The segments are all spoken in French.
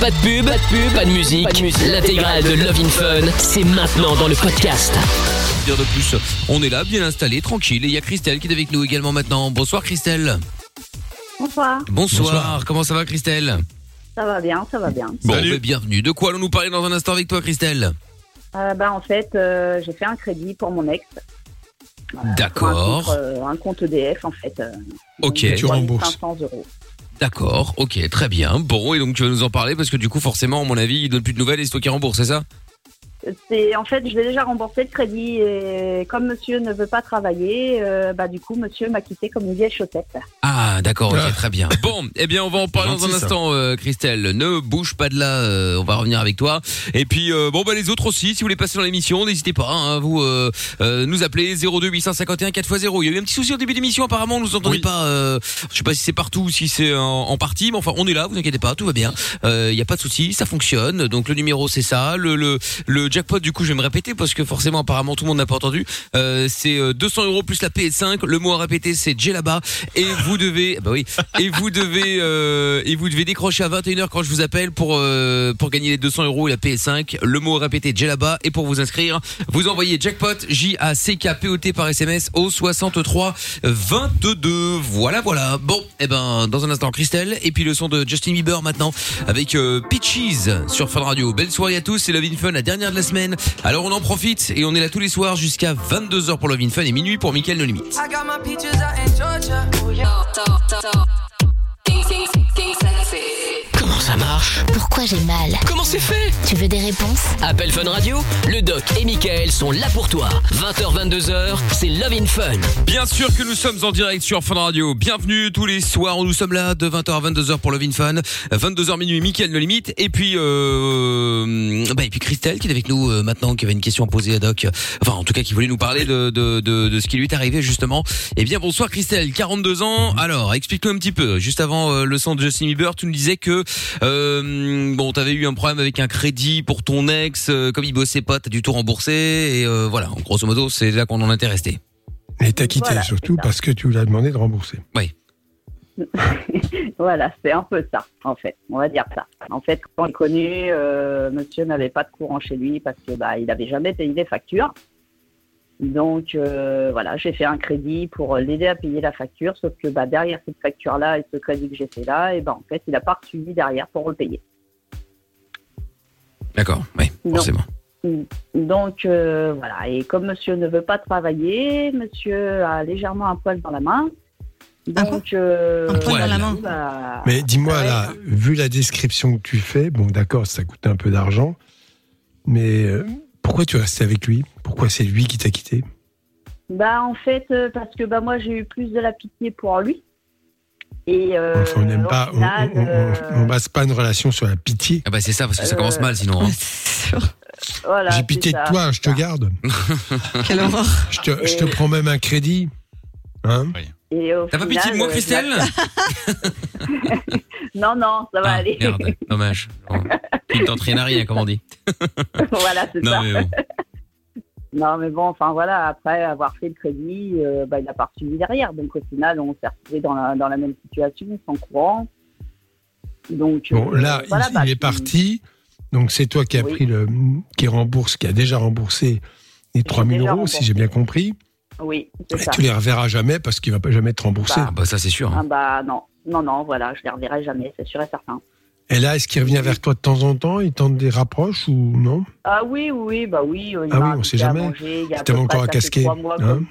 Pas de pub, pas de pub, pas de musique. L'intégrale de Love in Fun, c'est maintenant dans le podcast. Dire de plus, on est là, bien installé, tranquille. Et il y a Christelle qui est avec nous également maintenant. Bonsoir Christelle. Bonsoir. Bonsoir. Comment ça va Christelle? Ça va bien, ça va bien. Bon, ben, bienvenue. De quoi allons-nous parler dans un instant avec toi Christelle? Euh, bah, en fait, euh, j'ai fait un crédit pour mon ex. D'accord. Un compte, euh, un compte EDF, en fait. euh, Ok. donc, Tu rembourses. 500 euros. D'accord, ok, très bien. Bon, et donc tu vas nous en parler parce que du coup, forcément, à mon avis, il donne plus de nouvelles et c'est toi qui rembourse, c'est ça? C'est en fait, je l'ai déjà remboursé le crédit et comme monsieur ne veut pas travailler, euh, bah du coup monsieur m'a quitté comme une vieille chaussette. Ah, d'accord, ok, très bien. Bon, eh bien, on va en parler dans un Gentil, ça. instant, euh, Christelle. Ne bouge pas de là, euh, on va revenir avec toi. Et puis, euh, bon, bah les autres aussi, si vous voulez passer dans l'émission, n'hésitez pas, hein, vous euh, euh, nous appelez 02 851 4x0. Il y a eu un petit souci au début d'émission, apparemment, on nous entendait pas. Euh, je sais pas si c'est partout ou si c'est en, en partie, mais enfin, on est là, vous inquiétez pas, tout va bien. Il y a pas de souci, ça fonctionne. Donc le numéro, c'est ça. Le, le, le jackpot, du coup, je vais me répéter parce que forcément, apparemment, tout le monde n'a pas entendu. Euh, c'est euh, 200 euros plus la PS5. Le mot à répéter, c'est là-bas. Et vous devez, bah oui, et vous devez, euh, et vous devez décrocher à 21h quand je vous appelle pour euh, pour gagner les 200 euros et la PS5. Le mot à répéter, là-bas. Et pour vous inscrire, vous envoyez jackpot J A C K P O T par SMS au 63 22. Voilà, voilà. Bon, et ben dans un instant, Christelle. Et puis le son de Justin Bieber maintenant avec euh, Peaches sur Fun Radio. Belle soirée à tous. C'est Love in Fun, la dernière de la Alors on en profite et on est là tous les soirs jusqu'à 22h pour Love in Fun et minuit pour Mickaël No Limite. Ça marche Pourquoi j'ai mal Comment c'est fait Tu veux des réponses Appel Fun Radio, le doc et Michael sont là pour toi. 20h, 22h, c'est Love in Fun. Bien sûr que nous sommes en direct sur Fun Radio. Bienvenue tous les soirs. Nous sommes là de 20h à 22h pour Love in Fun. 22h minuit, Mickaël No Limite. Et puis, euh, bah, et puis Christelle qui est avec nous euh, maintenant, qui avait une question à poser à Doc. Enfin, en tout cas, qui voulait nous parler de, de, de, de ce qui lui est arrivé justement. Eh bien, bonsoir Christelle, 42 ans. Alors, explique-nous un petit peu. Juste avant euh, le son de Justin Bieber, tu nous disais que euh, bon, t'avais eu un problème avec un crédit pour ton ex. euh, comme il bossait pas, t'as dû tout rembourser. Et euh, voilà, grosso modo, c'est là qu'on en était resté. Et t'as quitté Voilà, surtout parce que tu lui as demandé de rembourser. Oui. voilà, c'est un peu ça, en fait. On va dire ça. En fait, quand on est connu, euh, monsieur n'avait pas de courant chez lui parce que bah, il n'avait jamais payé les factures. Donc euh, voilà, j'ai fait un crédit pour l'aider à payer la facture, sauf que bah, derrière cette facture-là et ce crédit que j'ai fait là, et ben en fait, il n'a pas suivi derrière pour le payer. D'accord, oui, forcément. Donc euh, voilà, et comme monsieur ne veut pas travailler, monsieur a légèrement un poil dans la main. Donc, euh, Un poil dans la main bah, Mais dis-moi ouais, là, vu la description que tu fais, bon d'accord, ça coûte un peu d'argent, mais euh, pourquoi tu es resté avec lui? Pourquoi c'est lui qui t'a quitté? Bah en fait euh, parce que bah moi j'ai eu plus de la pitié pour lui. Et euh, Enfin, on n'aime pas, on, final, on- on- euh, on base pas une relation sur la pitié. Ah bah c'est ça parce que ça commence mal sinon. hein. voilà, J'ai pitié de toi, je te garde. Quelle horreur. Je te, je te prends même un crédit. Hein au T'as pas pitié de moi, euh, Christelle Non non, ça va Ah, aller. merde, dommage. Bon. Il ne tente rien à rien, comme on dit. voilà, c'est Non, ça. mais bon. Non mais bon, enfin voilà, après avoir fait le crédit, euh, bah, il n'a pas suivi derrière. Donc au final, on s'est retrouvés dans la, dans la même situation, sans courant. Donc Bon, euh, là, voilà, il, bah, il est parti. Donc c'est toi qui a Oui. pris le, qui rembourse, qui a déjà remboursé les 3000 déjà euros, si j'ai bien compris. Oui, c'est Et ça. tu les reverras jamais parce qu'il va pas jamais te rembourser. Bah. Ah bah ça c'est sûr. Ah bah non, non, non, voilà, je les reverrai jamais, c'est sûr et certain. Et là, est-ce qu'il revient vers toi de temps en temps? Il tente des rapproches ou non? Ah oui, oui, bah oui. il Ah m'a oui, on invité sait à jamais. manger, il y a à T'aimes peu encore près, à ça fait casquer. trois mois hein qu'on-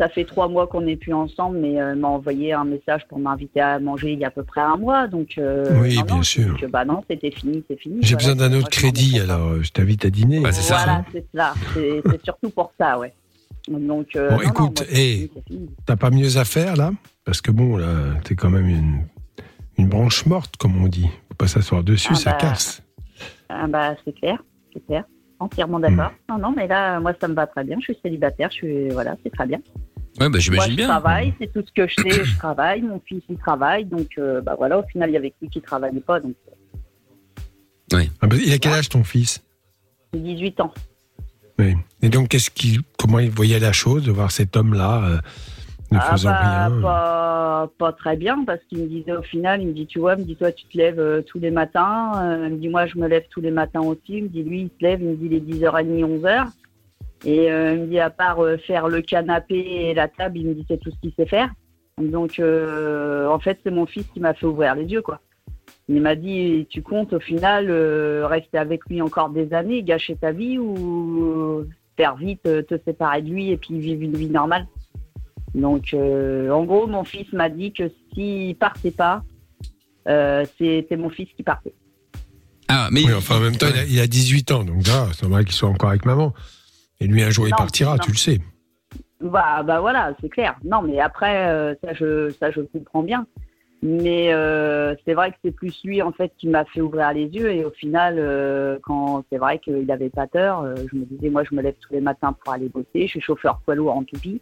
Ça fait trois mois qu'on n'est plus ensemble, mais euh, il m'a envoyé un message pour m'inviter à manger il y a à peu près un mois. Donc, euh, Oui, non, bien non, sûr. donc, bah non, c'était fini, c'est fini. J'ai Voilà, besoin d'un moi, autre je m'en crédit, mets pas. alors euh, je t'invite à dîner. Bah, c'est ça. Voilà, c'est ça. C'est c'est surtout pour ça, ouais. Donc, euh, Bon, non, écoute, hey, t'as pas mieux à faire là? Parce que bon, là, t'es quand même une, une branche morte, comme on dit. Faut pas s'asseoir dessus, Ah ça bah, casse. Ah bah, c'est clair, c'est clair. Entièrement d'accord. Hmm. Non, non, mais là, moi, ça me va très bien. Je suis célibataire, je suis, voilà, c'est très bien. Ouais bah Moi, j'imagine je bien. travaille, c'est tout ce que je sais, je travaille. Mon fils, il travaille. Donc, euh, bah voilà, au final, il y avait lui qui travaillait pas. Donc, Ah bah, il a quel âge ton fils? J'ai 18 ans. Oui. Et donc, qu'est-ce qu'il, comment il voyait la chose de voir cet homme-là euh, ne Ah faisant bah, rien. pas, pas très bien parce qu'il me disait au final, il me dit tu vois, il me dit toi tu te lèves euh, tous les matins, Euh, il me dit moi je me lève tous les matins aussi, il me dit lui il se lève, il me dit les 10h30, 11h et euh, il me dit à part euh, faire le canapé et la table, il me dit c'est tout ce qu'il sait faire. Donc euh, en fait c'est mon fils qui m'a fait ouvrir les yeux quoi. Il m'a dit tu comptes au final euh, rester avec lui encore des années, gâcher ta vie ou faire vite euh, te séparer de lui et puis vivre une vie normale? Donc, euh, en gros, mon fils m'a dit que s'il partait pas, euh, c'était mon fils qui partait. Ah, mais Oui, enfin, en même temps, il a, il a 18 ans, donc là, c'est normal qu'il soit encore avec maman. Et lui, un jour, il partira, non. tu le sais. Bah, bah voilà, c'est clair. Non, mais après, euh, ça, je, ça, je comprends bien. Mais euh, c'est vrai que c'est plus lui, en fait, qui m'a fait ouvrir les yeux. Et au final, euh, quand c'est vrai qu'il n'avait pas peur, euh, je me disais, moi, je me lève tous les matins pour aller bosser. Je suis chauffeur poids lourd en toupie.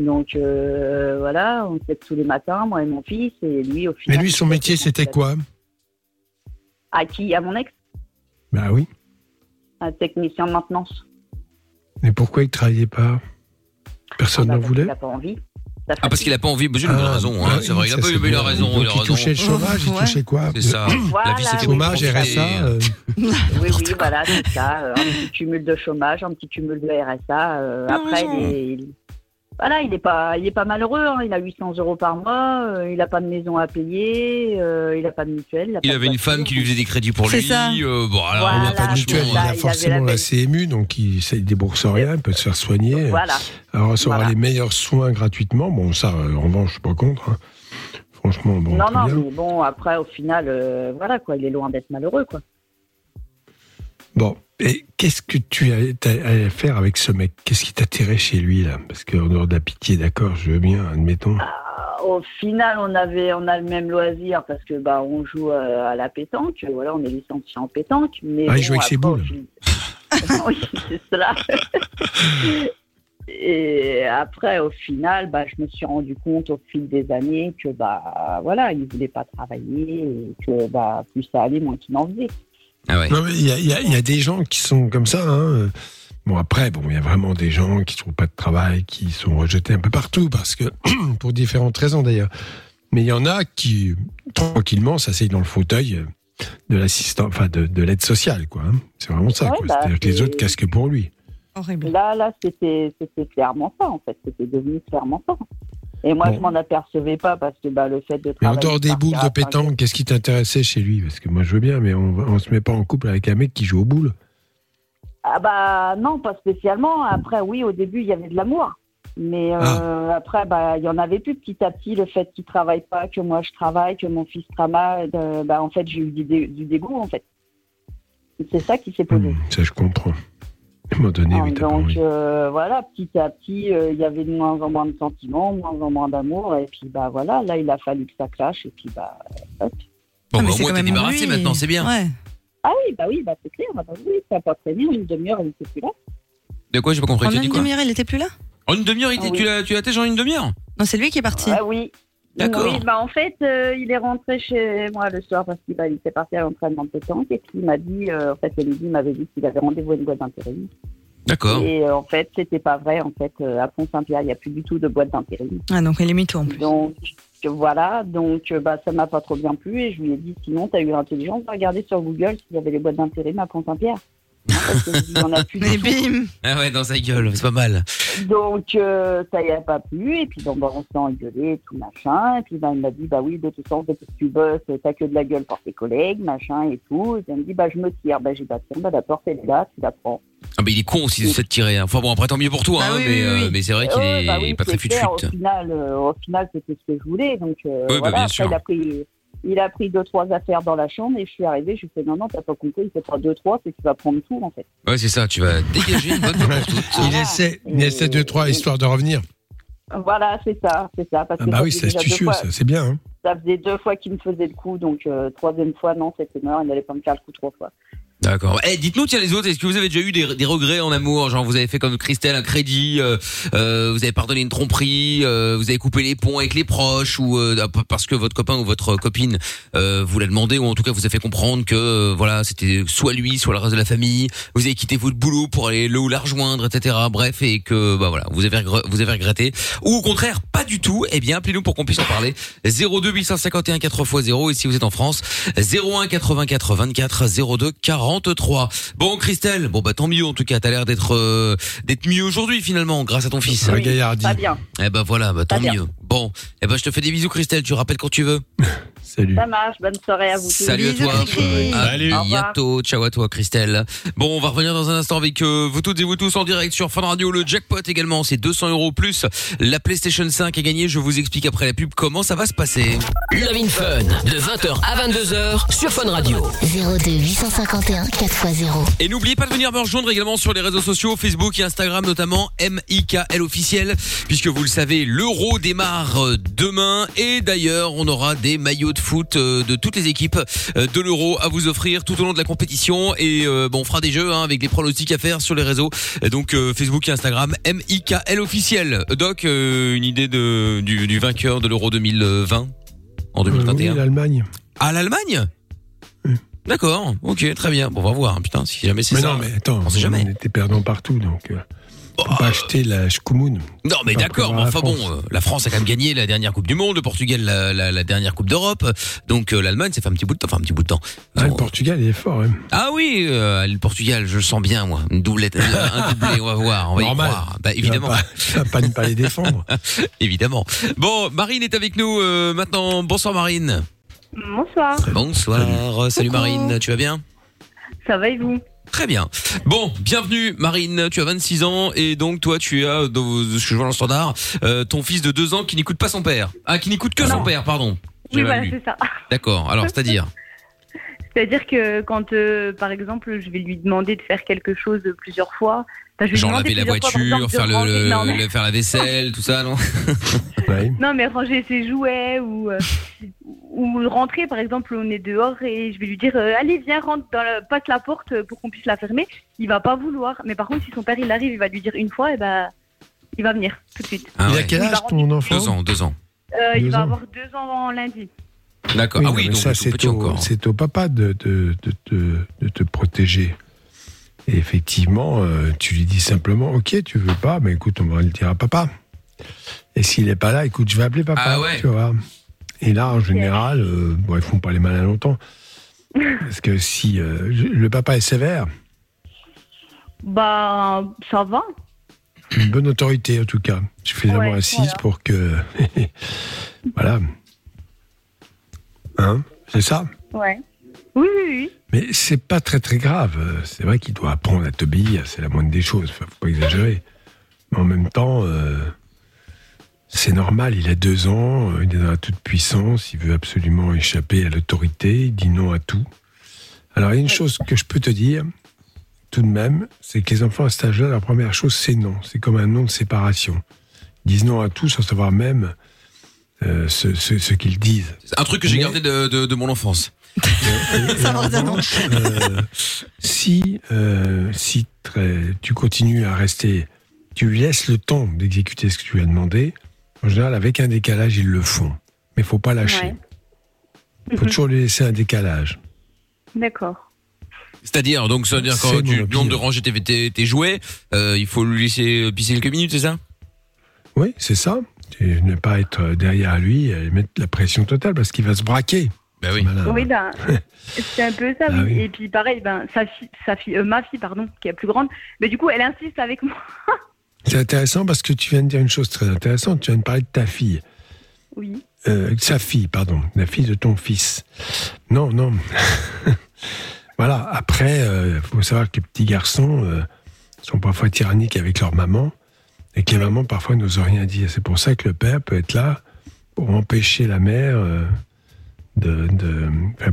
Donc, euh, voilà, on se lève tous les matins, moi et mon fils. Et lui, au Mais final. lui, son métier, c'était quoi? À qui? À mon ex? Bah oui. Un technicien de maintenance. Mais pourquoi il travaillait pas? Personne Ah bah, n'en voulait? qu'il a pas envie. Ça Ah, parce qu'il a pas envie. J'ai une bonne Ah, raison, hein, ah, c'est vrai. Il a pas eu, mais il a raison. Donc, il a il touchait le raison. chômage, il touchait quoi C'est ça. Voilà, La vie, c'était. Chômage. RSA euh, Oui, oui, voilà, c'est ça. un petit cumul de chômage, un petit cumul de RSA. euh, après, raison. Il il- voilà, il est pas, il est pas malheureux. hein, il a 800 euros par mois. euh, il a pas de maison à payer. euh, il a pas de mutuelle. a Il pas avait une femme qui lui faisait des crédits pour C'est lui. ça. euh, bon, alors, Voilà, il n'a pas de mutuelle, ça, il il a forcément la la CMU, donc il ne débourse rien, il peut se faire soigner. Voilà. Alors recevoir Voilà. les meilleurs soins gratuitement, bon ça, euh, en revanche, je suis pas contre. hein. Franchement, bon, non, non, bien. mais bon, après, au final, euh, voilà, quoi, il est loin d'être malheureux, quoi. Bon, et qu'est-ce que tu as allais faire avec ce mec? Qu'est-ce qui t'attirait chez lui là? Parce qu'en dehors de la pitié, d'accord, je veux bien, admettons. Ah, Au final, on avait, on a le même loisir parce que bah, on joue euh, à la pétanque. Voilà, on est licencié en pétanque. Mais Ah, il joue avec ses boules. oui, c'est cela. Et après, au final, bah, je me suis rendu compte au fil des années que bah voilà, il voulait pas travailler et que bah plus ça allait, moins qu'il en faisait. Ah ouais. Non, mais il y a, y y des gens qui sont comme ça. Hein. Bon, après, bon, il y a vraiment des gens qui trouvent pas de travail, qui sont rejetés un peu partout, parce que pour différentes raisons d'ailleurs. Mais il y en a qui, tranquillement, s'asseyent dans le fauteuil euh, de l'assistant, enfin de, de l'aide sociale, quoi. hein. C'est vraiment ça, Ouais, bah, C'est-à-dire que les autres casquent pour lui. Horrible. Là, là, c'était c'était clairement ça en fait. C'était devenu clairement ça. Et moi, Bon. je m'en apercevais pas parce que bah, le fait de Mais travailler. en dehors des boules de pétanque, qu'est-ce qui t'intéressait chez lui? Parce que moi, je veux bien, mais on, on se met pas en couple avec un mec qui joue aux boules. Ah bah non, pas spécialement. Après, oui, au début, il y avait de l'amour. Mais euh, après, bah, il y en avait plus petit à petit. Le fait qu'il travaille pas, que moi je travaille, que mon fils travaille, euh, bah, en fait, j'ai eu du, dé- du dégoût, en fait. C'est ça qui s'est posé. Hum, ça, je comprends. À un moment donné, oui, t'as donc euh, voilà, petit à petit, euh, il y avait de moins en moins de sentiments, moins en moins d'amour. Et puis bah voilà, là, il a fallu que ça clash. Et puis bah, hop. Bon, Ah, mais bah, au moins, t'es débarrassé lui. maintenant, c'est bien. Ouais. Ah oui, bah oui, bah c'est clair. Bah, oui, ça n'a pas traîné. En une demi-heure, il n'était plus là. De quoi J'ai pas compris. En une demi-heure, il était plus là? En une demi-heure, il était- Ah oui. tu l'as tu l'as en une demi-heure? Non, c'est lui qui est parti. Ah oui. D'accord. Oui, bah en fait, euh, il est rentré chez moi le soir parce qu'il bah, il était parti à l'entraînement de pétanque et puis il m'a dit, euh, en fait, le midi, il m'avait dit qu'il avait rendez-vous à une boîte d'intérim. D'accord. Et euh, en fait, c'était pas vrai. En fait, à Pont-Saint-Pierre, il n'y a plus du tout de boîte d'intérim. Ah, donc il est mytho en plus. Donc voilà, donc bah ça m'a pas trop bien plu et je lui ai dit sinon t'as eu l'intelligence de regarder sur Google s'il y avait les boîtes d'intérim à Pont-Saint-Pierre. Hein, parce que il y en a plus du Mais tout. bim Ah ouais, dans sa gueule, c'est pas mal. Donc euh, ça y a pas plu et puis donc bah, on s'est engueulé et tout machin et puis bah, il m'a dit bah oui de toute façon depuis que tu bosses t'as que de la gueule pour tes collègues machin et tout et il me dit bah je me tire bah j'ai dit bah tiens bah la porte elle est là tu la prends. Ah, mais il est con aussi de se tirer. hein. Enfin bon, après, tant mieux pour toi, Ah hein, oui, mais, oui, euh, oui. mais c'est vrai qu'il est bah oui, pas très c'est fut Au final, euh, au final c'était ce que je voulais donc euh, Oui, bah, voilà bien après sûr. il a pris il a pris deux trois affaires dans la chambre et je suis arrivée je lui ai fait non non t'as pas compris il fait pas deux trois c'est que tu vas prendre tout en fait. Ouais, c'est ça, tu vas dégager une bonne fois pour toutes. Il essaie, il Et- essaie deux, trois, histoire de revenir. Voilà c'est ça c'est ça parce Ah bah oui, c'est astucieux, ça, c'est bien. Hein. Ça faisait deux fois qu'il me faisait le coup, donc euh, troisième fois, non, c'était mort, il n'allait pas me faire le coup trois fois. D'accord. Eh, dites-nous, tiens, les autres, est-ce que vous avez déjà eu des, des regrets en amour? Genre, vous avez fait comme Christelle un crédit, euh, euh, vous avez pardonné une tromperie, euh, vous avez coupé les ponts avec les proches, ou euh, parce que votre copain ou votre copine euh, vous l'a demandé, ou en tout cas vous a fait comprendre que voilà, c'était soit lui, soit le reste de la famille. Vous avez quitté votre boulot pour aller le ou la rejoindre, etc. Bref, et que bah voilà, vous avez vous avez regretté, ou au contraire, pas du tout. Eh bien, appelez-nous pour qu'on puisse en parler. 02 851 4x0 et si vous êtes en France, 01 84 24 02 43. Bon, Christelle, bon bah tant mieux en tout cas, t'as l'air d'être euh, d'être mieux aujourd'hui finalement grâce à ton fils. Un gaillardi. Pas bien. Eh ben voilà, bah tant Pas bien. mieux. Bon, eh ben je te fais des bisous Christelle, tu rappelles quand tu veux. Salut. Ça marche. Bonne soirée à vous tous. Salut à Bisous, toi. Christelle. À Salut. Bientôt. Ciao à toi Christelle. Bon, on va revenir dans un instant avec euh, vous toutes et vous tous en direct sur Fun Radio. Le jackpot également, c'est 200 euros plus. La PlayStation 5 est gagnée. Je vous explique après la pub comment ça va se passer. Love in Fun de 20h à 22h sur Fun Radio. 02 851 4x0. Et n'oubliez pas de venir me rejoindre également sur les réseaux sociaux, Facebook et Instagram notamment, MIKL officiel, puisque vous le savez, l'Euro démarre euh, demain et d'ailleurs on aura des maillots de foot euh, de toutes les équipes euh, de l'Euro à vous offrir tout au long de la compétition et euh, bon on fera des jeux hein, avec des pronostics à faire sur les réseaux, donc euh, Facebook et Instagram, MIKL officiel. Doc, euh, une idée de, du, du vainqueur de l'Euro 2020 en Euh, 2021 oui, l'Allemagne. À l'Allemagne Oui. D'accord, ok, très bien. Bon, on va voir. hein, Putain, si jamais c'est Mais ça. non, mais attends, on sait jamais. on était perdant partout, donc on peut pas acheter la Shkumun. Non, mais d'accord. enfin bon, France. euh, la France a quand même gagné la dernière Coupe du Monde, le Portugal la, la, la dernière Coupe d'Europe. Donc euh, l'Allemagne, ça fait un petit bout de temps. Enfin, un petit bout de temps. Ah, le Portugal, il est fort, hein. Ah oui, euh, le Portugal, je le sens bien, moi. Une doublette, un doublé, on va voir. On va Normal. y croire. Bah, évidemment. pas- Tu vas pas ne pas les défendre. évidemment. Bon, Marine est avec nous euh, maintenant. Bonsoir Marine. Bonsoir. Bonsoir. Salut Coucou. Marine, tu vas bien? Ça va et vous? Très bien. Bon, bienvenue Marine, tu as 26 ans et donc toi tu as, dans ce que je vois dans le standard, euh, ton fils de 2 ans qui n'écoute pas son père. Ah, qui n'écoute que son père, pardon. Oui, voilà, c'est ça. D'accord, alors c'est-à-dire C'est-à-dire que quand, euh, par exemple, je vais lui demander de faire quelque chose plusieurs fois, Genre laver la voiture, faire le, ranger- non, le- mais- faire la vaisselle, tout ça, non. Non, mais ranger ses jouets ou, euh, ou rentrer, par exemple, on est dehors et je vais lui dire euh, Allez, viens, rentre, dans la- passe la porte pour qu'on puisse la fermer. Il va pas vouloir. Mais par contre, si son père il arrive, il va lui dire une fois, et ben, il va venir tout de suite. Ah il ouais. a quel âge ton enfant Deux ans, deux ans. Euh, il va ans. avoir deux ans en lundi. D'accord. Oui, ah oui, donc ça, c'est au, au papa de, de, de, de te protéger. Et effectivement, euh, tu lui dis simplement, ok, tu veux pas, mais écoute, on va le dire à papa. Et s'il est pas là, écoute, je vais appeler papa. Ah ouais. Tu vois. Et là, en général, euh, bon, ils font pas les malins longtemps. Parce que si euh, le papa est sévère, Bah, ça va. une bonne autorité en tout cas, suffisamment Ouais, assise voilà. pour que, voilà, hein, c'est ça? Ouais. Oui, oui, oui. Mais c'est pas très très grave. C'est vrai qu'il doit apprendre à t'obéir, c'est la moindre des choses. Enfin, faut pas exagérer. Mais en même temps, euh, c'est normal. Il a deux ans, euh, il est dans la toute puissance, il veut absolument échapper à l'autorité, il dit non à tout. Alors il y a une chose que je peux te dire, tout de même, c'est que les enfants à cet âge-là, la première chose, c'est non. C'est comme un non de séparation. Ils disent non à tout sans savoir même euh, ce, ce- ce qu'ils disent. C'est un truc que j'ai Mais- gardé de, de, de mon enfance. Et Ça en revanche, euh, si euh, si très- tu continues à rester, tu lui laisses le temps d'exécuter ce que tu lui as demandé. En général, avec un décalage, ils le font. Mais il faut pas lâcher. Ouais. Il faut toujours lui laisser un décalage. D'accord. C'est-à-dire, donc, ça veut dire quand tu demandes de ranger tes, tes, tes jouets, euh, il faut lui laisser pisser quelques minutes, c'est ça? Oui, c'est ça. Et ne pas être derrière lui et mettre la pression totale parce qu'il va se braquer. Bah oui. Malin. Oui, ben, c'est un peu ça, Ah oui. oui. Et puis pareil, ben, sa fille, sa fille, euh, ma fille, pardon, qui est plus grande, mais du coup, elle insiste avec moi. C'est intéressant parce que tu viens de dire une chose très intéressante. Tu viens de parler de ta fille. Oui. Euh, sa fille, pardon, la fille de ton fils. Non, non. voilà. Après, il faut savoir que les petits garçons euh, sont parfois tyranniques avec leur maman et que les mamans parfois n'osent rien dire. C'est pour ça que le père peut être là pour empêcher la mère euh, de,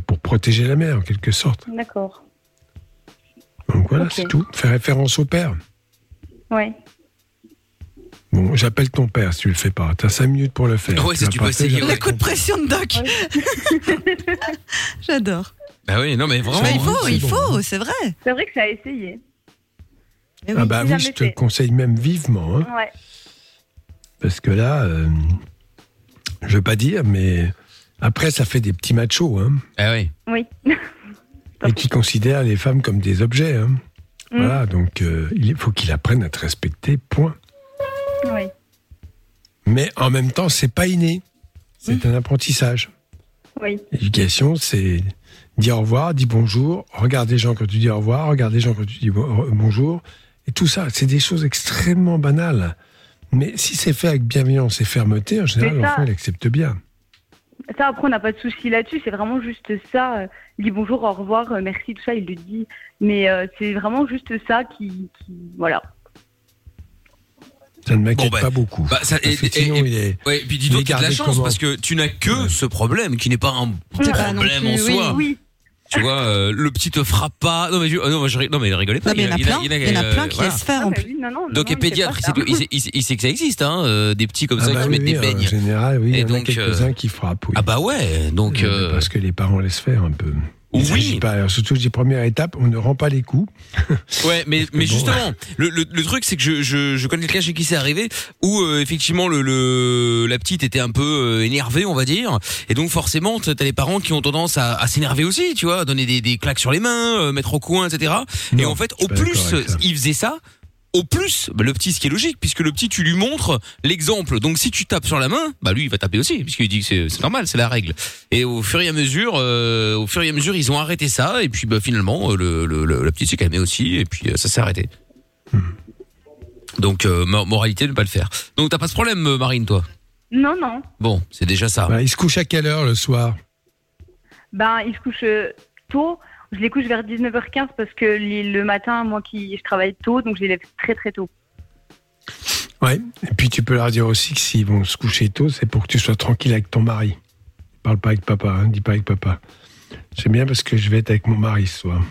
pour protéger la mère en quelque sorte. D'accord. Donc voilà, c'est tout. Fais référence au père. Ouais. Bon, j'appelle ton père si tu le fais pas. T'as cinq minutes pour le faire. Ouais, si tu peux essayer. Le coup de pression de Doc. J'adore. Bah oui, non mais vraiment. Mais il faut, c'est il bon. faut, c'est vrai. C'est vrai que ça a essayé. Ah oui. bah oui, je te fait. conseille même vivement, hein, Ouais. parce que là, euh, je veux pas dire, mais après, ça fait des petits machos, hein, Ah oui. Oui. et qui considèrent les femmes comme des objets. Hein. Mm. Voilà, donc euh, il faut qu'il apprenne à te respecter, point. Oui. Mais en même temps, c'est pas inné, c'est un apprentissage. Oui. L'éducation, c'est dire au revoir, dire bonjour, regarder les gens quand tu dis au revoir, regarder les gens quand tu dis bon- bonjour. Et tout ça, c'est des choses extrêmement banales. Mais si c'est fait avec bienveillance et fermeté, en général, l'enfant, il accepte bien. Ça, après, on n'a pas de souci là-dessus. C'est vraiment juste ça. Il dit bonjour, au revoir, euh, merci, tout ça, il le dit. Mais euh, c'est vraiment juste ça qui. qui- Voilà. Ça ne m'inquiète Bon, ben, pas beaucoup. Bah, ça, et, et- sinon, et- il est... ouais, et puis dis-toi il est qu'il a de la chance comment parce que tu n'as que Ouais. ce problème qui n'est pas un pas non problème en oui, soi. Oui. Tu vois, euh, le petit te frappe pas. Non mais, je, oh, non, moi, je, non mais rigolez pas. Non, mais il y en a plein, il y en a euh, plein qui voilà. laissent faire Ah, en bah plus. oui, non, non, non, Donc non, et pédiatre, il sait, pas il, sait, il sait- il sait que ça existe, hein, euh, des petits comme Ah ça bah qui oui, mettent des oui, En beignes. général, oui, Et il y en a quelques-uns euh, qui frappent. Oui. Ah bah ouais, donc. Euh, euh, Parce que les parents laissent faire un peu. Il Oui. s'agit Pas, alors, surtout, je dis première étape, on ne rend pas les coups. Ouais, mais mais bon, justement, le, le, le truc c'est que je, je, je connais quelqu'un chez qui c'est arrivé où euh, effectivement le, le la petite était un peu euh, énervée, on va dire, et donc forcément t'as les parents qui ont tendance à, à s'énerver aussi, tu vois, donner des, des claques sur les mains, euh, mettre au coin, etc. et en fait, au plus avec ça. il faisait ça. Au plus, bah, le petit, ce qui est logique, puisque le petit, tu lui montres l'exemple. Donc, si tu tapes sur la main, bah lui, il va taper aussi, puisqu'il dit que c'est- normal, c'est la règle. Et au fur et à mesure, euh, au fur et à mesure, ils ont arrêté ça, et puis bah, finalement, euh, le, le, le- la petite s'est calmée aussi, et puis euh, ça s'est arrêté. Donc, euh, mo- moralité, ne pas le faire. Donc, t'as pas ce problème, Marine, toi? Non, non. Bon, c'est déjà ça. Bah, il se couche à quelle heure le soir? Ben, il se couche tôt. Je les couche vers 19h15 parce que les- le matin, moi, qui, je travaille tôt, donc je les lève très très tôt. Ouais. Et puis tu peux leur dire aussi que s'ils vont se coucher tôt, c'est pour que tu sois tranquille avec ton mari. Parle pas avec papa, hein, dis pas avec papa. J'aime bien parce que je vais être avec mon mari ce soir.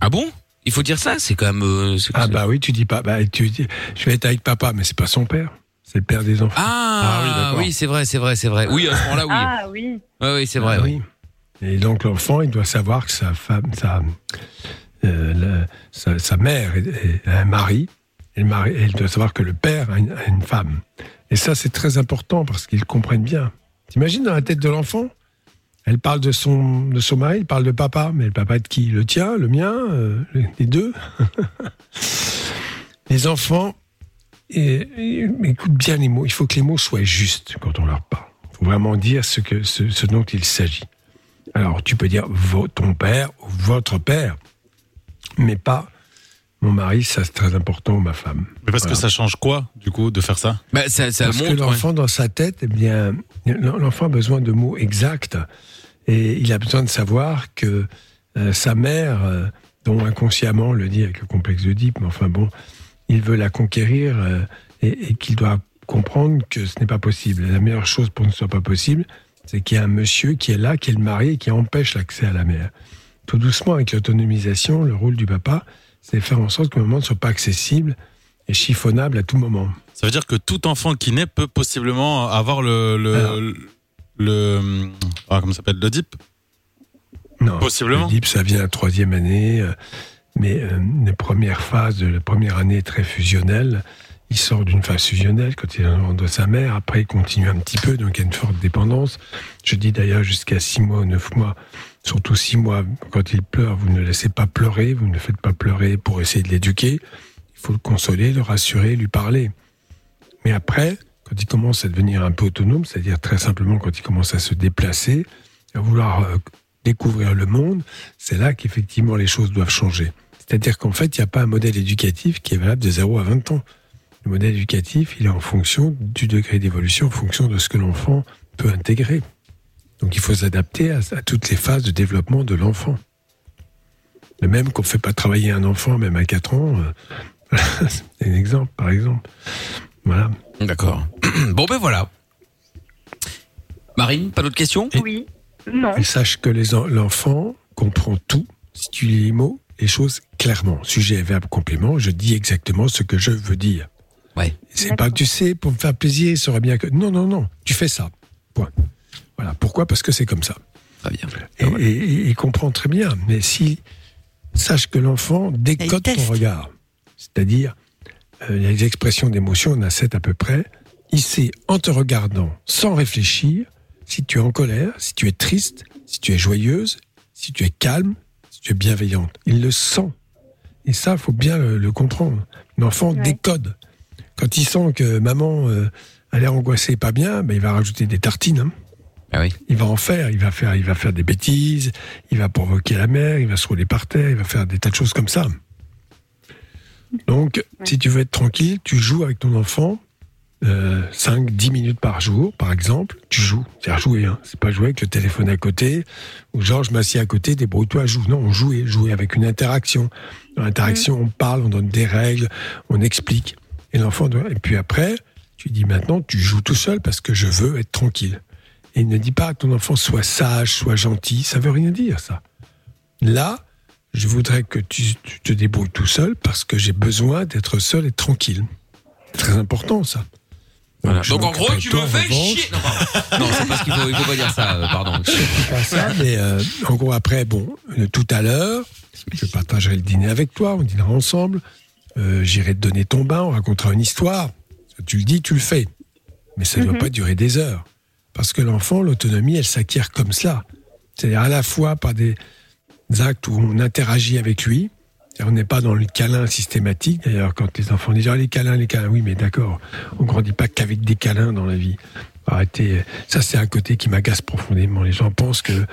Ah bon? Il faut dire ça? C'est quand même... euh, Ah bah oui, tu dis pas. Bah, tu dis, je vais être avec papa, mais c'est pas son père. C'est le père des enfants. Ah, Ah oui, oui, c'est vrai, c'est vrai, c'est vrai. Oui, à ce moment-là, oui. Ah oui. Ouais, oui, c'est vrai. Ah oui. Et donc l'enfant, il doit savoir que sa femme, sa, euh, sa, mère a un mari, et il doit savoir que le père a une, femme. Et ça, c'est très important parce qu'ils comprennent bien. T'imagines dans la tête de l'enfant Elle parle de son, de son mari, il parle de papa, mais le papa de qui? Le tien, le mien, euh, les deux? Les enfants, et, et- écoute bien les mots. Il faut que les mots soient justes quand on leur parle. Il faut vraiment dire ce, que, ce dont il s'agit. Alors, tu peux dire ton père ou votre père, mais pas mon mari, ça c'est très important, ou ma femme. Mais parce Voilà. que ça change quoi, du coup, de faire ça? Bah, ça, ça Parce que ouais. l'enfant, dans sa tête, eh bien, l'enfant a besoin de mots exacts et il a besoin de savoir que euh, sa mère, euh, dont inconsciemment, on le dit avec le complexe d'Oedipe, mais enfin bon, il veut la conquérir euh, et, et qu'il doit comprendre que ce n'est pas possible. La meilleure chose pour que ce ne soit pas possible, c'est qu'il y a un monsieur qui est là, qui est le mari et qui empêche l'accès à la mère. Tout doucement, avec l'autonomisation, le rôle du papa, c'est faire en sorte que le moment ne soit pas accessible et chiffonnable à tout moment. Ça veut dire que tout enfant qui naît peut possiblement avoir le. le, Alors. le ah, comment ça s'appelle Le DIP Non. Possiblement. Le DIP, ça vient la troisième année, euh, mais euh, les premières phases de la première année est très fusionnelle. Il sort d'une phase fusionnelle quand il est de sa mère. Après, il continue un petit peu, donc il y a une forte dépendance. Je dis d'ailleurs jusqu'à six mois ou neuf mois, surtout six mois, quand il pleure, vous ne laissez pas pleurer, vous ne faites pas pleurer pour essayer de l'éduquer. Il faut le consoler, le rassurer, lui parler. Mais après, quand il commence à devenir un peu autonome, c'est-à-dire très simplement quand il commence à se déplacer, à vouloir euh, découvrir le monde, c'est là qu'effectivement les choses doivent changer. C'est-à-dire qu'en fait, il n'y a pas un modèle éducatif qui est valable de 0 à 20 ans. Le modèle éducatif, il est en fonction du degré d'évolution, en fonction de ce que l'enfant peut intégrer. Donc il faut s'adapter à, à toutes les phases de développement de l'enfant. De même qu'on ne fait pas travailler un enfant, même à 4 ans, euh, c'est un exemple, par exemple. Voilà. D'accord. bon, ben voilà. Marine, pas d'autres questions? Oui. Non. Et sache que l'enfant comprend tout si tu lis les mots, les choses clairement. Sujet, verbe, complément, je dis exactement ce que je veux dire. Ouais. C'est pas que tu sais, pour me faire plaisir, il saurait bien que. Non, non, non, tu fais ça. Point. Voilà. Pourquoi? Parce que c'est comme ça. Très bien. Et, et- et il comprend très bien. Mais si sache que l'enfant décode ton regard, c'est-à-dire euh, les expressions d'émotion, on a sept à peu près. Il sait en te regardant, sans réfléchir, si tu es en colère, si tu es triste, si tu es joyeuse, si tu es calme, si tu es bienveillante. Il le sent. Et ça, faut bien le, le comprendre. L'enfant Ouais. décode. Quand il sent que maman euh, a l'air angoissée, pas bien, ben, il va rajouter des tartines. hein. Ah oui. Il va en faire, il va faire, il va faire des bêtises, il va provoquer la mère, il va se rouler par terre, il va faire des tas de choses comme ça. Donc, si tu veux être tranquille, tu joues avec ton enfant euh, 5, 10 minutes par jour, par exemple. Tu joues, c'est à jouer, hein. c'est pas jouer avec le téléphone à côté, ou genre je m'assieds à côté, débrouille-toi, joue. Non, on joue, jouer avec une interaction. Dans l'interaction, on parle, on donne des règles, on explique. Et l'enfant doit... Et puis après, tu dis maintenant, tu joues tout seul parce que je veux être tranquille. Et ne dis pas que ton enfant soit sage, soit gentil, ça veut rien dire ça. Là, je voudrais que tu, tu te débrouilles tout seul parce que j'ai besoin d'être seul et tranquille. C'est très important ça. Voilà. Donc en gros, tu me fais chier. Non, pardon. non c'est parce qu'il faut, il faut pas dire ça. euh, pardon. pas ça, mais euh, en gros, après, bon, euh, tout à l'heure, je partagerai le dîner avec toi, on dînera ensemble, euh, j'irai te donner ton bain, on racontera une histoire. Tu le dis, tu le fais. Mais ça ne doit pas durer des heures. Parce que l'enfant, l'autonomie, elle s'acquiert comme cela. C'est-à-dire à la fois par des actes où on interagit avec lui, on n'est pas dans le câlin systématique. D'ailleurs, quand les enfants disent ah, les câlins, les câlins, oui, mais d'accord, on grandit pas qu'avec des câlins dans la vie. Arrêtez. Ça, c'est un côté qui m'agace profondément. Les gens pensent que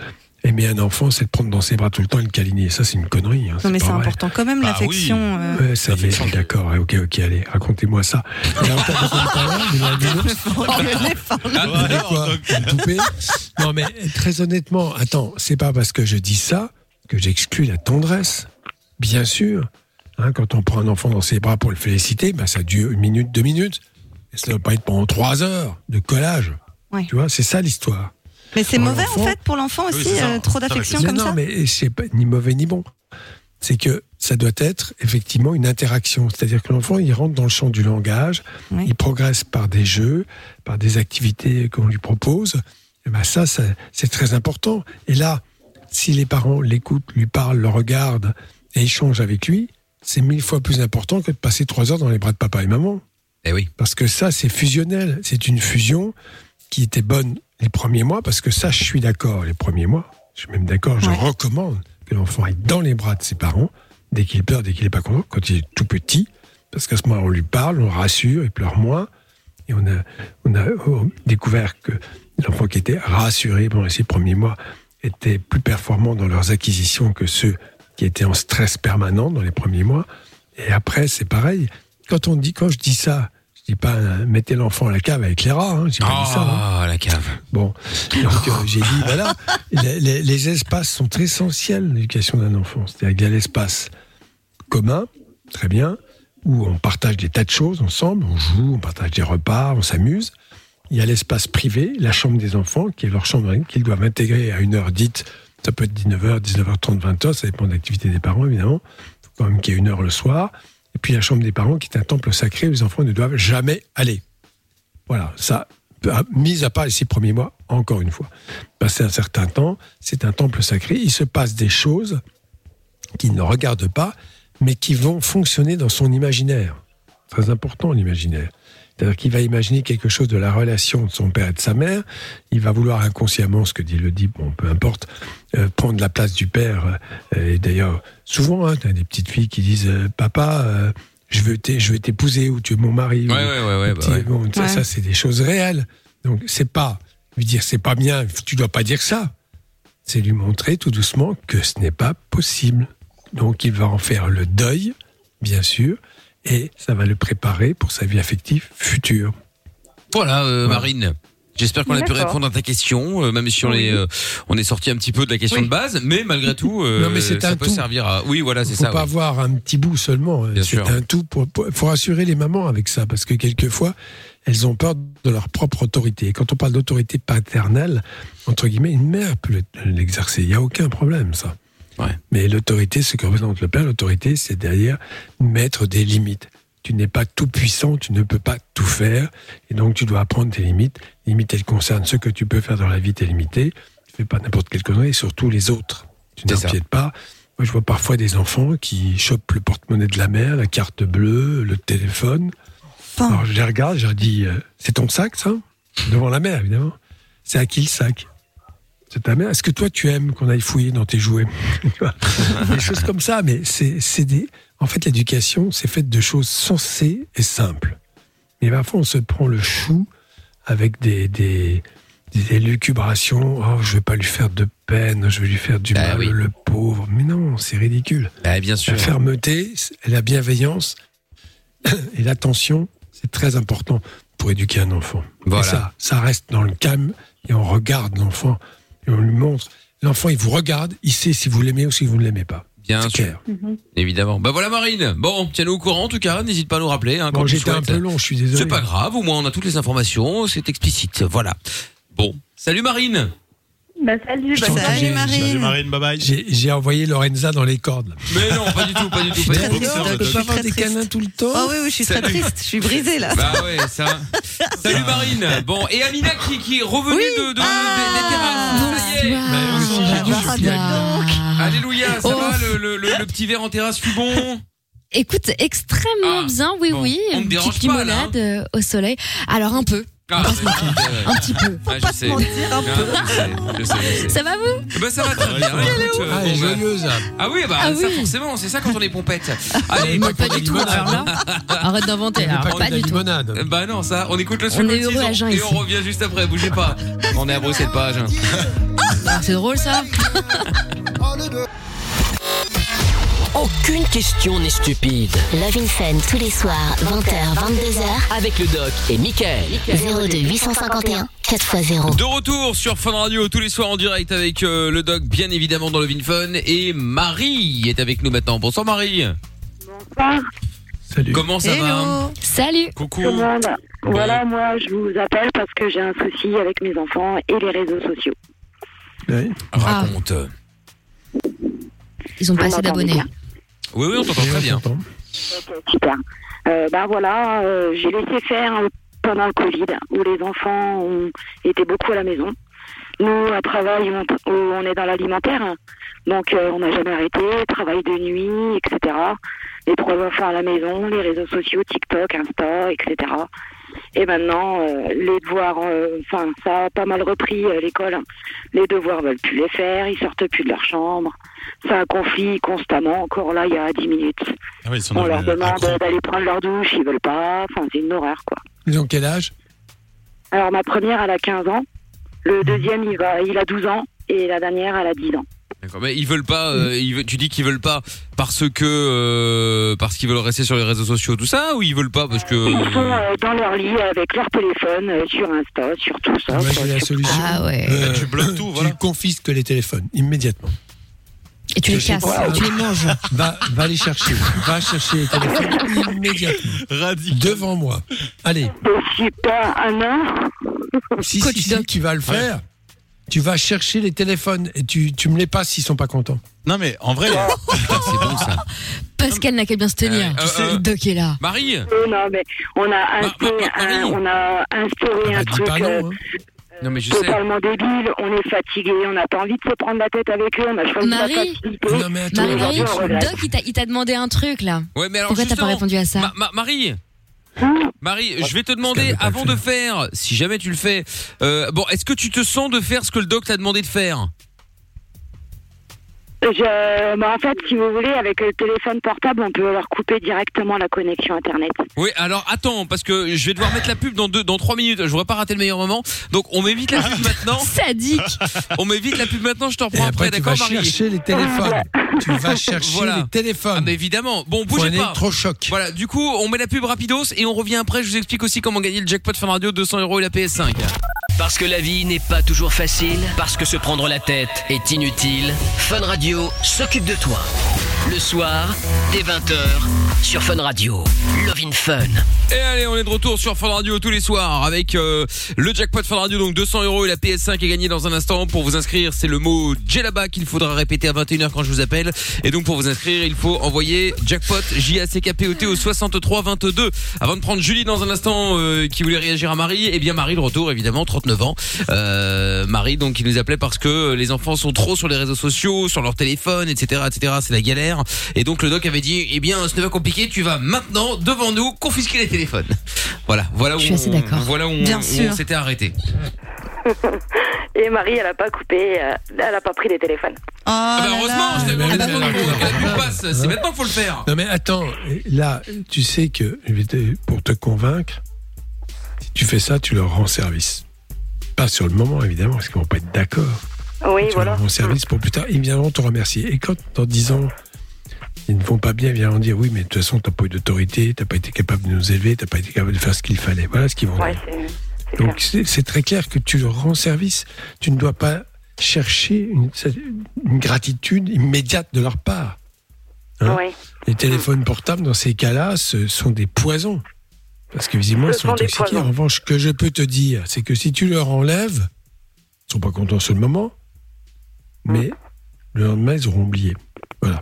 aimer un enfant, c'est de prendre dans ses bras tout le temps et le câliner. Ça, c'est une connerie. hein, Non, mais c'est important quand même, Bah l'affection. euh, Ouais, ça y est, d'accord. Ok, ok, allez, racontez-moi ça. Il y a encore beaucoup de talent, il y a un bisounours. Vous voulez quoi Une poupée Non, mais très honnêtement, attends, c'est pas parce que je dis ça que j'exclus la tendresse. Bien sûr. Hein, quand on prend un enfant dans ses bras pour le féliciter, ben, ça dure une minute, deux minutes. Et ça ne doit pas être pendant trois heures de collage. Ouais. Tu vois, c'est ça l'histoire. Mais c'est mauvais en fait pour l'enfant Oui, aussi, ça. euh, trop d'affection Non, comme non, ça. mais c'est pas ni mauvais ni bon. C'est que ça doit être effectivement une interaction. C'est-à-dire que l'enfant, il rentre dans le champ du langage, Oui. il progresse par des jeux, par des activités qu'on lui propose. Et ben ça, ça, c'est très important. Et là, si les parents l'écoutent, lui parlent, le regardent et échangent avec lui, c'est mille fois plus important que de passer trois heures dans les bras de papa et maman. Eh oui. Parce que ça, c'est fusionnel. C'est une fusion qui était bonne les premiers mois, parce que ça, je suis d'accord, les premiers mois. Je suis même d'accord, je Ouais. recommande que l'enfant aille dans les bras de ses parents, dès qu'il pleure, dès qu'il n'est pas content, quand il est tout petit, parce qu'à ce moment on lui parle, on le rassure, il pleure moins. Et on a, on a oh, découvert que l'enfant qui était rassuré pendant ces premiers mois était plus performant dans leurs acquisitions que ceux qui étaient en stress permanent dans les premiers mois. Et après, c'est pareil. Quand on dit, quand je dis ça, dis pas euh, mettez l'enfant à la cave avec les rats. Hein, j'ai pas dit ça. hein. Ah, la cave. Bon, donc euh, j'ai dit voilà, les, les- les espaces sont essentiels l'éducation d'un enfant. C'est-à-dire qu'il y a l'espace commun, très bien, où on partage des tas de choses ensemble, on joue, on partage des repas, on s'amuse. Il y a l'espace privé, la chambre des enfants, qui est leur chambre qu'ils doivent intégrer à une heure dite. Ça peut être 19h, 19h30, 20h, ça dépend de l'activité des parents, évidemment. Il faut quand même qu'il y ait une heure le soir. Et puis la chambre des parents, qui est un temple sacré où les enfants ne doivent jamais aller. Voilà, ça, à- mis à part les six premiers mois, encore une fois. Passé un certain temps, c'est un temple sacré. Il se passe des choses qu'il ne regarde pas, mais qui vont fonctionner dans son imaginaire. Très important, l'imaginaire. C'est-à-dire qu'il va imaginer quelque chose de la relation de son père et de sa mère. Il va vouloir inconsciemment, ce que dit le dit, bon, peu importe, euh, prendre la place du père. Euh, et d'ailleurs, souvent, hein, tu as des petites filles qui disent euh, Papa, euh, je veux t'é- je veux t'épouser ou tu es mon mari. Ouais, ou- ouais, ouais, ouais, bah ouais. bon, ça, Ouais. ça, c'est des choses réelles. Donc, c'est pas lui dire c'est pas bien, tu dois pas dire ça. C'est lui montrer tout doucement que ce n'est pas possible. Donc, il va en faire le deuil, bien sûr, et ça va le préparer pour sa vie affective future. Voilà, euh, Voilà. Marine. J'espère qu'on a pu répondre à ta question, euh, même si on est, euh, on est sorti un petit peu de la question Oui. de base, mais malgré tout, euh, Non, mais c'est ça un peut tout. servir à. Oui, voilà, Il c'est faut ça. pas ouais. voir un petit bout seulement. Bien C'est sûr. un tout. Pour, pour- faut rassurer les mamans avec ça, parce que quelquefois, elles ont peur de leur propre autorité. Et quand on parle d'autorité paternelle, entre guillemets, une mère peut l'exercer. Il n'y a aucun problème, ça. Ouais. Mais l'autorité, ce que représente le père, l'autorité, c'est derrière mettre des limites. Tu n'es pas tout puissant, tu ne peux pas tout faire, et donc tu dois apprendre tes limites. Les limites, elles concernent ce que tu peux faire dans la vie, t'es limité. fais pas n'importe quelle connerie, et surtout les autres. Tu n'empiètes pas. Moi, je vois parfois des enfants qui chopent le porte-monnaie de la mère, la carte bleue, le téléphone. Enfin. Alors, je les regarde, je leur dis, euh, c'est ton sac, ça? Devant la mère, évidemment. C'est à qui le sac? C'est ta mère. Est-ce que toi, tu aimes qu'on aille fouiller dans tes jouets Des choses comme ça, mais c'est des... En fait, l'éducation, c'est fait de choses sensées et simples. Mais parfois, on se prend le chou avec des, des, des élucubrations. Oh, je vais pas lui faire de peine, je vais lui faire du Bah mal, oui. le pauvre. Mais non, c'est ridicule. Bah, bien sûr. La fermeté, et la bienveillance et l'attention, c'est très important pour éduquer un enfant. Voilà. Et ça, ça reste dans le calme et on regarde l'enfant et on lui montre. L'enfant, il vous regarde, il sait si vous l'aimez ou si vous ne l'aimez pas. Bien sûr. clair. Évidemment. Bah voilà Marine. Bon, tiens-nous au courant en tout cas. N'hésite pas à nous rappeler. Hein, quand Bon, j'étais un peu long, je suis désolé. C'est pas grave. Au moins on a toutes les informations. C'est explicite. Voilà. Bon. Salut Marine. Bah, salut, bah, Salut, j'ai- Marine. Salut Marine, bye bye. J'ai envoyé Lorenza dans les cordes. là. Mais non, pas du tout, pas du tout. Pas du très tout. je peux avoir très des triste. câlins tout le temps Oh oui, oui, je suis très Salut. triste. Je suis brisée là. Bah ouais, ça. Salut Marine. Bon, et Amina qui, qui est revenue de, de, Ah. des- terrasses. Ça y est. Ah. Alléluia, ça Oh. va le, le, le, le petit verre en terrasse fut bon Écoute, extrêmement Ah, bien, oui, bon. oui. Une petite pas, là, hein. limonade euh, au soleil. Alors un peu, ah, un petit peu. Ah, pas je se sais. mentir un Ah, peu. je sais, je sais, je sais. Ça va vous? Bah ça va très bien. euh, Ah, elle est bon, bah- joyeuse. là. Ah oui, bah Ah ça oui. forcément, c'est ça quand on est pompette. Allez, pas pas du des tout. arrête d'inventer. Pas du tout. bah non, ça, on écoute le On est Sud heureux à Jeun, et on revient juste après, bougez pas. On est à Bruxelles-Page. Ah, C'est drôle ça. Aucune question n'est stupide. Love in Fun tous les soirs, 20h, 22h, Avec le doc et Michael. 02 851 4x0. De retour sur Fun Radio tous les soirs en direct avec euh, le doc, bien évidemment dans le Vin Fun. Et Marie est avec nous maintenant. Bonsoir Marie. bonsoir, Salut. Comment ça va. Salut. Coucou. monde. Voilà, moi, je vous appelle parce que j'ai un souci avec mes enfants et les réseaux sociaux. Ouais. Raconte. Ils ont pas Vous assez d'abonnés. Oui, oui, on t'entend très bien. Ok, super. Euh, ben voilà, euh, j'ai laissé faire pendant le Covid, où les enfants ont été beaucoup à la maison. Nous, à travail, on, où on est dans l'alimentaire, donc euh, on n'a jamais arrêté, travail de nuit, etc. Les trois enfants à la maison, les réseaux sociaux, TikTok, Insta, etc. Et maintenant, euh, les devoirs, euh, enfin, ça a pas mal repris euh, l'école. Les devoirs veulent plus les faire, ils sortent plus de leur chambre. Ça a conflit constamment, encore là, il y a 10 minutes. Ah oui, ils sont On leur demande d'aller prendre leur douche, ils veulent pas. Enfin, c'est une horreur, quoi. Ils ont quel âge? Alors, ma première, elle a 15 ans. Le deuxième, il, va, il a 12 ans. Et la dernière, elle a 10 ans. D'accord, mais ils veulent pas. euh, ils veulent- tu dis qu'ils veulent pas parce que euh, parce qu'ils veulent rester sur les réseaux sociaux, tout ça, ou ils veulent pas parce que. Ils sont euh, dans leur lit avec leur téléphone, euh, sur Insta, sur tout ça. Moi, j'ai la solution. Ah ouais. Euh, tu bloques tout, voilà. Tu confisques les téléphones immédiatement. Et tu les casses, pas. tu les manges. Va, va les chercher. Va chercher les téléphones immédiatement. Radical. Devant moi. Allez. Je suis pas un an. Si, si, si, tu vas le faire. Tu vas chercher les téléphones et tu, tu me les passes s'ils sont pas contents. Non mais en vrai, Putain, c'est bon ça. Pascal n'a qu'à bien se tenir. Euh, Tu sais, euh, le doc est là. Marie. Non, mais on a, instauré ma- un, on a instauré Ah un bah, truc pas euh, non. hein. Non mais je sais. totalement débile. On est fatigué, on n'a pas envie de se prendre la tête avec eux. On a choisi Marie. la facilité. Non, mais attends. Marie. Doc, il t'a- il t'a demandé un truc là. Ouais, mais alors Pourquoi t'as pas répondu à ça Ma- ma- Marie. Marie, je vais te demander avant de faire, si jamais tu le fais, euh, bon, est-ce que tu te sens de faire ce que le doc t'a demandé de faire? Je, bah, en fait, si vous voulez, avec le téléphone portable, on peut leur couper directement la connexion Internet. Oui, alors attends, parce que je vais devoir mettre la pub dans deux, dans trois minutes. Je voudrais pas rater le meilleur moment, donc on m'évite la pub maintenant. Sadique. On m'évite la pub maintenant. Je te Et reprends après, après, tu vas d'accord, Marie chercher les téléphones. tu vas chercher Voilà. les Ah, téléphones. mais évidemment. Bon, bougez pas. électrochoc. Voilà, du coup, on met la pub rapidos et on revient après. Je vous explique aussi comment gagner le jackpot Fun Radio 200 euros et la PS5. Parce que la vie n'est pas toujours facile, parce que se prendre la tête est inutile, Fun Radio s'occupe de toi. Le soir, dès 20h, sur Fun Radio. Love in Fun. Et allez, on est de retour sur Fun Radio tous les soirs avec euh, le jackpot Fun Radio, donc 200 euros et la PS5 est gagnée dans un instant. Pour vous inscrire, c'est le mot Djellaba qu'il faudra répéter à 21h quand je vous appelle. Et donc pour vous inscrire, il faut envoyer jackpot J-A-C-K-P-O-T au 63 22. Avant de prendre Julie dans un instant euh, qui voulait réagir à Marie, et bien Marie de retour évidemment, 39 ans. Euh, Marie donc qui nous appelait parce que les enfants sont trop sur les réseaux sociaux, sur leur téléphone, etc., etc. C'est la galère. Et donc le doc avait dit, eh bien ce n'est pas compliqué, tu vas maintenant devant nous confisquer les téléphones. Voilà, voilà où Je suis assez on-. Voilà où on, où on s'était arrêté. Et Marie, elle a pas coupé, euh, elle a pas pris les téléphones. Oh Ah bah heureusement, je t'avais Ah bah passe. C'est maintenant qu'il faut le faire. Non mais attends, là, tu sais que pour te convaincre, si tu fais ça, tu leur rends service. Pas sur le moment, évidemment, parce qu'ils vont pas être d'accord. Oui, tu voilà. leur rends service pour plus tard. Ils viendront te remercier. Et quand, dans 10 ans, ils ne vont pas bien, ils viendront dire oui, mais de toute façon, t'as pas eu d'autorité, t'as pas été capable de nous élever, t'as pas été capable de faire ce qu'il fallait. Voilà ce qu'ils vont Ouais, dire. c'est c'est clair. Donc c'est très clair que tu leur rends service. Tu ne dois pas chercher une, une gratitude immédiate de leur part. hein. Les téléphones portables, dans ces cas-là, ce sont des poisons. Parce que visiblement, ils sont sont intoxiqués. En revanche, ce que je peux te dire, c'est que si tu leur enlèves, ils sont pas contents sur le moment, mais le lendemain, ils auront oublié. Voilà.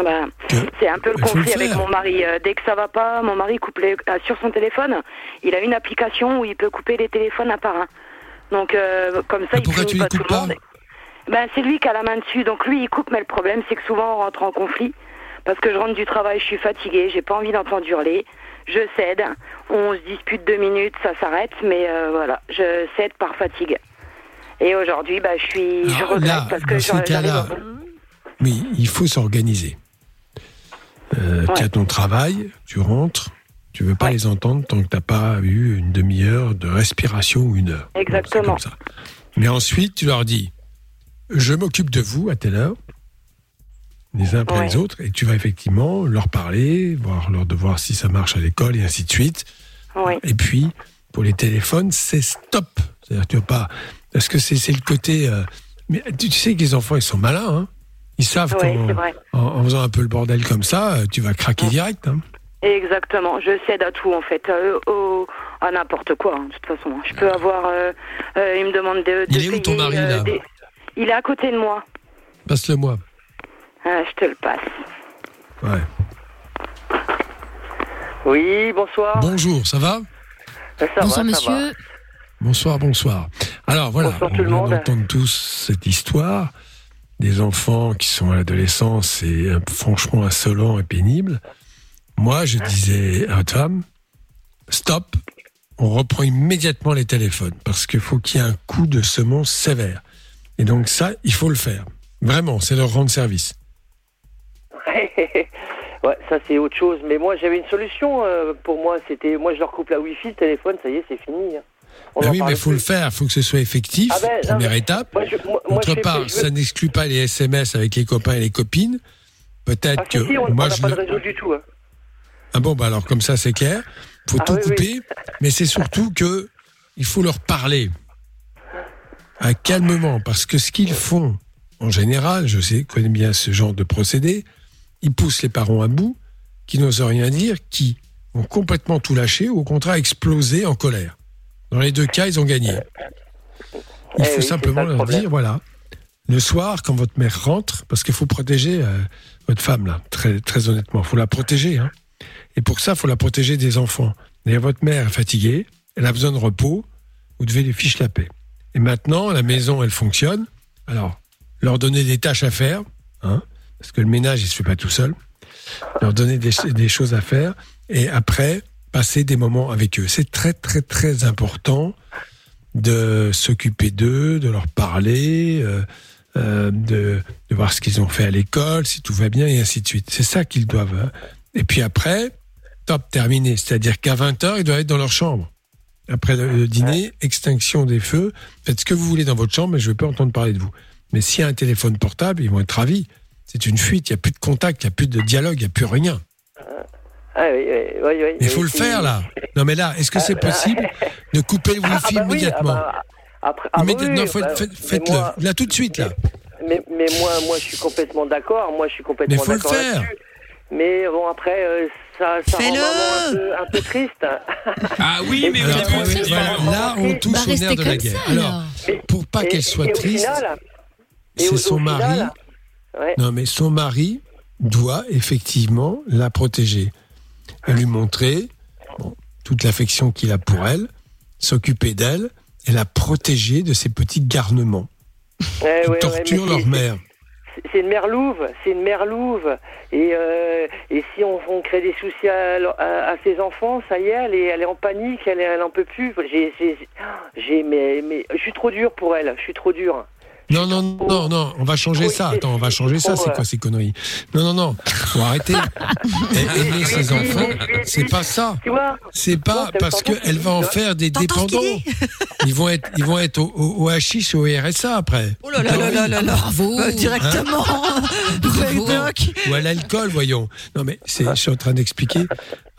Ah bah, c'est un peu le conflit avec mon mari. Euh, dès que ça va pas, mon mari coupe les, euh, sur son téléphone. Il a une application où il peut couper les téléphones un par un. Donc euh, comme ça, Mais il les pas tout le monde. Ben c'est lui qui a la main dessus. Donc lui, il coupe, mais le problème, c'est que souvent on rentre en conflit parce que je rentre du travail, je suis fatiguée, j'ai pas envie d'entendre hurler. Je cède, on se dispute deux minutes, ça s'arrête, mais euh, voilà, je cède par fatigue. Et aujourd'hui, bah, je suis, je Alors regrette là, parce que dans ces j'arrive cas-là, Oui, il faut s'organiser. Euh, Tu Ouais. as ton travail, tu rentres, tu veux pas Ouais. les entendre tant que tu n'as pas eu une demi-heure de respiration ou une heure. Exactement. comme ça. Mais ensuite, tu leur dis, je m'occupe de vous à telle heure, les uns après Ouais. les autres, et tu vas effectivement leur parler, voir leur devoir si ça marche à l'école et ainsi de suite. Oui. Et puis, pour les téléphones, c'est stop. C'est-à-dire, tu vas pas. Parce que c'est c'est le côté. euh, Mais tu sais que les enfants, ils sont malins. Hein ils savent Oui, qu'en en, en faisant un peu le bordel comme ça, euh, tu vas craquer direct. Hein. Exactement, je cède à tout en fait, euh, au- à n'importe quoi, hein, de toute façon. Je peux avoir, euh, euh, il me demande de, de Il est où ton mari, là des- Il est à côté de moi. Passe-le moi. Ah, je te le passe. Ouais. Oui, bonsoir. Bonjour, ça va? Ça va, Bonsoir, ça monsieur. Bonsoir, bonsoir. Alors voilà, Bonsoir on tout le vient monde. d'entendre tous cette histoire des enfants qui sont à l'adolescence et euh, franchement insolents et pénibles. Moi, je disais à votre femme, stop, on reprend immédiatement les téléphones parce qu'il faut qu'il y ait un coup de semonce sévère. Et donc ça, il faut le faire. Vraiment, c'est leur rendre service. ouais, ça c'est autre chose. Mais moi j'avais une solution euh, pour moi. C'était, moi je leur coupe la Wi-Fi, le téléphone, ça y est, c'est fini. hein. On Ben en oui, mais il faut le faire, il faut que ce soit effectif, Ah ben, première étape. Moi, je, moi, fais- part, veux- ça n'exclut pas les SMS avec les copains et les copines. Peut-être Ah, que si, on moi n'a je pas de le- réseau du tout. hein. Ah bon, bah alors comme ça c'est clair. faut Ah tout oui, oui. couper, mais c'est surtout que il faut leur parler. Ah, calmement, parce que ce qu'ils font, en général, je sais, connais bien ce genre de procédé, ils poussent les parents à bout, qui n'osent rien dire, qui vont complètement tout lâcher, ou au contraire exploser en colère. Dans les deux cas, ils ont gagné. Il Eh faut oui, simplement leur problème. dire, voilà, le soir, quand votre mère rentre, parce qu'il faut protéger euh, votre femme, là, très, très honnêtement, il faut la protéger. Hein. Et pour ça, il faut la protéger des enfants. Et votre mère est fatiguée, elle a besoin de repos, vous devez lui fiche la paix. Et maintenant, la maison, elle fonctionne. Alors, leur donner des tâches à faire, hein, parce que le ménage, il se fait pas tout seul. Leur donner des, des choses à faire, et après, passer des moments avec eux. C'est très, très, très important de s'occuper d'eux, de leur parler, euh, euh, de, de voir ce qu'ils ont fait à l'école, si tout va bien, et ainsi de suite. C'est ça qu'ils doivent. hein. Et puis après, top, terminé. C'est-à-dire qu'à 20h, ils doivent être dans leur chambre. Après le, dîner, extinction des feux. Faites ce que vous voulez dans votre chambre, mais je ne veux pas entendre parler de vous. Mais s'il y a un téléphone portable, ils vont être ravis. C'est une fuite, il n'y a plus de contact, il n'y a plus de dialogue, il n'y a plus rien. Ah, oui, oui, oui, oui, Mais il faut le faire là. Non mais là, est-ce que c'est possible de couper le Ah, Wi-Fi bah oui, immédiatement ah bah, après, ah, Immédiatement, oui, faites- bah, faites- mais faites-le. moi- Là tout de suite là. Mais, mais mais moi, moi, je suis complètement d'accord. Moi, je suis complètement Mais faut le faire. Mais bon, après, euh, ça, ça rend un peu, un peu triste. Ah oui, mais Alors, voilà, là, on touche Bah, au nerf de la guerre. ça, Alors, alors. pour pas Et- qu'elle soit et triste, c'est son au mari. final, ouais. Non, mais son mari doit effectivement la protéger, à lui montrer bon, toute l'affection qu'il a pour elle, s'occuper d'elle et la protéger de ces petits garnements Ouais, qui ouais, torturent leur mère. c'est- une mère louve, c'est une mère louve. Et, euh, et si on, on crée des soucis à, à- à ses enfants, ça y est, elle est, elle est en panique, elle, est- elle en peut plus. J'ai, j'ai, j'ai- mais, mais je suis trop dur pour elle, je suis trop dur. Non, non, non, non, on va changer Oui, ça. Attends, on va changer ça. C'est quoi ces conneries? Non, non, non. Faut arrêter. Aimer ses enfants, c'est pas ça. Tu vois C'est pas parce qu'elle va en faire des dépendants. Ils vont être, ils vont être au, au, au au RSA après. Oh là là là là là là. Bravo. Euh, directement. Bravo. Doc. Ou à l'alcool, voyons. Non, mais c'est, je suis en train d'expliquer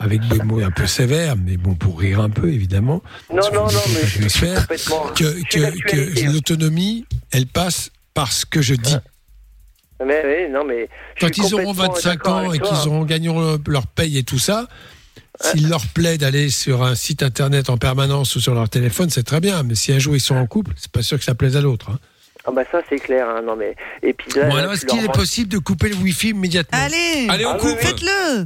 avec des mots un peu sévères, mais bon, pour rire un peu, évidemment. Non, non, non, mais je que hein. l'autonomie, elle passe par ce que je dis. Mais, mais, non, mais. je Quand ils auront complètement 25 d'accord ans et qu'ils auront gagné leur- leur paye et tout ça, s'il leur plaît d'aller sur un site internet en permanence ou sur leur téléphone, c'est très bien. Mais si un jour ils sont en couple, c'est pas sûr que ça plaise à l'autre. hein. Ah, bah ça, c'est clair, hein, non, mais. Et puis là. Bon, là, alors, tu est-ce leur qu'il est possible de couper le Wi-Fi immédiatement? Allez. Allez, on Ah, coupe. oui, oui. Faites-le.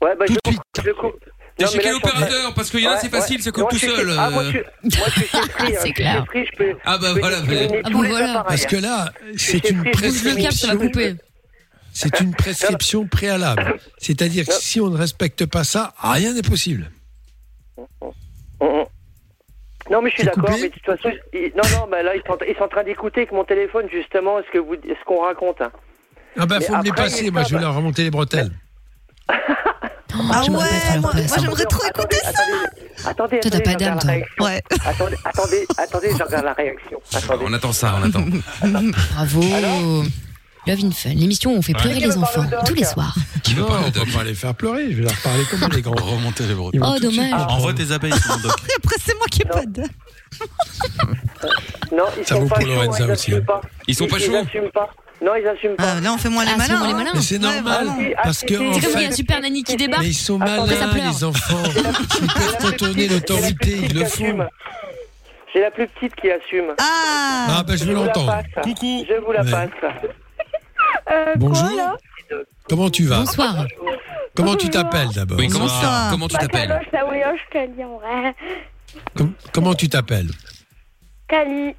Ouais, bah, Tout je coupe. Je coupe. T'es chez quel opérateur Parce qu'il y en a, Ouais, c'est facile, ouais. ça coupe Moi, tout seul. Ah, moi, euh. je suis- moi, je suis hein, C'est je suis clair. je peux. Ah bah je peux voilà, Ah bah les voilà. Parce que là, c'est une prescription. couper. C'est une prescription préalable. C'est-à-dire que si on ne respecte pas ça, rien n'est possible. Non, mais je suis C'est d'accord, mais de toute façon, ils- non, non, bah là, ils sont, ils sont en train d'écouter avec mon téléphone, justement, ce que vous, ce qu'on raconte. hein. Ah bah Mais faut me les passer, moi je vais leur remonter les bretelles. Ah ouais, moi, moi, hein. j'aimerais trop Attendez, écouter ça. attendez, attendez, Toi, t'as attendez, pas d'âme. Ouais. Attendez, attendez, attendez, je regarde la réaction. Attendez. On attend ça, on attend. Bravo. Love in Fun, l'émission où on fait pleurer les enfants tous les soirs. Qui veut Non, parler on doc va pas les faire pleurer, je vais leur parler comme des grands. Remonter les bretelles. Oh, dommage. Envoie tes abeilles, Doc. Après, c'est moi qui ai Non. pas de. Non, ils Ça sont vaut pas pour chauds, Lorenza ils aussi, hein. Ils sont pas Ils chauds pas. Non, ils assument pas. Ah, là, on fait moins les Ah, malins. c'est moins les hein. malins. Mais c'est normal, vraiment. parce que Ah, en C'est comme fait, s'il y a un super nanny qui débarque. mais ils sont ça malins pleure. les enfants. S'ils peuvent contourner l'autorité, ils le font. J'ai la plus petite qui assume. Ah. Ah bah je veux vous la l'entendre. passe. Coucou. Je vous la Ouais. passe. Bonjour. Comment tu vas Bonsoir. Comment tu t'appelles d'abord Oui, comment, Bonsoir. comment tu t'appelles Com- Comment tu t'appelles Cali.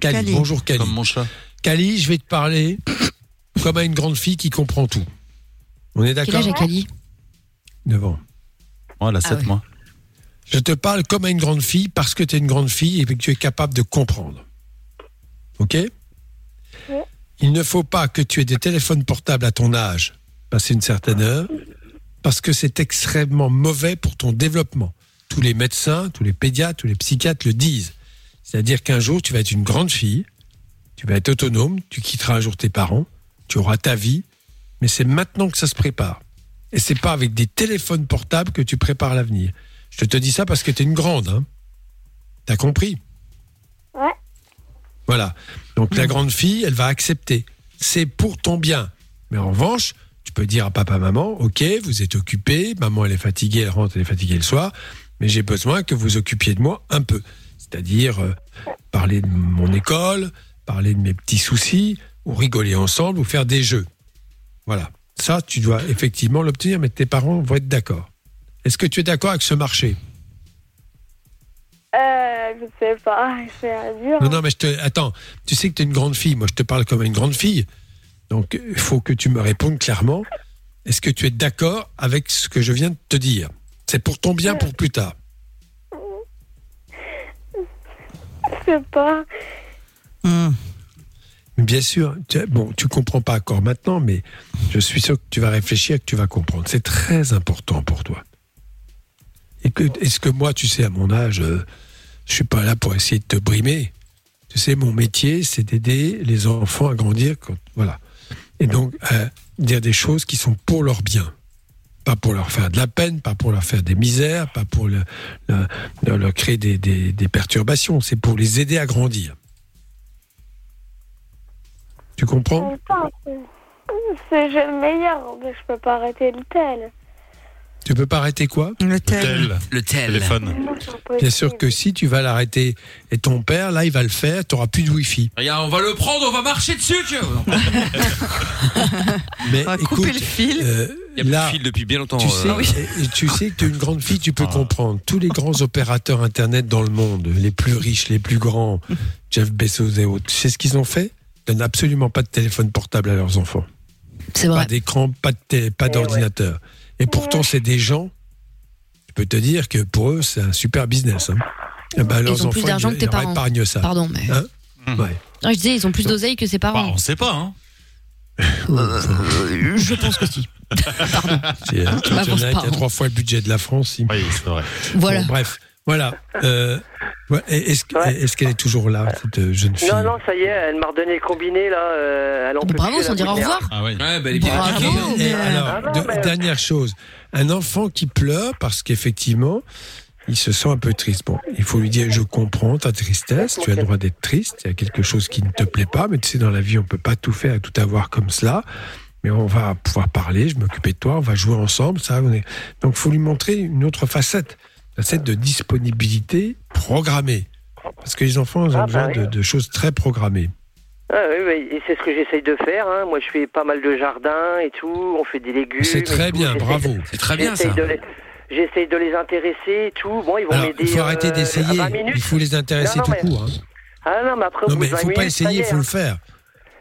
Cali. Cali. Bonjour Cali. Comme mon chat. Cali, je vais te parler comme à une grande fille qui comprend tout. On est Quel d'accord âge a Kali 9 ans. Voilà, Ah 7 ouais. mois. Je te parle comme à une grande fille parce que tu es une grande fille et que tu es capable de comprendre. Ok? Il ne faut pas que tu aies des téléphones portables à ton âge, passé une certaine heure, parce que c'est extrêmement mauvais pour ton développement. Tous les médecins, tous les pédiatres, tous les psychiatres le disent. C'est-à-dire qu'un jour, tu vas être une grande fille, tu vas être autonome, tu quitteras un jour tes parents, tu auras ta vie, mais c'est maintenant que ça se prépare. Et c'est pas avec des téléphones portables que tu prépares l'avenir. Je te dis ça parce que tu es une grande. Hein T'as compris? Ouais. Voilà. Donc la grande fille, elle va accepter. C'est pour ton bien. Mais en revanche, tu peux dire à papa, maman, ok, vous êtes occupé, maman elle est fatiguée, elle rentre, elle est fatiguée le soir, mais j'ai besoin que vous occupiez de moi un peu. C'est-à-dire euh, parler de mon école, parler de mes petits soucis, ou rigoler ensemble, ou faire des jeux. Voilà. Ça, tu dois effectivement l'obtenir, mais tes parents vont être d'accord. Est-ce que tu es d'accord avec ce marché? Euh, je sais pas, c'est dur. Non, non, mais je te. Attends, tu sais que tu es une grande fille. Moi, je te parle comme une grande fille. Donc, il faut que tu me répondes clairement. Est-ce que tu es d'accord avec ce que je viens de te dire? C'est pour ton bien pour plus tard. Je sais pas. Mais Bien sûr, bon, tu comprends pas encore maintenant, mais je suis sûr que tu vas réfléchir, que tu vas comprendre. C'est très important pour toi. Et est-ce que moi, tu sais, à mon âge, euh, je suis pas là pour essayer de te brimer? Tu sais, mon métier, c'est d'aider les enfants à grandir. Voilà. Et donc, euh, dire des choses qui sont pour leur bien. Pas pour leur faire de la peine, pas pour leur faire des misères, pas pour le- le- leur, créer des perturbations. C'est pour les aider à grandir. Tu comprends c'est- le meilleur, mais je peux pas arrêter le tel. Tu peux pas arrêter quoi Le tel. Le tel. Téléphone. Bien sûr que si tu vas l'arrêter et ton père, là, il va le faire, tu n'auras plus de Wi-Fi. Regarde, on va le prendre, on va marcher dessus, tu vois. Mais On va écoute, couper le fil. euh, Il y a plus là, de fil depuis bien longtemps. tu sais, euh, tu sais que tu es une grande fille, tu peux Ah. comprendre. Tous les grands opérateurs Internet dans le monde, les plus riches, les plus grands, Jeff Bezos et autres, tu sais ce qu'ils ont fait? Donnent absolument pas de téléphone portable à leurs enfants. C'est Pas vrai. d'écran, pas de télé- pas Eh d'ordinateur. Et pourtant, c'est des gens, je peux te dire que pour eux, c'est un super business. Hein. Eh ben, leurs ont plus d'argent ils- que tes ils parents. épargnent ça. Pardon, mais. Hein. Ouais. Non, je disais, ils ont plus d'oseille que ses Bah, parents. on sait pas, hein. Euh, je pense que si. Pardon. C'est truc m'avance honnête, pas, il y a hein. trois fois le budget de la France. Oui, c'est vrai. Voilà. Bon, bref, voilà. Euh, ouais, Est-ce que- Ouais. est-ce qu'elle est toujours là, cette euh, jeune fille? Non, non, ça y est, elle m'a redonné le combiné, là. euh, elle en Bon, peut bravo, plus, sans la dire au revoir. Ah oui. Ouais, bah, elle est bien Bravo. impliquée. Et mais- alors, Ah non, de- mais- dernière chose, un enfant qui pleure parce qu'effectivement, il se sent un peu triste. Bon, il faut lui dire, je comprends ta tristesse, tu as le droit d'être triste, il y a quelque chose qui ne te plaît pas, mais tu sais, dans la vie, on peut pas tout faire et tout avoir comme cela. Mais on va pouvoir parler, je m'occuper de toi, on va jouer ensemble, ça. On est... Donc, faut lui montrer une autre facette, facette de disponibilité programmée. Parce que les enfants ils ont Ah, bah besoin oui. de, de choses très programmées. Ah, oui, oui, et c'est ce que j'essaye de faire. Hein. Moi, je fais pas mal de jardin et tout. On fait des légumes. C'est très bien, bravo. C'est très bien ça. j'essaye de les- J'essaye de les intéresser et tout. Bon, ils vont Alors, m'aider. il faut arrêter euh, d'essayer, à 20 minutes. il faut les intéresser Non, non, tout mais- court. hein. Ah non, mais après, Non, mais il 20 faut pas minutes, essayer, il faut hein. le faire.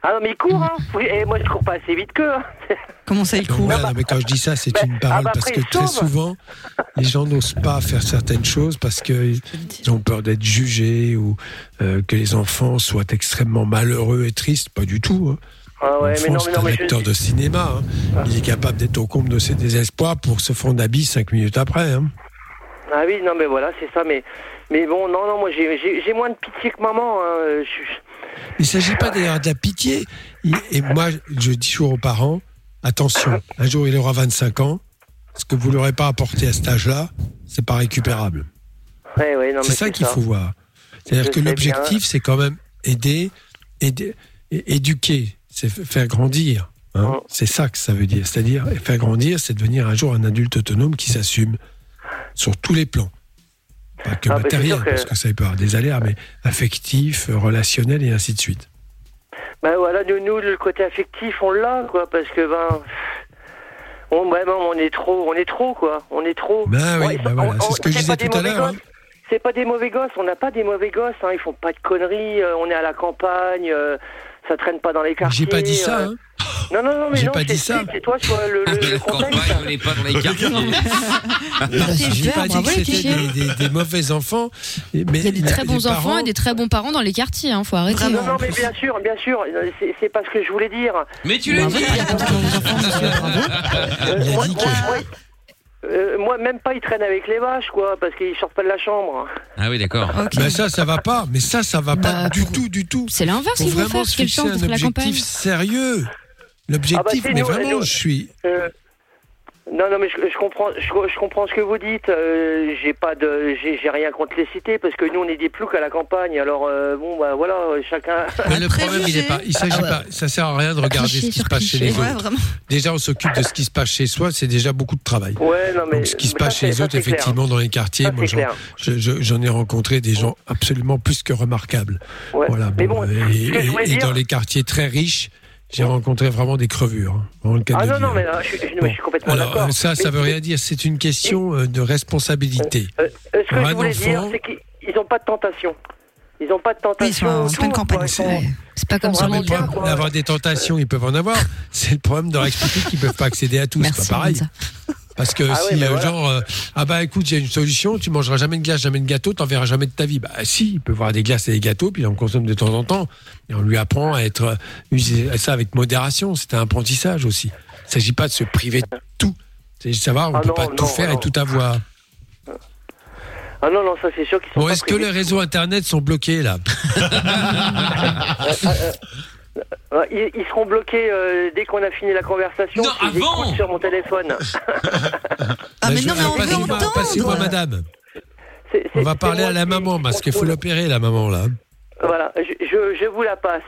Ah non, mais il court, hein. Oui, Et moi, je cours pas assez vite que. hein. Comment ça, il court voilà, mais quand je dis ça, c'est bah, une parole ah bah parce après, que très souvent, les gens n'osent pas faire certaines choses parce qu'ils ont peur d'être jugés ou euh, que les enfants soient extrêmement malheureux et tristes. Pas du tout. Hein. Ah ouais, mais non, un je- acteur de cinéma. hein. Il est capable d'être au comble de ses désespoirs pour se fondre d'habits cinq minutes après. hein. Ah oui, non, mais voilà, c'est ça. Mais, mais bon, non, non, moi, j'ai- moins de pitié que maman. Hein. Je Il ne s'agit pas d'ailleurs de la pitié. Et moi, je dis toujours aux parents, attention, un jour il aura 25 ans, ce que vous ne l'aurez pas apporté à cet âge-là, c'est pas récupérable. Ouais, ouais, non, C'est ça qu'il faut voir. C'est-à-dire que l'objectif, c'est quand même aider, éduquer, c'est faire grandir. hein. Mm. C'est ça que ça veut dire. C'est-à-dire, faire grandir, c'est devenir un jour un adulte autonome qui s'assume sur tous les plans. Pas que Ah, matériel, que- parce que ça peut avoir des aléas, mais affectif, relationnel et ainsi de suite. Ben voilà, nous, nous, le côté affectif, on l'a, quoi, parce que, ben. On, vraiment, on est trop, on est trop, quoi. On est trop. Ben oui, Ouais, ben voilà, c'est ce que je disais tout à mauvais l'heure. gosses. C'est pas des mauvais gosses, on n'a pas des mauvais gosses, hein. ils font pas de conneries, euh, on est à la campagne, euh, ça traîne pas dans les quartiers. J'ai pas dit ça. euh. hein. Non, non, non, mais J'ai non, pas c'est- dit ça. C'est toi, sur le, le, le La contexte. campagne, on n'est pas dans les quartiers. J'ai super, pas dit que c'était des, des- des mauvais enfants. Mais Il y a des très bons enfants parents- et des très bons parents dans les quartiers, hein. Faut arrêter. Ah, non, hein. non, mais bien sûr, bien sûr, c'est c'est pas ce que je voulais dire. Mais tu l'as Bravo dit. enfants, Il a moi, dit euh, moi, même pas, ils traînent avec les vaches, quoi, parce qu'ils sortent pas de la chambre. Ah oui, d'accord. Ben ça, ça va pas. Mais ça, ça va pas Bah, du tout, du tout. C'est l'inverse Faut qu'il faut vraiment faire. fixer chance un d'être la campagne. objectif sérieux. L'objectif, Ah bah, mais nous, vraiment, nous- je suis. Euh, non, non, mais je, je comprends, je, je comprends ce que vous dites. euh, j'ai pas de, j'ai j'ai rien contre les cités parce que nous on est des ploucs à la campagne. Alors euh, bon, bah voilà, chacun. Mais le problème, il est pas. Il s'agit Ah ouais. pas. Ça sert à rien de regarder Cliché ce qui se passe chez les Ouais, autres. vraiment. Déjà, on s'occupe de ce qui se passe chez soi. C'est déjà beaucoup de travail. Ouais, non mais. Donc, ce qui se passe chez les autres, clair. effectivement, dans les quartiers, Ça, moi, j'en clair. je- je- j'en ai rencontré des gens absolument plus que remarquables. Ouais. Voilà. Mais bon, et, dans les quartiers très riches, j'ai rencontré vraiment des crevures. hein. Le cas Ah de non, non, mais là, je, suis- je- Bon. je suis complètement Alors, d'accord. euh, ça, ça Mais- veut rien dire. C'est une question euh, de responsabilité. Euh, euh, ce que Un je voulais enfant- dire, c'est qu'ils n'ont pas de tentation. Ils n'ont pas de Oui, ils tentation. sont en pleine campagne. quoi. Ils sont- c'est- C'est pas comme mon le problème d'avoir des tentations, ils peuvent en avoir. C'est le problème de leur expliquer qu'ils peuvent pas accéder à tout. C'est pas pareil. Parce que Ah si, oui, mais euh, voilà. genre, euh, ah bah écoute, j'ai une solution, tu mangeras jamais de glace, jamais de gâteau, t'en verras jamais de ta vie. Bah si, il peut voir des glaces et des gâteaux, puis il en consomme de temps en temps. Et on lui apprend à être euh, user ça avec modération. C'est un apprentissage aussi. Il s'agit pas de se priver de tout. C'est juste savoir, on Ah peut non, pas non, tout faire et tout avoir. Ah non, non, ça c'est sûr qu'ils sont Bon, est-ce que les réseaux internet sont bloqués là? Ils, ils seront bloqués euh, dès qu'on a fini la conversation. Non, si avant sur mon téléphone. Ah, mais Bah, je- non, mais on veut passez-moi- Passez-moi, entendre. madame. On va parler à la maman parce qu'il faut l'opérer, la maman là. Voilà, je, je, je vous la passe.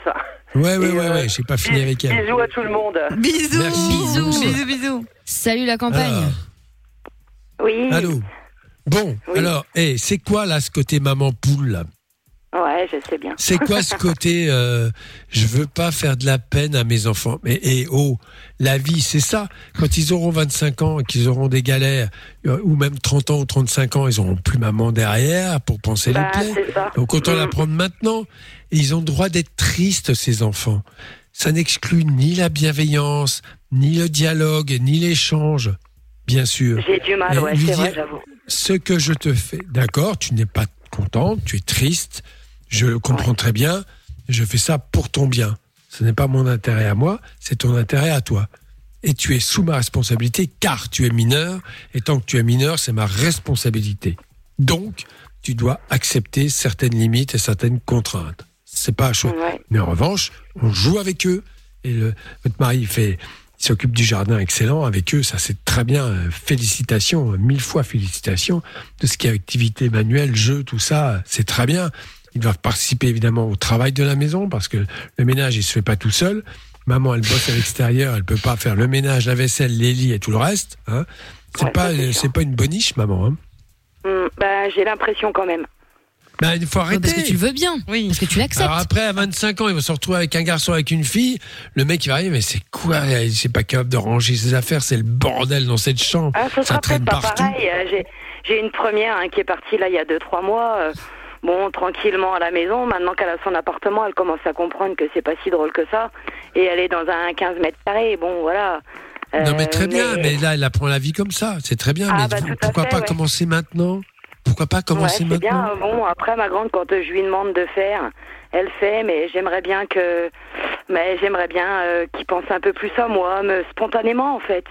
Ouais, ouais, Et, ouais, euh, ouais, j'ai pas fini avec elle. Bisous à tout le monde. Bisous. Merci. Bisous. Bisous, bisous. Salut la campagne. Oui. Allô Bon, alors, eh, c'est quoi là ce côté maman poule là? Ouais, je sais bien. C'est quoi ce côté euh, je veux pas faire de la peine à mes enfants Mais et oh, la vie, c'est ça. Quand ils auront 25 ans et qu'ils auront des galères, euh, ou même 30 ans ou 35 ans, ils auront plus maman derrière pour penser Bah, les plaies. Donc autant Mm. l'apprendre maintenant. Et ils ont le droit d'être tristes, ces enfants. Ça n'exclut ni la bienveillance, ni le dialogue, ni l'échange, bien sûr. J'ai du mal, ouais, c'est vrai, j'avoue. Ce que je te fais, d'accord, tu n'es pas contente, tu es triste, je le comprends très bien, je fais ça pour ton bien. Ce n'est pas mon intérêt à moi, c'est ton intérêt à toi. Et tu es sous ma responsabilité car tu es mineur, et tant que tu es mineur, c'est ma responsabilité. Donc, tu dois accepter certaines limites et certaines contraintes. C'est pas choix. Ouais. Mais en revanche, on joue avec eux. Et le, votre mari fait, il s'occupe du jardin excellent avec eux. Ça, c'est très bien. Félicitations, mille fois félicitations. De ce qui est activité manuelle, jeu, tout ça, c'est très bien. Ils doivent participer évidemment au travail de la maison parce que le ménage, il se fait pas tout seul. Maman, elle bosse à l'extérieur, elle peut pas faire le ménage, la vaisselle, les lits et tout le reste. Hein. C'est Ouais, pas, c'est euh, c'est pas une boniche, maman. Hein. Hmm, bah, j'ai l'impression quand même. Ben, il faut arrêter. Parce que tu le veux bien. Oui. Parce que tu l'acceptes. Alors après, à 25 ans, il va se retrouver avec un garçon, avec une fille. Le mec, il va arriver, mais c'est quoi Il n'est pas capable de ranger ses affaires, c'est le bordel dans cette chambre. Ah, ce Ça sera traîne peut-être pas partout. pareil. Euh, J'ai, j'ai une première hein, qui est partie là il y a 2-3 mois. euh, bon, tranquillement à la maison. Maintenant qu'elle a son appartement, elle commence à comprendre que c'est pas si drôle que ça. Et elle est dans un 15 mètres carrés. Bon, voilà. Non, mais Euh, très bien, mais là, elle apprend la vie comme ça. C'est très bien, Ah, mais bah, pourquoi fait, pas ouais. commencer maintenant? Pourquoi pas commencer maintenant? bien. Bon, après, ma grande, quand euh, je lui demande de faire, elle fait, mais j'aimerais bien que. Mais j'aimerais bien euh, qu'il pense un peu plus à moi, me, spontanément, en fait.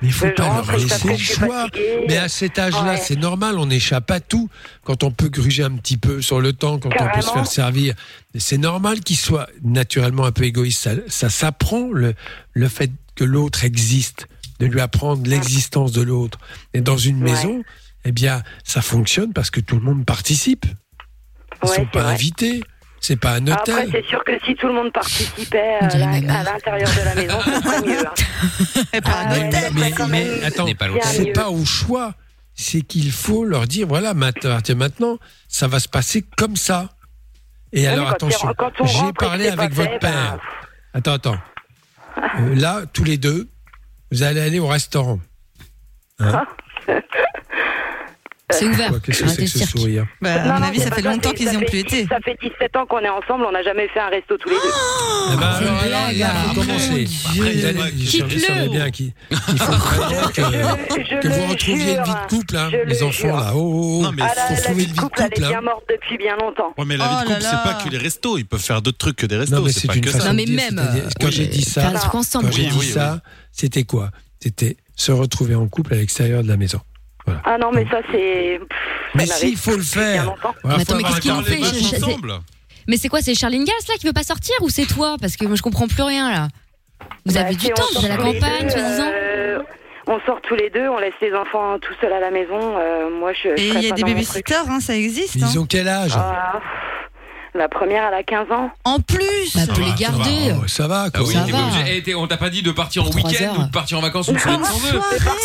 Mais il faut pas leur laisser le choix. fatiguée. Mais à cet âge-là, Ouais. c'est normal, on échappe à tout. Quand on peut gruger un petit peu sur le temps, quand on peut se faire servir. C'est normal qu'il soit naturellement un peu égoïste. Ça, ça s'apprend, le, le fait que l'autre existe, de lui apprendre l'existence de l'autre. Et dans une Ouais. maison, eh bien, ça fonctionne parce que tout le monde participe. Ils Ouais, sont pas vrai. invités. C'est pas un Après, hôtel. c'est sûr que si tout le monde participait On à l'intérieur de la maison, ce serait mieux. hein. Et pas un Ah, hôtel. mais, serait quand mais même attends, pas c'est mieux. pas au choix. C'est qu'il faut leur dire voilà, maintenant, maintenant, ça va se passer comme ça. Et alors attention, j'ai parlé pas avec votre fait, père. ben, Attends, attends. Euh, là, tous les deux, vous allez aller au restaurant. Hein C'est ouvert. Quoi, Qu'est-ce que c'est que ce sourire Bah, à Non, mon non, avis, ça fait longtemps qu'ils n'y ont plus été. Ça fait 17 ans qu'on est ensemble, on n'a jamais fait un resto tous les deux. Eh ben, alors, alors, blague. là, faut Oh, commencer. je Quitte-le. savais bien qu'il faut que, vous retrouviez une vie de couple, hein, les enfants là. Oh, oh, oh. Non, mais Ah, faut la, la trouver vie une de vie de couple, elle est bien hein. morte depuis bien longtemps. Ouais, mais la vie Oh de là couple, c'est là. pas que les restos. Ils peuvent faire d'autres trucs que des restos. Non, mais c'est que ça. Non, mais même, euh, Quand j'ai dit ça. Quand j'ai dit ça, c'était quoi? C'était se retrouver en couple à l'extérieur de la maison. Voilà. Ah non, mais ça, c'est. Mais ça si, n'avait il faut le faire. Voilà, Mais attends, mais qu'est-ce qu'ils ont fait Je-. Mais c'est quoi C'est Charline Gals là qui veut pas sortir ou c'est toi Parce que moi je comprends plus rien là. Vous Bah, avez si du on temps, sort vous êtes à la tous les campagne, deux, soi-disant euh, On sort tous les deux, on laisse les enfants tout seuls à la maison. euh, moi, je. Et il y a des babysitters, hein, ça existe. hein. Ils ont quel âge Ah, la première, elle a 15 ans. En plus Bah, peut les ça garder. Oh, Ça va, Ah quoi. oui, Ça t'es va. obligé. Eh, t'es- on t'a pas dit de partir en Pour trois week-end heures. ou de partir en vacances une semaine sans eux.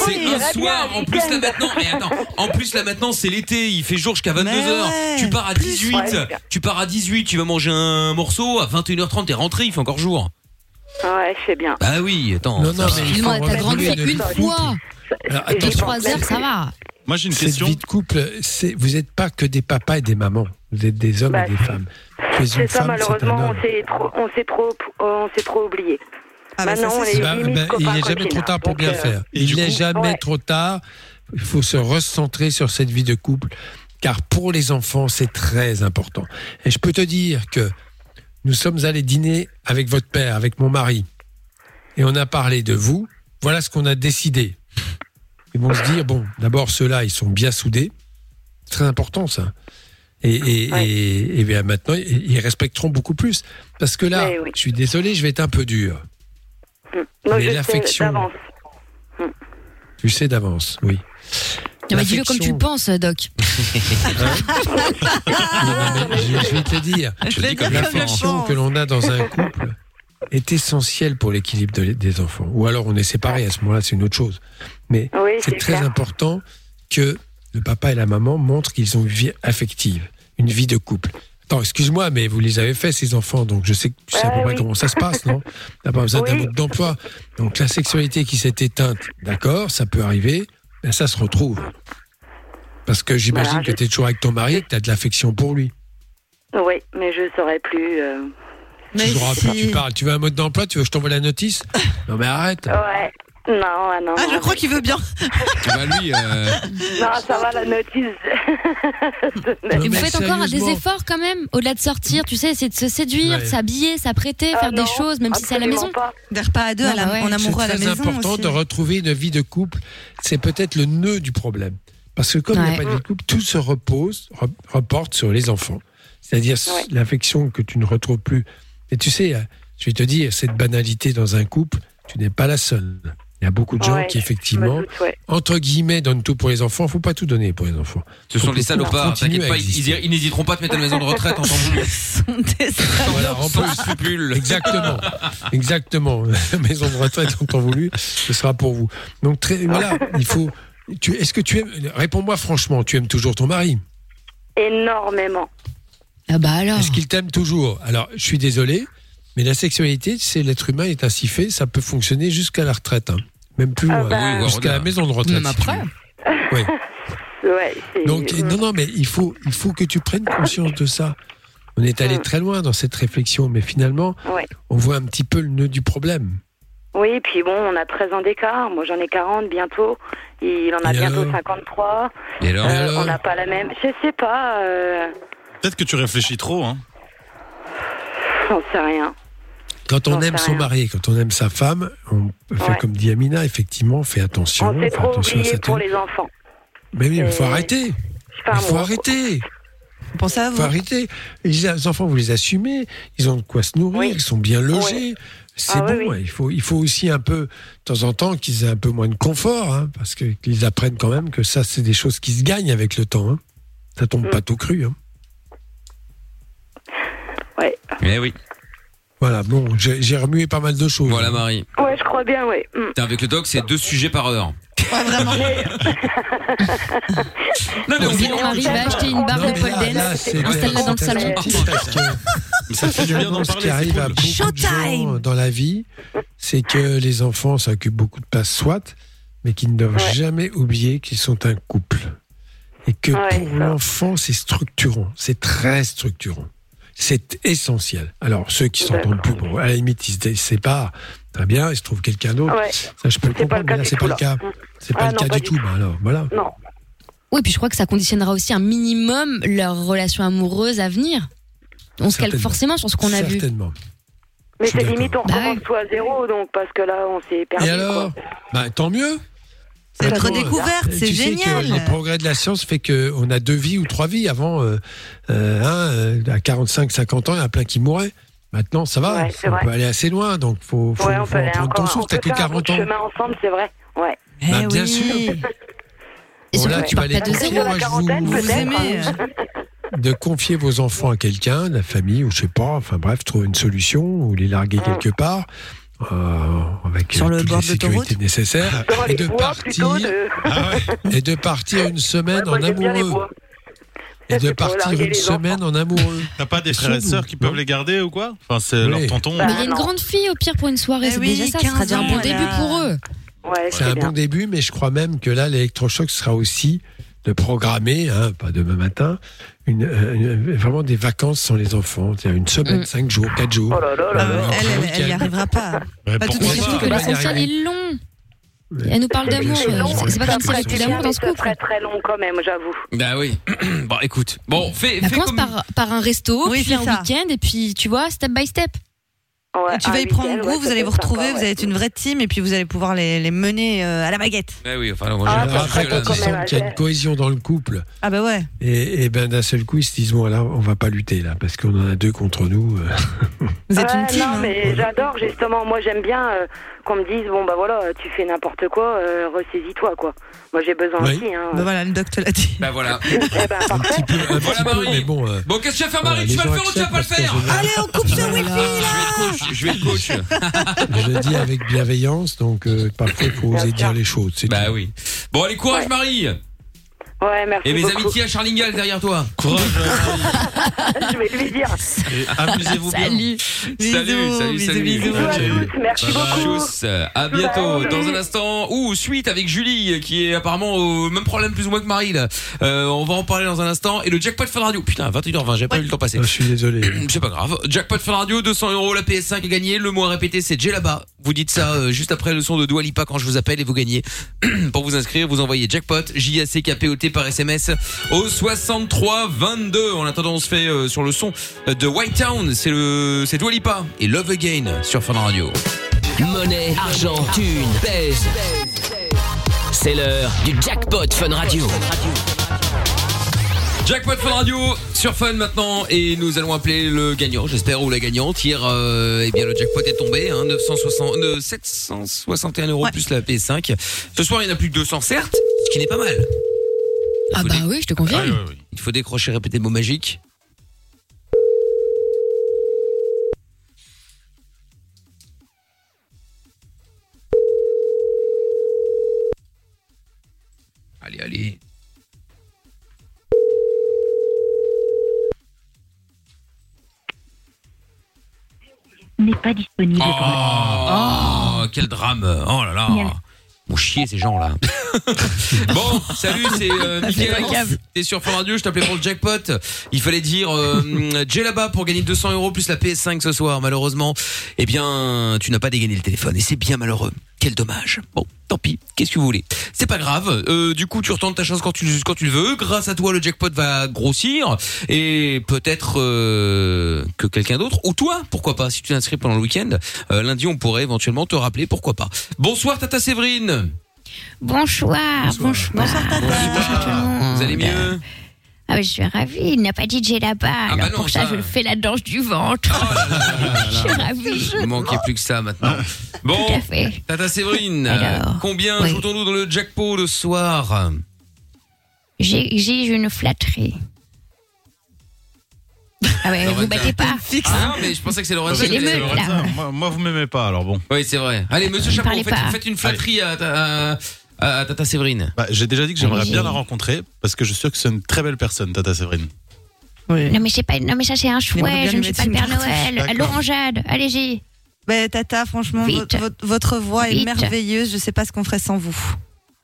C'est il un irait soir. bien, En plus là week-end. maintenant, mais attends, en plus là maintenant c'est l'été, il fait jour jusqu'à 22h. ouais, tu pars à plus. 18, Ouais. tu pars à 18, tu vas manger un morceau, à 21h30 t'es rentré, il fait encore jour. Ouais, sais bien. Bah oui, attends. Non, non, mais il Excuse-moi, faut ta grande retrouver fait une de fois. Alors, attention, pense trois heures, ça va. Moi, j'ai une cette question. vie de couple, c'est vous n'êtes pas que des papas et des mamans. Vous êtes des hommes Bah, et des si. femmes. Tu es C'est ça, femme, c'est un malheureusement, on s'est trop, on s'est trop, on s'est trop oublié. Ah bah, ça, Maintenant, on c'est est sûr. Bah, limite bah, il n'est jamais trop tard pour donc, bien euh, faire. Et Il n'est coup- jamais Ouais. trop tard. Il faut se recentrer sur cette vie de couple, car pour les enfants, c'est très important. Et je peux te dire que nous sommes allés dîner avec votre père, avec mon mari, et on a parlé de vous. Voilà ce qu'on a décidé. Ils vont se dire bon, d'abord ceux-là, ils sont bien soudés. C'est très important ça. Et, et, Ouais. et- et bien maintenant, ils respecteront beaucoup plus. Parce que là, oui. je suis désolé, je vais être un peu dur. Moi, Mais l'affection- d'avance. Tu sais d'avance, oui. Ah bah, dis-le comme tu le penses, Doc. je, je vais te dire, Je dit comme l'affection que l'on a dans un couple est essentielle pour l'équilibre de- des enfants. Ou alors on est séparés, à ce moment-là, c'est une autre chose. Mais Oui, c'est très clair. important que le papa et la maman montrent qu'ils ont une vie affective, une vie de couple. Attends, excuse-moi, mais vous les avez fait, ces enfants, donc je sais, je sais à peu Ouais, près comment ça se passe, non? T'as pas besoin d'un mode d'emploi. Donc la sexualité qui s'est éteinte, d'accord, ça peut arriver, mais ça se retrouve. Parce que j'imagine Voilà, que tu es toujours avec ton mari et que tu as de l'affection pour lui. Oui, mais je saurais plus. euh, tu sauras plus, tu parles. Tu veux un mode d'emploi Tu veux que je t'envoie la notice Non, mais arrête. Ouais. Non, ah non. Ah, je crois qu'il veut bien. bah lui, euh, Non, ça va, la notice. Et vous faites encore des efforts quand même, au-delà de sortir, tu sais, essayer de se séduire, Ouais. s'habiller, s'apprêter, Ah faire non, des choses, même si c'est à la maison. absolument pas. Des repas à deux, à la- Ah bah ouais. en amoureux à la C'est maison. très important aussi. de retrouver une vie de couple. C'est peut-être le nœud du problème. Parce que comme il n'y Ouais. a pas de vie de couple, tout se repose, re- reporte sur les enfants. C'est-à-dire Ouais. l'affection que tu ne retrouves plus. Et tu sais, je vais te dire, cette banalité dans un couple, tu n'es pas la seule. Il y a beaucoup de gens Ouais, qui, effectivement, me doute, ouais. entre guillemets, donnent tout pour les enfants. faut pas tout donner pour les enfants. ce sont Faut des salopards. T'inquiète pas, ils, exister. ils- n'hésiteront pas à te mettre à la maison de retraite en temps voulu. Voilà, en Sans plus. Exactement, exactement. La maison de retraite en temps voulu, ce sera pour vous. Donc très, voilà, il faut. Est-ce que tu aimes Réponds-moi franchement. Tu aimes toujours ton mari? Énormément. Ah bah alors. Est-ce qu'il t'aime toujours? Alors, je suis désolé, mais la sexualité, c'est l'être humain est ainsi fait, ça peut fonctionner jusqu'à la retraite, hein. même plus Ah loin, bah. Oui, jusqu'à la maison de retraite. Même après. Ouais, Donc non, non, mais il faut, il faut que tu prennes conscience de ça. On est allé Mm. très loin dans cette réflexion, mais finalement, Ouais. on voit un petit peu le nœud du problème. Oui, puis bon, on a 13 ans d'écart. Moi, j'en ai 40 bientôt. Il en a Et bientôt alors? 53. Et alors? Euh, alors? on n'a pas la même. Je sais pas. Euh... Peut-être que tu réfléchis trop. Hein. J'en sais rien. Quand on aime son rien. mari, quand on aime sa femme, on fait Ouais. comme dit Amina, effectivement, on fait attention. on fait trop attention à sa pour les enfants. Mais oui, il faut arrêter. Il faut arrêter. Pensez à faut vous. arrêter. Les enfants, vous les assumez. Ils ont de quoi se nourrir. Oui. Ils sont bien logés. C'est Ah oui, bon. oui. Il, faut, il faut aussi un peu, de temps en temps, qu'ils aient un peu moins de confort. hein, parce que- qu'ils apprennent quand même que ça, c'est des choses qui se gagnent avec le temps. hein. Ça tombe Mm. pas tout cru. hein. Ouais. Eh oui. Voilà, bon, j'ai j'ai remué pas mal de choses. Voilà Marie. Ouais, je crois bien, ouais. Mm. Putain, Avec le doc, c'est deux sujets par heure. Non mais on Dis, Marie va acheter une barre Non, de mais pole dance, installe-la dans le salon. Mais ça fait du bien d'en Ce parler. qui arrive à beaucoup de gens dans la vie, c'est que les enfants s'occupent beaucoup de place, soit, mais qu'ils ne doivent Ouais. jamais oublier qu'ils sont un couple. Et que Ouais, pour l'enfant, c'est structurant. C'est très structurant. C'est essentiel. Alors, ceux qui s'entendent plus, bon, à la limite, ils se séparent. Très bien, ils se trouvent quelqu'un d'autre. Ouais. Ça, je peux le C'est pas comprendre, le mais cas là, c'est pas le cas. C'est pas Ah le cas du tout. Ben alors, voilà. Non. Oui, puis je crois que ça conditionnera aussi un minimum leur relation amoureuse à venir. On se calque Certainement. forcément sur ce qu'on a vu. Certainement. Mais c'est limite, on Bah recommence ouais. tout à zéro, donc, parce que là, on s'est perdu. Et alors? Quoi. bah, Tant mieux. C'est une Attends, redécouverte, euh, c'est tu sais que génial. les progrès de la science fait qu'on a deux vies ou trois vies. Avant, euh, euh, hein, euh, à 45, 50 ans, il y en a plein qui mouraient. Maintenant, ça va. Ouais, on vrai. peut aller assez loin. Donc, faut, faut, Ouais, faut prendre ton souffle. On T'as peut que faire un bout 40 de ans. chemin ensemble, c'est vrai. Ouais. Bah, Eh bien oui. sûr. Et Bon, là, tu tu vas de confier, moi, je vous- Vous aimez. de confier vos enfants à quelqu'un, la famille, ou je sais pas, enfin bref, trouver une solution, ou les larguer Mm. quelque part, avec Sur euh, le toutes bord les sécurités nécessaires, Dans et de bois, partir, et de partir une semaine Ouais, en amoureux. Et de partir une semaine en amoureux. T'as pas des frères et sœurs qui peuvent non les garder ou quoi? Enfin, c'est Oui. leur tonton. Bah, Mais il y a une non. grande fille au pire pour une soirée, Eh c'est oui, déjà ça. Ce sera 15 déjà un bon début pour eux. Ouais, C'est un bien. bon début, mais je crois même que là, l'électrochoc sera aussi de programmer, hein, pas demain matin, une, euh, une- vraiment des vacances sans les enfants. C'est-à-dire une semaine, Mm. cinq jours, quatre jours. Oh là là là Euh, là. elle, elle, week-end. elle y arrivera pas. Ouais, Pas tout de suite. Que l'essentiel est long. Elle nous parle d'amour. c'est- C'est pas comme si c'était d'amour dans mais ce couple. serait très long quand même, j'avoue. Bah oui. bon, écoute. Bon, fais, Bah, fais commence comme... par, par un resto, Oui, puis c'est un week-end, et puis tu vois, step by step. Ouais, tu vas y prendre goût, ouais, vous allez vous sympa, retrouver, vous allez être une vraie team et puis vous allez pouvoir les, les mener euh, à la baguette. Ouais, oui, enfin, moi, Ah, pas serait jusque-là, quand mais- même sent qu'il y a une cohésion dans le couple. Ah bah ouais. Et, et ben d'un seul coup, ils se disent bon là, on va pas lutter là, parce qu'on en a deux contre nous. euh. Vous êtes Ouais, une team. Non, hein. mais j'adore justement. Moi, j'aime bien euh, qu'on me dise bon bah voilà, tu fais n'importe quoi, euh, ressaisis-toi quoi. Moi, j'ai besoin Oui. aussi. Hein. Bah voilà, le doc te l'a dit. Bah voilà. Eh ben, Un parfait. petit peu, un Voilà, Marie. mais bon. euh, Bon, qu'est-ce que tu vas faire, Marie Tu vas le faire ou tu vas pas le faire Allez, on coupe ce wifi Je vais être coach. Je vais être coach. Je le dis avec bienveillance, donc euh, parfois il faut oser dire les choses. c'est Bah tout. oui. Bon, allez, courage, Marie. Ouais, merci Et mes beaucoup. amitiés à Charlingal derrière toi. Courage. Je vais lui dire. Amusez-vous bien. Salut. Salut, Bisous, salut, bisous, salut. bisous. Bisous à tous. Merci beaucoup. Tchuss. À bientôt. Dans un instant. Ou suite avec Julie, qui est apparemment au même problème plus ou moins que Marie, là. Euh, on va en parler dans un instant. Et le jackpot Fun Radio. Putain, 21h20, j'ai pas eu le temps passer. Ah, je suis désolé. C'est pas grave. Jackpot Fun Radio, 200 euros, la PS5 est gagnée. Le mot à répéter, c'est J là-bas. Vous dites ça euh, juste après le son de Dua Lipa quand je vous appelle et vous gagnez. Pour vous inscrire, vous envoyez Jackpot, J-A-C-K-P-O-T par SMS au 63 22. En attendant, on se fait euh, sur le son de White Town. C'est le, c'est Dua Lipa et Love Again sur Fun Radio. Monnaie, argent, thune, pèse. C'est l'heure du jackpot Fun Radio. Jackpot Fun Radio sur Fun maintenant et nous allons appeler le gagnant, j'espère, ou la gagnante. Hier, euh, eh bien, le jackpot est tombé, hein, 960, euh, 761 euros Ouais. plus la PS5. Ce soir, il y en a plus que 200, certes, ce qui n'est pas mal. Il Ah faut bah dé- oui, je te confirme. ouais. Il faut décrocher, répéter le mot magique. Allez, allez. n'est pas disponible. Oh, quel drame. Oh là là. Mon chier ces gens là. bon, salut, c'est euh, Mickaël. T'es sur Fun Radio, je t'appelais pour le jackpot. Il fallait dire euh, là-bas pour gagner 200 euros plus la PS5 ce soir. Malheureusement, eh bien, tu n'as pas dégainé le téléphone et c'est bien malheureux. Quel dommage. Bon, tant pis. Qu'est-ce que vous voulez C'est pas grave. Euh, du coup, tu retentes ta chance quand tu quand tu le veux. Grâce à toi, le jackpot va grossir et peut-être euh, que quelqu'un d'autre ou toi, pourquoi pas Si tu t'inscris pendant le week-end, euh, lundi, on pourrait éventuellement te rappeler. Pourquoi pas Bonsoir, Tata Séverine. Bonsoir, bonsoir. Bonsoir, Tata. Bonsoir tout le monde. Vous allez mieux? Ah, mais je suis ravie. Il n'a pas DJ là-bas. Ah, alors bah non, pour ça, ça. je fais la danse du ventre. je suis ravie. Il manquait plus que ça maintenant. Bon, Tout à fait. Tata Séverine, Alors, combien oui. joue-t-on dans le jackpot le soir J'exige une flatterie. Ah ouais, vous battez pas. Ah non, mais je pensais que c'est là. Moi, moi, vous m'aimez pas, alors bon. Oui, c'est vrai. Allez, monsieur Chapeau, faites, faites une flatterie à- à Tata Séverine. Bah, J'ai déjà dit que j'aimerais bien la rencontrer parce que je suis sûr que c'est une très belle personne, Tata Séverine. Non mais c'est pas, non mais ça c'est un bien chouette. Je lui ne suis mettre pas le une Père tartine. Noël. D'accord. Laurent Jade, allez-y. Ben, Tata, franchement, Vite. votre, votre- votre voix est Vite. merveilleuse. Je sais pas ce qu'on ferait sans vous.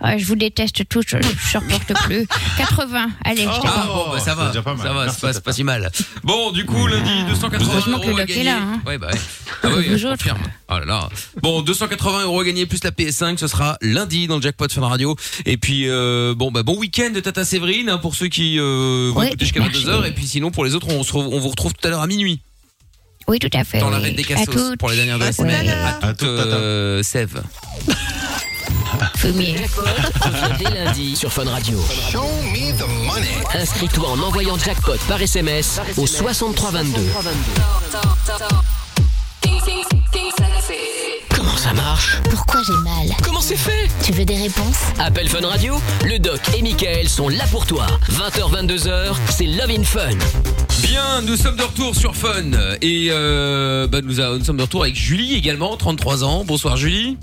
Ah, je vous déteste tous. Je ne supporte plus. 80. Allez, je Ah bon, bah, ça va, déjà pas mal. ça va, c'est pas, si mal. Bon, du coup, lundi, 280 Heureusement que le euros à doc est gagner. là, hein. Ouais, bah ouais. Ah oui, je autres. confirme. Oh là là. Bon, 280 euros à gagner plus la PS5, ce sera lundi dans le jackpot Fun Radio. Et puis, euh, bon, bah, bon week-end de Tata Séverine, hein, pour ceux qui euh, vont écouter jusqu'à merci. 22h. Et puis sinon, pour les autres, on, se re- on vous retrouve tout à l'heure à minuit. Oui, tout à fait. Dans l'arrêt des À cassos pour les dernières de la À toute euh, Sève. Fumier. Dès lundi sur Fun Radio. Inscris-toi en envoyant jackpot par SMS au 6322. Comment ça marche? Pourquoi j'ai mal? Comment c'est fait? Tu veux des réponses? Appel Fun Radio, le doc et Michael sont là pour toi. 20h, 22h, c'est Love in Fun. Bien, nous sommes de retour sur Fun. Et euh, bah, nous, a- nous sommes de retour avec Julie également, 33 ans. Bonsoir Julie.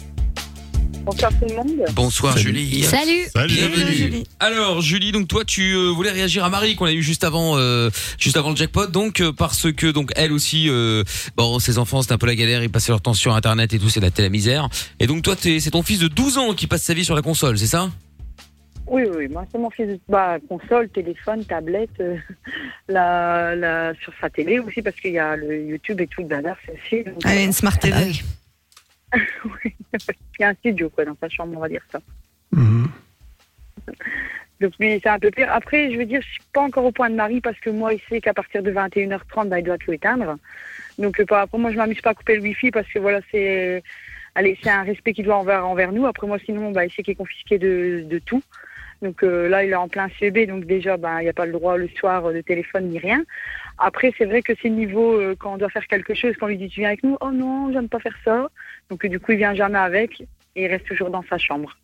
Bonsoir tout le monde. Bonsoir Julie. Salut. Salut. Bienvenue. Julie. Alors Julie, donc toi tu euh, voulais réagir à Marie qu'on a eu juste avant, euh, juste avant le jackpot, donc euh, parce que donc elle aussi, euh, bon ses enfants c'était un peu la galère, ils passaient leur temps sur internet et tout, c'est la, la misère. Et donc toi c'est ton fils de 12 ans qui passe sa vie sur la console, c'est ça? Oui, oui, moi c'est mon fils. Bah, console, téléphone, tablette, euh, la, la, sur sa télé aussi, parce qu'il y a le YouTube et tout le bazar, c'est aussi. donc, Allez, une Smart TV. Oui. Il y a un studio quoi, dans sa chambre, on va dire ça. Mhm. Donc lui, c'est un peu pire. Après, je veux dire, je suis pas encore au point de mari parce que moi, il sait qu'à partir de 21h30, bah, il doit tout éteindre. Donc euh, par rapport, moi, je m'amuse pas à couper le wifi parce que voilà, c'est, allez, c'est un respect qu'il doit envers envers nous. Après moi, sinon, bah, il sait qu'il est confisqué de, de tout. Donc euh, là, il est en plein CB, donc déjà, bah, il n'y a pas le droit le soir euh, de téléphone ni rien. Après, c'est vrai que c'est niveau euh, quand on doit faire quelque chose, quand on lui dit tu viens avec nous, oh non, j'aime pas faire ça. Donc du coup, il vient jamais avec et il reste toujours dans sa chambre.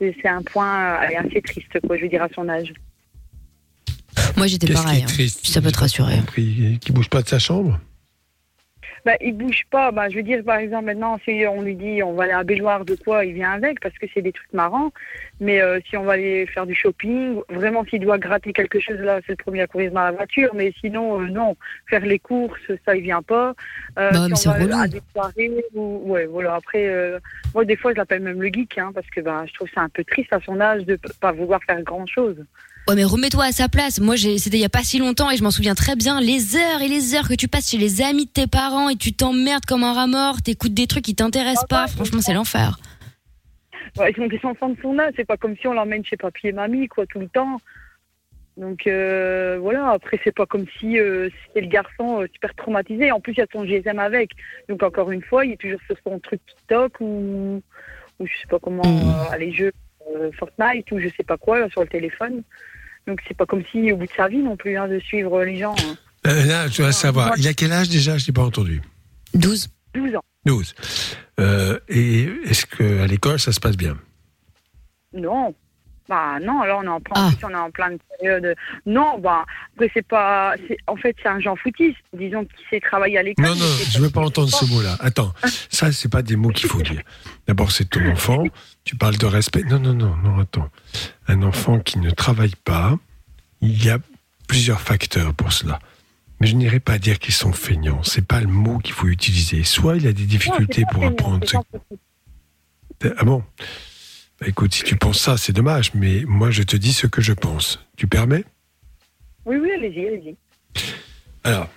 C'est un point euh, assez triste, quoi, je veux dire, à son âge. Moi, j'étais pareil. est hein. triste ça peut te rassurer. Qui qui bouge pas de sa chambre Bah, il bouge pas. Bah, je veux dire, par exemple, maintenant, si on lui dit on va aller à Belloir de quoi, il vient avec? Parce que c'est des trucs marrants. Mais euh, si on va aller faire du shopping, vraiment, s'il doit gratter quelque chose, là, c'est le premier à courir dans la voiture. Mais sinon, euh, non. Faire les courses, ça, il vient pas. Euh, Bah, si on va relou. à des soirées, ou, ouais, voilà. Après, euh, moi, des fois, je l'appelle même le geek, hein, parce que bah, je trouve ça un peu triste à son âge de pas vouloir faire grand chose. Ouais, mais remets-toi à sa place. Moi, c'était il y a pas si longtemps et je m'en souviens très bien. Les heures et les heures que tu passes chez les amis de tes parents et tu t'emmerdes comme un rat mort, t'écoutes des trucs qui t'intéressent pas. Franchement, c'est l'enfer. Ouais, ils sont des enfants de son âge, c'est pas comme si on l'emmène chez papy et mamie, quoi, tout le temps. Donc euh, voilà, après c'est pas comme si euh, c'était le garçon euh, super traumatisé. En plus, il y a son GSM avec. Donc encore une fois, il est toujours sur son truc TikTok ou, ou je sais pas comment, euh, les jeux Fortnite ou je sais pas quoi là, sur le téléphone. Donc c'est pas comme si au bout de sa vie non plus hein, de suivre les gens. hein. Euh, Là, tu vas savoir. Il a quel âge déjà? Je n'ai pas entendu. 12. 12 ans. 12. Euh, et est-ce qu'à l'école, ça se passe bien? Non. Bah non, là on est en plein, plus, on est en pleine période. Non, bah après c'est pas, en fait c'est un Jean foutiste, disons qu'il sait travailler à l'école. Non, non, je ne veux pas entendre ce mot-là. Attends, ça, c'est pas des mots qu'il faut dire. D'abord, c'est ton enfant. Tu parles de respect. Non, non, non, non, attends. Un enfant qui ne travaille pas, il y a plusieurs facteurs pour cela. Mais je n'irai pas dire qu'ils sont feignants. C'est pas le mot qu'il faut utiliser. Soit il a des difficultés pour apprendre. ce- Ah bon? Écoute, si tu penses ça, c'est dommage. Mais moi, je te dis ce que je pense. Tu permets? Oui, oui, allez-y, allez-y. Alors,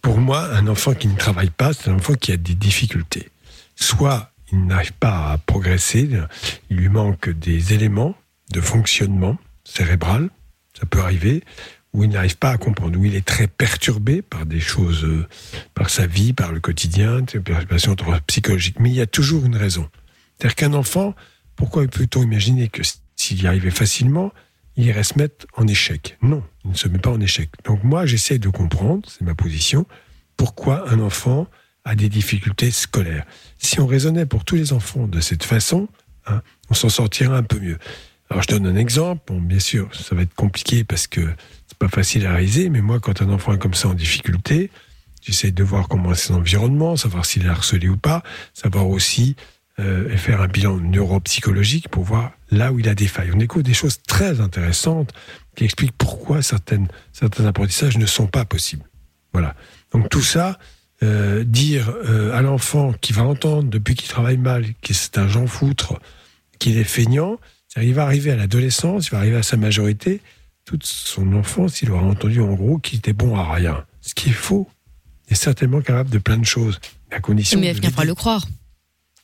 pour moi, un enfant qui ne travaille pas, c'est un enfant qui a des difficultés. Soit il n'arrive pas à progresser, il lui manque des éléments de fonctionnement cérébral, ça peut arriver, ou il n'arrive pas à comprendre, ou il est très perturbé par des choses, euh, par sa vie, par le quotidien, des perturbations psychologiques. Mais il y a toujours une raison. C'est-à-dire qu'un enfant, pourquoi peut-on imaginer que s'il y arrivait facilement, il irait se mettre en échec? Non, il ne se met pas en échec. Donc moi, j'essaie de comprendre, c'est ma position, pourquoi un enfant a des difficultés scolaires. Si on raisonnait pour tous les enfants de cette façon, hein, on s'en sortirait un peu mieux. Alors je donne un exemple. Bien sûr, ça va être compliqué parce que c'est pas facile à réaliser, mais moi, quand un enfant est comme ça en difficulté, j'essaie de voir comment est son environnement, savoir s'il est harcelé ou pas, savoir aussi euh, et faire un bilan neuropsychologique pour voir là où il a des failles. On découvre des choses très intéressantes qui expliquent pourquoi certaines, certains apprentissages ne sont pas possibles. Voilà. Donc tout ça, euh, dire euh, à l'enfant qui va entendre depuis qu'il travaille mal, que c'est un Jean foutre, qu'il est feignant, il va arriver à l'adolescence, il va arriver à sa majorité, toute son enfance, il aura entendu en gros qu'il était bon à rien. Ce qui est faux. Il est certainement capable de plein de choses, à condition Mais finira par le croire.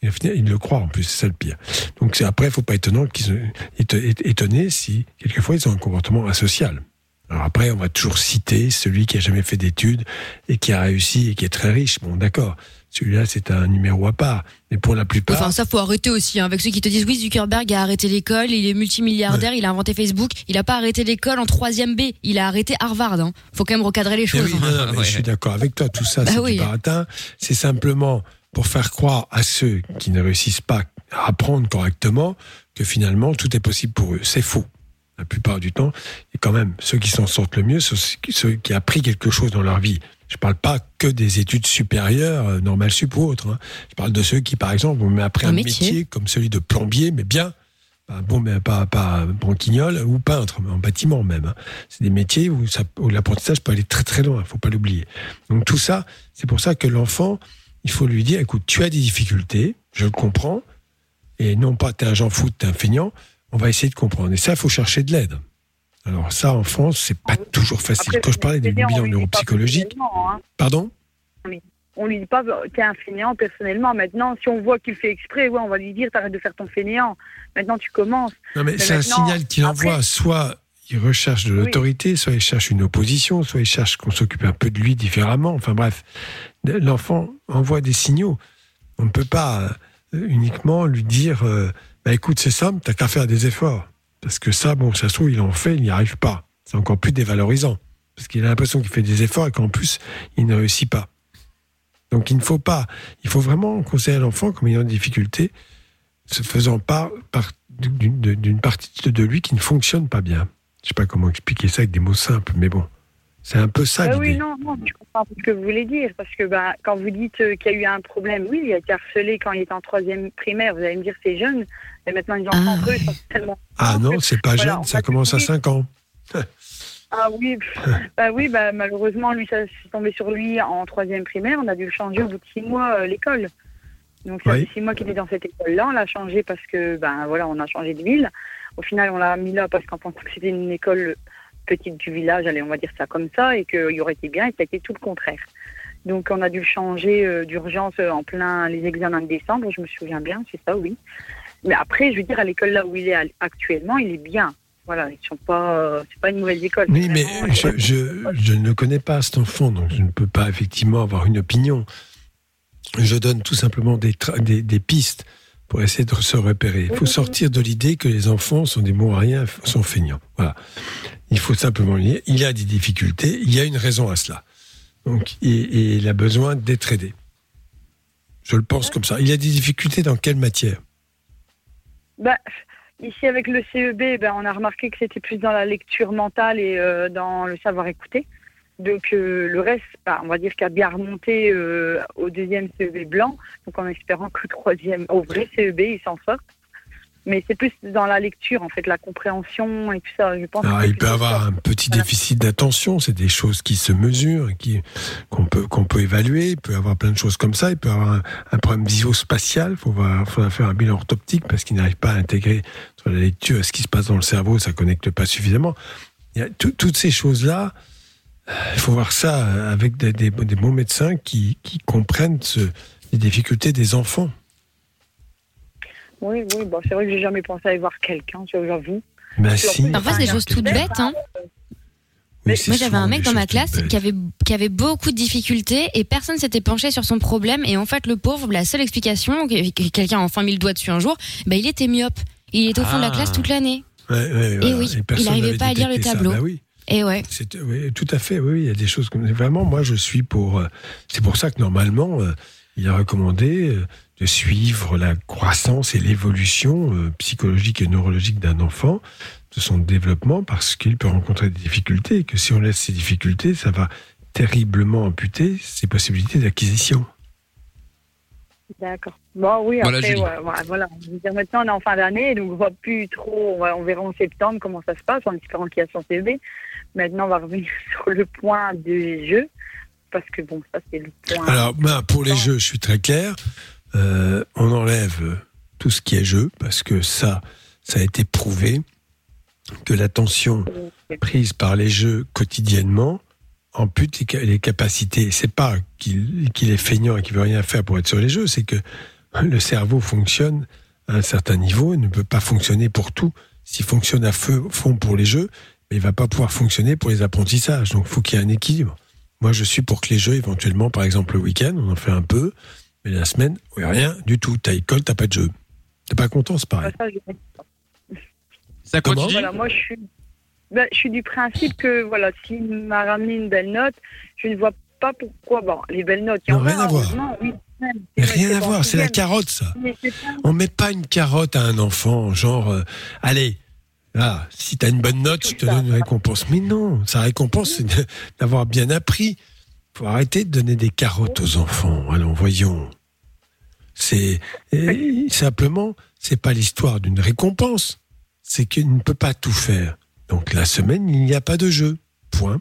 Et il le croit en plus, c'est ça le pire. Donc c'est après, il faut pas étonnant qu'ils étonner si quelquefois ils ont un comportement asocial. Alors après, on va toujours citer celui qui a jamais fait d'études et qui a réussi et qui est très riche. Bon, d'accord. Celui-là, c'est un numéro à part. Mais pour la plupart, Enfin, ça, faut arrêter aussi, hein, avec ceux qui te disent, oui, Zuckerberg a arrêté l'école, il est multimilliardaire, il a inventé Facebook, il a pas arrêté l'école en troisième B, il a arrêté Harvard, hein. Faut quand même recadrer les Eh choses. oui, non, non, mais je suis d'accord avec toi. Tout ça, Bah c'est oui. du baratin. C'est simplement pour faire croire à ceux qui ne réussissent pas à apprendre correctement que finalement tout est possible pour eux. C'est faux. La plupart du temps, et quand même, ceux qui s'en sortent le mieux, sont ceux qui ont appris quelque chose dans leur vie. Je parle pas que des études supérieures, euh, normales sup ou autres. hein. Je parle de ceux qui, par exemple, ont appris un, Un métier. métier. comme celui de plombier, mais bien. Pas bon, mais pas, pas branquignol ou peintre, mais en bâtiment même. hein. C'est des métiers où, l'apprentissage peut aller très très loin, faut pas l'oublier. Donc tout ça, c'est pour ça que l'enfant, il faut lui dire, écoute, tu as des difficultés, je le comprends, et non pas t'es un Jean foot, t'es un feignant, on va essayer de comprendre. Et ça, il faut chercher de l'aide. Alors ça, en France, c'est pas toujours facile. Après, Quand je parlais des neuropsychologiques, personnellement, hein. pardon? Oui. on lui dit pas, t'es un fainéant personnellement. Maintenant, si on voit qu'il fait exprès, ouais, on va lui dire, t'arrêtes de faire ton fainéant. Maintenant, tu commences. Non, mais c'est un signal qu'il après- envoie. Soit il recherche de l'autorité, soit il cherche une opposition, soit il cherche qu'on s'occupe un peu de lui différemment. Enfin bref, l'enfant envoie des signaux. On ne peut pas euh, uniquement lui dire euh, bah, écoute, c'est simple, t'as qu'à faire des efforts. Parce que ça, bon, ça se trouve, il en fait, il n'y arrive pas. C'est encore plus dévalorisant. Parce qu'il a l'impression qu'il fait des efforts et qu'en plus, il ne réussit pas. Donc il ne faut pas. Il faut vraiment conseiller l'enfant comme ayant des difficultés, se faisant part, d'une partie de lui qui ne fonctionne pas bien. Je sais pas comment expliquer ça avec des mots simples, mais bon, c'est un peu ça Ah l'idée. oui, non, non, je comprends ce que vous voulez dire. Parce que bah, quand vous dites euh, qu'il y a eu un problème, oui, il a été harcelé quand il était en troisième primaire. Vous allez me dire c'est jeune. Et maintenant, les enfants, entre eux, sont tellement. Ah non, c'est pas jeune, ça commence à trouver- 5 ans. Ah oui, bah oui, bah malheureusement, lui, ça s'est tombé sur lui en troisième primaire. On a dû le changer au bout de six mois euh, l'école. Donc ça Oui. fait six mois qu'il était dans cette école-là. On l'a changé parce que, ben voilà, on a changé de ville. Au final, on l'a mis là parce qu'on pensait que c'était une école petite du village, allez, on va dire ça comme ça, et qu'il aurait été bien, et ça a été tout le contraire. Donc on a dû changer euh, d'urgence euh, en plein les examens de décembre, je me souviens bien, c'est ça, oui. Mais après, je veux dire, à l'école là où il est actuellement, il est bien. Voilà, ils sont pas, euh, c'est pas une mauvaise école. Oui, mais je, je, je ne connais pas cet enfant, donc je ne peux pas effectivement avoir une opinion. Je donne tout simplement des, tra- des, des pistes pour essayer de se repérer. Il faut sortir de l'idée que les enfants sont des mots à rien, sont feignants. Voilà. Il faut simplement lire. Il a des difficultés, il y a une raison à cela. Donc, et, il a besoin d'être aidé. Je le pense comme ça. Il a des difficultés dans quelle matière? Bah, ici, avec le CEB, ben, on a remarqué que c'était plus dans la lecture mentale et euh, dans le savoir écouter. Donc, euh, le reste, bah, on va dire qu'il a bien remonté euh, au deuxième CEB blanc. Donc, en espérant qu'au troisième, au vrai CEB, il s'en sorte. Mais c'est plus dans la lecture, en fait, la compréhension et tout ça. Je pense que Alors, Ah, il peut avoir un petit déficit d'attention, c'est des choses qui se mesurent, qui qu'on peut qu'on peut évaluer. Il peut avoir plein de choses comme ça. Il peut avoir un, un problème visio-spatial. Il faudra, faudra faire un bilan orthoptique parce qu'il n'arrive pas à intégrer sur la lecture ce qui se passe dans le cerveau. Ça connecte pas suffisamment. Il y a tout- toutes ces choses-là. euh, Il faut voir ça avec des, des- des bons médecins qui, qui comprennent ce- les difficultés des enfants. Oui, oui, bon, c'est vrai que j'ai jamais pensé à aller voir quelqu'un, tu vois, j'avoue. Bah en si. plus, Parfois, c'est des choses toutes bêtes, hein. Oui, Moi, j'avais un mec dans ma classe bêtes. qui avait, qui avait beaucoup de difficultés et personne s'était penché sur son problème. Et en fait, le pauvre, la seule explication, que que quelqu'un a enfin mis le doigt dessus un jour, bah, il était myope. Il était au fond de la Ah. classe toute l'année. Ouais, ouais, Et voilà. oui, Et il n'arrivait pas à lire le ça. tableau. Bah oui. Et ouais. C'est- oui, tout à fait. Oui, il y a des choses comme vraiment. Moi, je suis pour. euh, C'est pour ça que normalement, euh, il est recommandé euh, de suivre la croissance et l'évolution psychologique et neurologique d'un enfant, de son développement, parce qu'il peut rencontrer des difficultés. Et que si on laisse ces difficultés, ça va terriblement amputer ses possibilités d'acquisition. D'accord. Bon, oui, Voilà, après, ouais, ouais, voilà. Je veux dire, maintenant, on est en fin d'année, donc on voit plus trop. On, verra en septembre comment ça se passe, en espérant qu'il y a son CV. Maintenant, on va revenir sur le point des jeux, parce que bon, ça, c'est le point. Alors, ben, pour les jeux, je suis très clair. Euh, on enlève tout ce qui est jeu, parce que ça, ça a été prouvé que l'attention prise par les jeux quotidiennement ampute les ca- les capacités. C'est pas qu'il est feignant et qu'il veut rien faire pour être sur les jeux, c'est que le cerveau fonctionne à un certain niveau et ne peut pas fonctionner pour tout. S'il fonctionne à feu, fond pour les jeux, il va pas pouvoir fonctionner pour les apprentissages. Donc, il faut qu'il y ait un équilibre. Moi, je suis pour que les jeux, éventuellement, par exemple, le week-end, on en fait un peu, mais la semaine, oui, rien du tout. T'as école, t'as pas de jeu. T'es pas content, c'est pareil. Ça, Comment Voilà, moi, je suis, ben, je suis du principe que, voilà, s'il m'a ramené une belle note, je ne vois pas pourquoi. Bon, les belles notes, il y en a, rien à voir. oui. Mais rien à voir, c'est la carotte, ça. On met pas une carotte à un enfant, genre, euh, allez, là, si t'as une bonne note, je te donne une récompense. Mais non, sa récompense, c'est d'avoir bien appris. faut arrêter de donner des carottes aux enfants. Allons, voyons. C'est et simplement, c'est pas l'histoire d'une récompense. C'est qu'il ne peut pas tout faire. Donc la semaine, il n'y a pas de jeu. Point.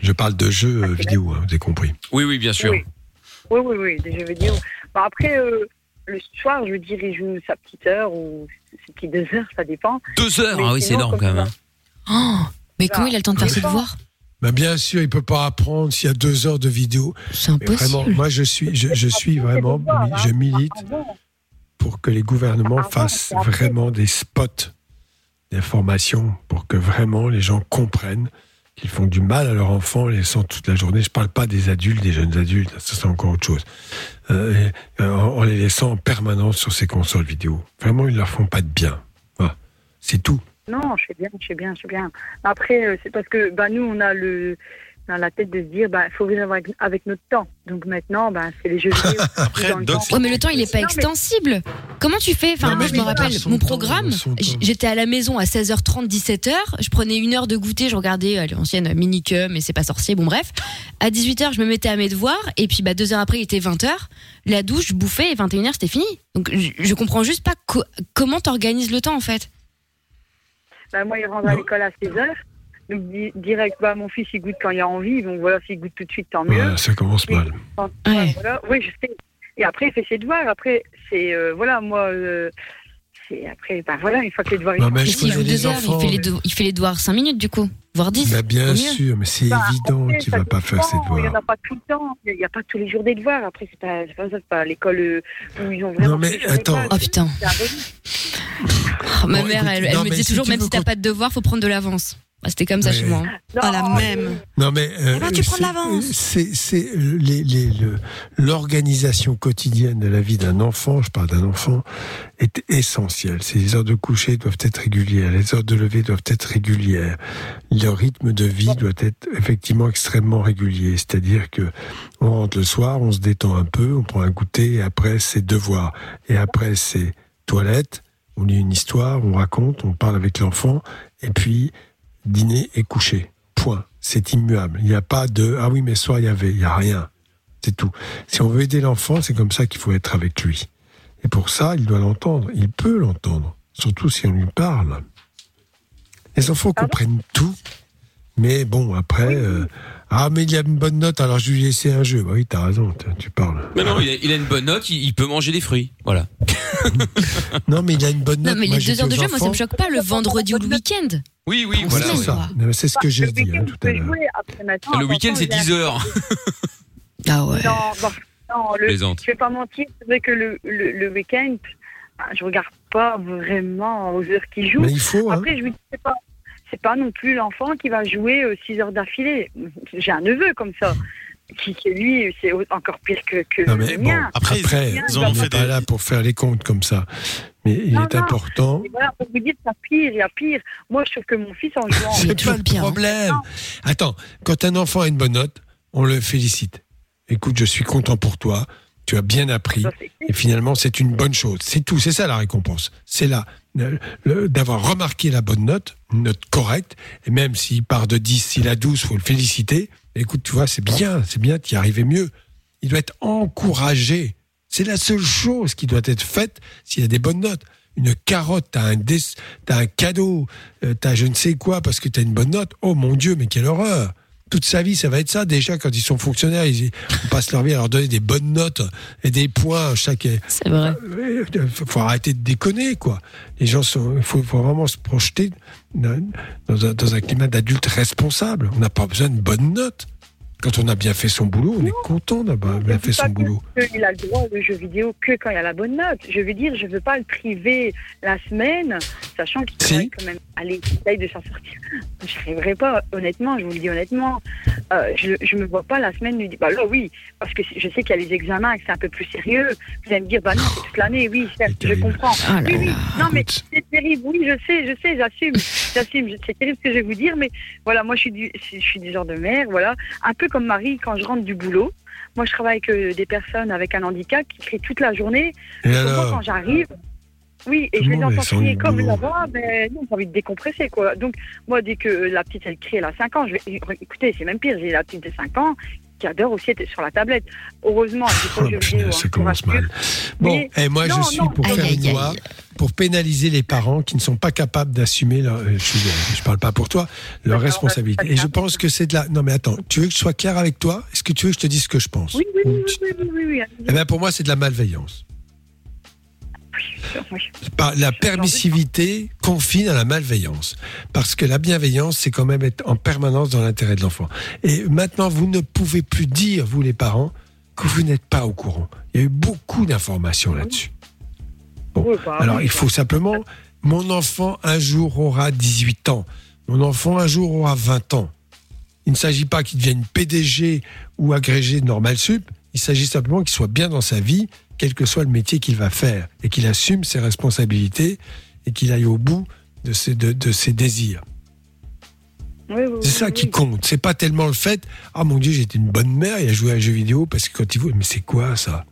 Je parle de jeux euh, vidéo, hein, vous avez compris. Oui, oui, bien sûr. Oui. Oui, oui, oui, des jeux vidéo. Après, euh, le soir, je veux dire, il joue sa petite heure ou ses petites deux heures, ça dépend. Deux heures Mais Ah oui, c'est énorme quand même. hein. Oh, mais comment il a le temps de faire ses devoirs? Bah, bien sûr, il peut pas apprendre s'il y a deux heures de vidéo. C'est Mais Vraiment, moi, je suis, je, je suis vraiment, je milite pour que les gouvernements fassent vraiment des spots d'information pour que vraiment les gens comprennent qu'ils font du mal à leurs enfants en les laissant toute la journée. Je parle pas des adultes, des jeunes adultes, ça c'est encore autre chose. Euh, euh, en les laissant en permanence sur ces consoles vidéo. Vraiment, ils leur font pas de bien. C'est tout. Non, je sais bien, je sais bien, je sais bien. Après, euh, c'est parce que bah, nous, on a le dans la tête de se dire, bah, il faut vivre avec, avec notre temps. Donc maintenant, bah, c'est les jeux vidéo. Dans le temps. Ouais, mais le temps, il est pas Non, mais- extensible. Comment tu fais? Enfin, Non, moi, je me rappelle, mon programme, j'étais à la maison à 16h30, 17h. Je prenais une heure de goûter, je regardais l'ancienne Minicum, mais c'est pas sorcier, bon, bref. À 18h, je me mettais à mes devoirs, et puis, bah, deux heures après, il était 20h. La douche, je bouffais, et 21h, c'était fini. Donc, je, je comprends juste pas co- comment t'organises le temps, en fait. Bah, moi, il rentre à l'école à 16 heures. Donc, di- direct, bah, mon fils, il goûte quand il a envie. Donc, voilà, s'il goûte tout de suite, tant mieux. Voilà, ça commence mal. Quand- voilà, oui, je sais. Et après, il fait ses devoirs. Après, c'est. euh, voilà, moi. euh, c'est après, bah, voilà, une fois que les devoirs. s'il connais joue les deux heures, enfants, il fait, les mais- il fait les devoirs 5 minutes, du coup. Voire 10. Bah, bien sûr, mais c'est Bah, évident qu'il ça va pas faire ses dépend, Il n'y en devoirs. a pas tout le temps. Il n'y a pas tous les jours des devoirs. Après, c'est pas, c'est pas ça, c'est pas l'école euh, où ils ont vraiment. Non, mais attends. devoirs. Oh putain. Oh, ma Bon, mère, écoute, elle, elle non, me disait si toujours, tu même si t'as qu'on- pas de devoirs, faut prendre de l'avance. Bah, C'était comme ça Ouais. chez moi. hein. Oh la même. Non mais euh, Eh ben, tu prends de l'avance. C'est les- les- l'organisation quotidienne de la vie d'un enfant, je parle d'un enfant, est essentielle. Ces heures de coucher doivent être régulières, les heures de lever doivent être régulières. Le rythme de vie doit être effectivement extrêmement régulier. C'est-à-dire que on rentre le soir, on se détend un peu, on prend un goûter, et après c'est devoir, et après c'est toilette. On lit une histoire, on raconte, on parle avec l'enfant, et puis dîner et coucher. Point. C'est immuable. Il n'y a pas de ah oui mais ce soir il y avait, il y a rien. C'est tout. Si on veut aider l'enfant, c'est comme ça qu'il faut être avec lui. Et pour ça, il doit l'entendre. Il peut l'entendre, surtout si on lui parle. Les enfants comprennent tout, mais bon après euh, ah mais il y a une bonne note alors je lui ai laissé un jeu. Bah oui t'as raison, tu- parles. Mais non, il a, il a une bonne note, il, il peut manger des fruits. Voilà. Non mais il a une bonne note. Non, mais Moi, les deux heures de jeu, moi, ça me enfants- choque pas le vendredi ou le week-end. Oui, oui, En voilà. ouais. ça. Non, C'est ce que j'ai dit hein, tout à l'heure. Le week-end, c'est 10 heures. Ah ouais. Non, bon, non, le, je vais pas mentir, c'est vrai que le, le, le week-end, ah, je regarde pas vraiment aux heures qu'il joue. Mais il faut, hein. Après, je vous dis, c'est pas, c'est pas non plus l'enfant qui va jouer 6 heures d'affilée. J'ai un neveu comme ça, qui, qui, lui, c'est encore pire que, que Non, mais le bon, mien. après, ils en on ont n'est fait pas là pour faire les comptes comme ça. Mais il Non, est non. important. Et voilà, pour vous dire, ça pire, il y a pire. Moi, je trouve que mon fils en jouant. C'est pas le problème. Attends, quand un enfant a une bonne note, on le félicite. Écoute, je suis content pour toi. Tu as bien appris. Et finalement, c'est une bonne chose. C'est tout. C'est ça la récompense. C'est là le- le- d'avoir remarqué la bonne note, une note correcte. Et même s'il part de 10, s'il a 12, faut le féliciter. Écoute, tu vois, c'est bien. C'est bien. Tu y arrivais mieux. Il doit être encouragé. C'est la seule chose qui doit être faite s'il y a des bonnes notes. Une carotte, t'as un, t'as un cadeau, euh, t'as je ne sais quoi parce que t'as une bonne note. Oh mon Dieu, mais quelle horreur toute sa vie, ça va être ça. Déjà, quand ils sont fonctionnaires, ils on passe leur vie à leur donner des bonnes notes et des points à chaque. C'est vrai. Il faut arrêter de déconner, quoi. Les gens sont. Il faut, faut vraiment se projeter dans, dans un, dans un climat d'adulte responsable. On n'a pas besoin de bonnes notes. Quand on a bien fait son boulot, on est content d'avoir bien fait son boulot. Il a le droit au jeu vidéo que quand il y a la bonne note. Je veux dire, je veux pas le priver la semaine, sachant qu'il travaille quand même. Allez, essaye de s'en sortir. Je n'arriverai pas, honnêtement, je vous le dis honnêtement. Euh, je, je me vois pas la semaine lui dire, bah là oui, parce que je sais qu'il y a les examens, que c'est un peu plus sérieux. Vous allez me dire, bah non, c'est toute l'année, oui, certes, je comprends. Ah oui, oui, non, mais c'est terrible, oui, je sais, je sais, j'assume, j'assume, c'est terrible ce que je vais vous dire, mais voilà, moi je suis du, je suis du genre de mère, voilà, un peu comme Marie quand je rentre du boulot. Moi, je travaille avec euh, des personnes avec un handicap qui crient toute la journée. Et alors quand j'arrive, oui, et Tout je le les entends crier comme là-bas, mais non, j'ai envie de décompresser, quoi. Donc, moi, dès que la petite, elle crie, elle a 5 ans, je vais, écoutez, c'est même pire, j'ai la petite de 5 ans qui adore aussi être sur la tablette. Heureusement, Oh, jeux vidéo, ça hein, vous commence mal. Bon, Mais- et moi non, je suis non, pour aïe, faire aïe, une loi, pour pénaliser les parents qui ne sont pas capables d'assumer leur, euh, je, suis- je parle pas pour toi, leur responsabilité. Et je pense que c'est de la, non mais attends, tu veux que je sois clair avec toi? Est-ce que tu veux que je te dise ce que je pense? Oui, oui, oui, oui, oui, oui, oui, allez-y. Eh ben pour moi c'est de la malveillance. La permissivité confine à la malveillance. Parce que la bienveillance, c'est quand même être en permanence dans l'intérêt de l'enfant. Et maintenant, vous ne pouvez plus dire, vous les parents, que vous n'êtes pas au courant. Il y a eu beaucoup d'informations là-dessus. Bon. Alors, il faut simplement, mon enfant un jour aura 18 ans. Mon enfant un jour aura 20 ans. Il ne s'agit pas qu'il devienne PDG ou agrégé de Normal Sup. Il s'agit simplement qu'il soit bien dans sa vie, quel que soit le métier qu'il va faire, et qu'il assume ses responsabilités et qu'il aille au bout de ses, de, de ses désirs. C'est ça qui compte. C'est pas tellement le fait, ah mon Dieu, j'étais une bonne mère, il a joué à un jeu vidéo parce que quand il voit, mais c'est quoi ça?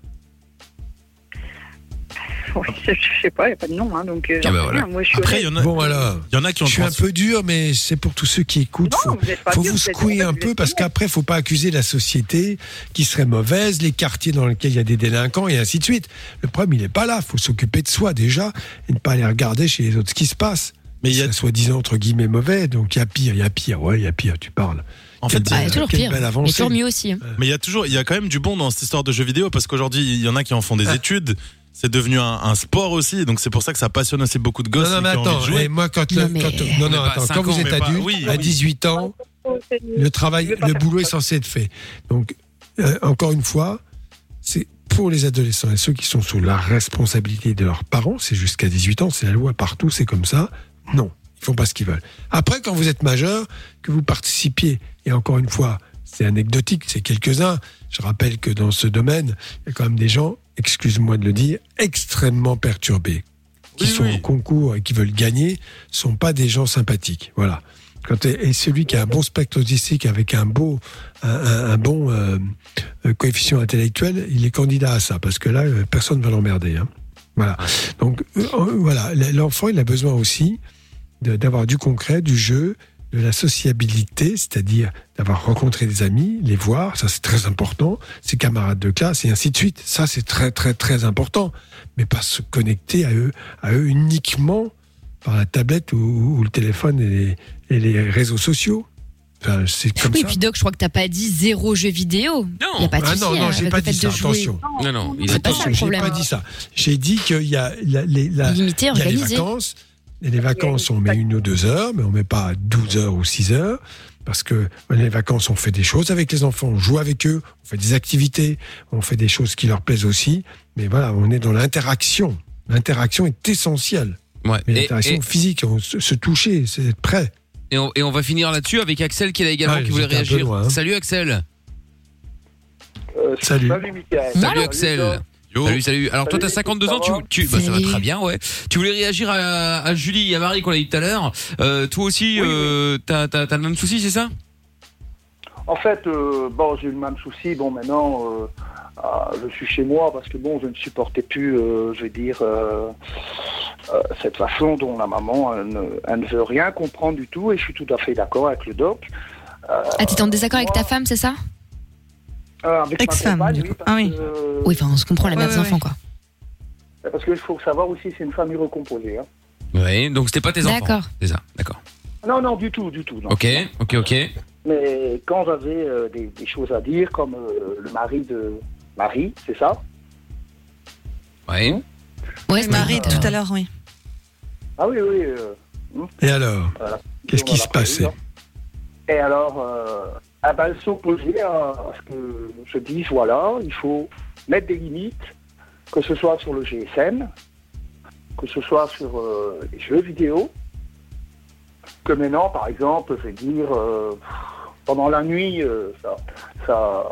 Ouais, je sais pas, il n'y a pas de nom. Hein, donc, euh, Ah j'en ben sais voilà. rien. Moi, je suis Après, il y en a, Bon voilà. il y en a qui ont Je suis un peu dur, mais c'est pour tous ceux qui écoutent. faut, vous pas faut dur, vous vous êtes- secouer un peu parce qu'après, faut pas accuser la société qui serait mauvaise, les quartiers dans lesquels il y a des délinquants et ainsi de suite. Le problème, il est pas là. Faut s'occuper de soi déjà et ne pas aller regarder chez les autres ce qui se passe. Mais il y a- soi-disant entre guillemets mauvais, donc il y a pire, il y a pire. Ouais, il y a pire. Tu parles. En fait, Ah, il y a toujours pire. belle Mais toujours mieux aussi. hein. Mais il y a toujours, il y a quand même du bon dans cette histoire de jeux vidéo parce qu'aujourd'hui, il y en a qui en font des Ah. études. C'est devenu un, un sport aussi, donc c'est pour ça que ça passionne aussi beaucoup de gosses. Non, non, mais attends, et moi, quand, le- Non, mais- quand- non, non, attends, cinq quand vous êtes pas- adulte, oui, à oui. 18 ans, le travail, le boulot est censé être fait. Donc, euh, encore une fois, c'est pour les adolescents et ceux qui sont sous la responsabilité de leurs parents, c'est jusqu'à 18 ans, c'est la loi partout, c'est comme ça. Non, ils font pas ce qu'ils veulent. Après, quand vous êtes majeur, que vous participiez, et encore une fois, c'est anecdotique, c'est quelques-uns. Je rappelle que dans ce domaine, il y a quand même des gens, excuse-moi de le dire, extrêmement perturbés, qui Oui, sont oui. au concours et qui veulent gagner, sont pas des gens sympathiques. Voilà. Quand, et celui qui a un bon spectre autistique avec un beau, un, un- un bon euh, euh, coefficient intellectuel, il est candidat à ça, parce que là, euh, personne ne va l'emmerder. hein. Voilà. Donc, euh, voilà, l'enfant, il a besoin aussi d'avoir du concret, du jeu, de la sociabilité, c'est-à-dire d'avoir rencontré des amis, les voir, ça c'est très important, ses camarades de classe et ainsi de suite. Ça c'est très très très important, mais pas se connecter à eux, à eux uniquement par la tablette ou, ou le téléphone et les, et les réseaux sociaux. Enfin, c'est comme Oui, ça. puis Doc, je crois que t'as pas dit zéro jeu vidéo. Non. Il y a pas de Ah non, non, hein, j'ai pas dit ça, attention. Non, non, il Attention, j'ai pas dit ça. J'ai dit qu'il y a la, les, la- Limité, il y a les organisé. vacances. Et les vacances, on met une ou deux heures, mais on met pas 12 heures ou 6 heures. Parce que les vacances, on fait des choses avec les enfants, on joue avec eux, on fait des activités, on fait des choses qui leur plaisent aussi. Mais voilà, on est dans l'interaction. L'interaction est essentielle. Ouais. Mais l'interaction et- physique, on se, se toucher, c'est être prêt. et on, et on va finir là-dessus avec Axel qui est là également Ouais, qui voulait réagir. loin, hein. Salut Axel. Euh, Salut. Salut, Mickaël. Salut Axel. Yo. Salut, salut. Alors toi, t'as 52 ça ans, tu, bah, ça va très bien, ouais. Tu voulais réagir à, à Julie et à Marie qu'on a dit tout à l'heure. Euh, toi aussi, euh, t'as t'as t'as le même souci, c'est ça? En fait, euh, bon, j'ai eu le même souci. Bon, maintenant, euh, ah, je suis chez moi parce que bon, je ne supportais plus, euh, je vais dire, euh, euh, cette façon dont la maman, elle ne, elle ne veut rien comprendre du tout. Et je suis tout à fait d'accord avec le doc. Euh, Ah, t'étais en désaccord avec ta femme, c'est ça? Euh, avec ma Ex-femme, compagne, oui, Ah oui. que, euh, Oui, enfin, on se comprend, la Ouais, mère des ouais, enfants, ouais. quoi. Parce qu'il faut savoir aussi, c'est une famille recomposée. hein. Oui, donc c'était pas tes enfants. D'accord. C'est ça, d'accord. Non, non, du tout, du tout. Non. Ok, ok, ok. Mais quand j'avais euh, des, des choses à dire, comme euh, le mari de Marie, c'est ça? Ouais. Ouais, Oui, c'est Marie, Euh, tout à l'heure, oui. Ah oui, oui. euh, Et alors voilà. Qu'est-ce qui se passait? hein. Et alors, euh, ah ben, elle s'opposait à, ce que je dise, voilà, il faut mettre des limites, que ce soit sur le GSM, que ce soit sur euh, les jeux vidéo, que maintenant, par exemple, je vais dire, euh, pendant la nuit, euh, ça,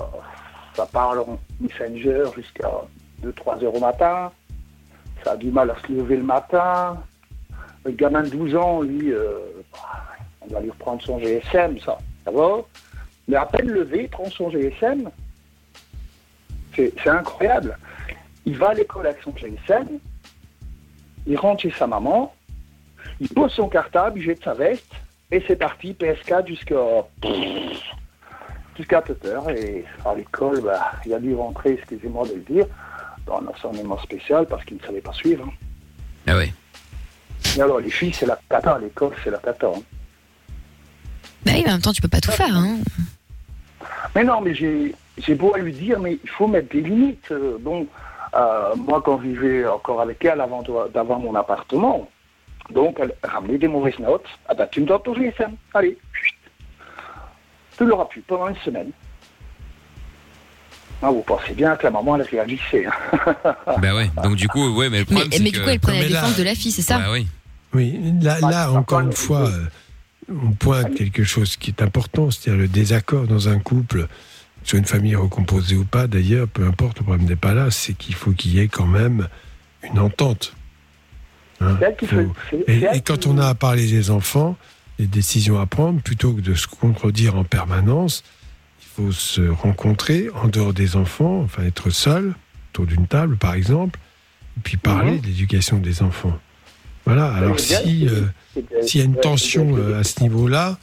ça, parle en Messenger jusqu'à 2-3 heures au matin, ça a du mal à se lever le matin, le gamin de 12 ans, lui, euh, on va lui reprendre son GSM, ça, va. Mais à peine levé, il prend son GSM. C'est incroyable. Il va à l'école avec son GSM, il rentre chez sa maman, il pose son cartable, il jette sa veste, et c'est parti, PS4 jusqu'à jusqu'à 7 heures. Et à l'école, bah, il a dû rentrer, excusez-moi de le dire, dans un enseignement spécial parce qu'il ne savait pas suivre. hein. Ah ouais. Et alors, les filles, c'est la cata à l'école, c'est la cata. hein. Bah oui, mais en même temps, tu peux pas tout faire, hein. Mais non, mais j'ai j'ai beau à lui dire, mais il faut mettre des limites. Euh, bon, Euh, moi, quand je vivais encore avec elle avant d'avoir mon appartement, donc elle ramenait des mauvaises notes. Ah ben, tu me dois ton GSM. Allez, chut. tu l'auras plus pendant une semaine. Ah, vous pensez bien que la maman, elle réagissait. hein. Bah ouais. Donc du coup, ouais, mais le Mais, problème c'est mais que... du coup, elle prenait la là- défense de la fille, c'est ça? Bah oui. Oui, là, là encore une fois, euh, on pointe quelque chose qui est important, c'est-à-dire le désaccord dans un couple, sur une famille recomposée ou pas, d'ailleurs, peu importe, le problème n'est pas là, c'est qu'il faut qu'il y ait quand même une entente. Hein, faut- Et, quand on a à parler des enfants, les décisions à prendre, plutôt que de se contredire en permanence, il faut se rencontrer en dehors des enfants, enfin être seul, autour d'une table par exemple, et puis parler Mhm. de l'éducation des enfants. Voilà, alors si euh, s'il y a une tension euh, à ce niveau-là,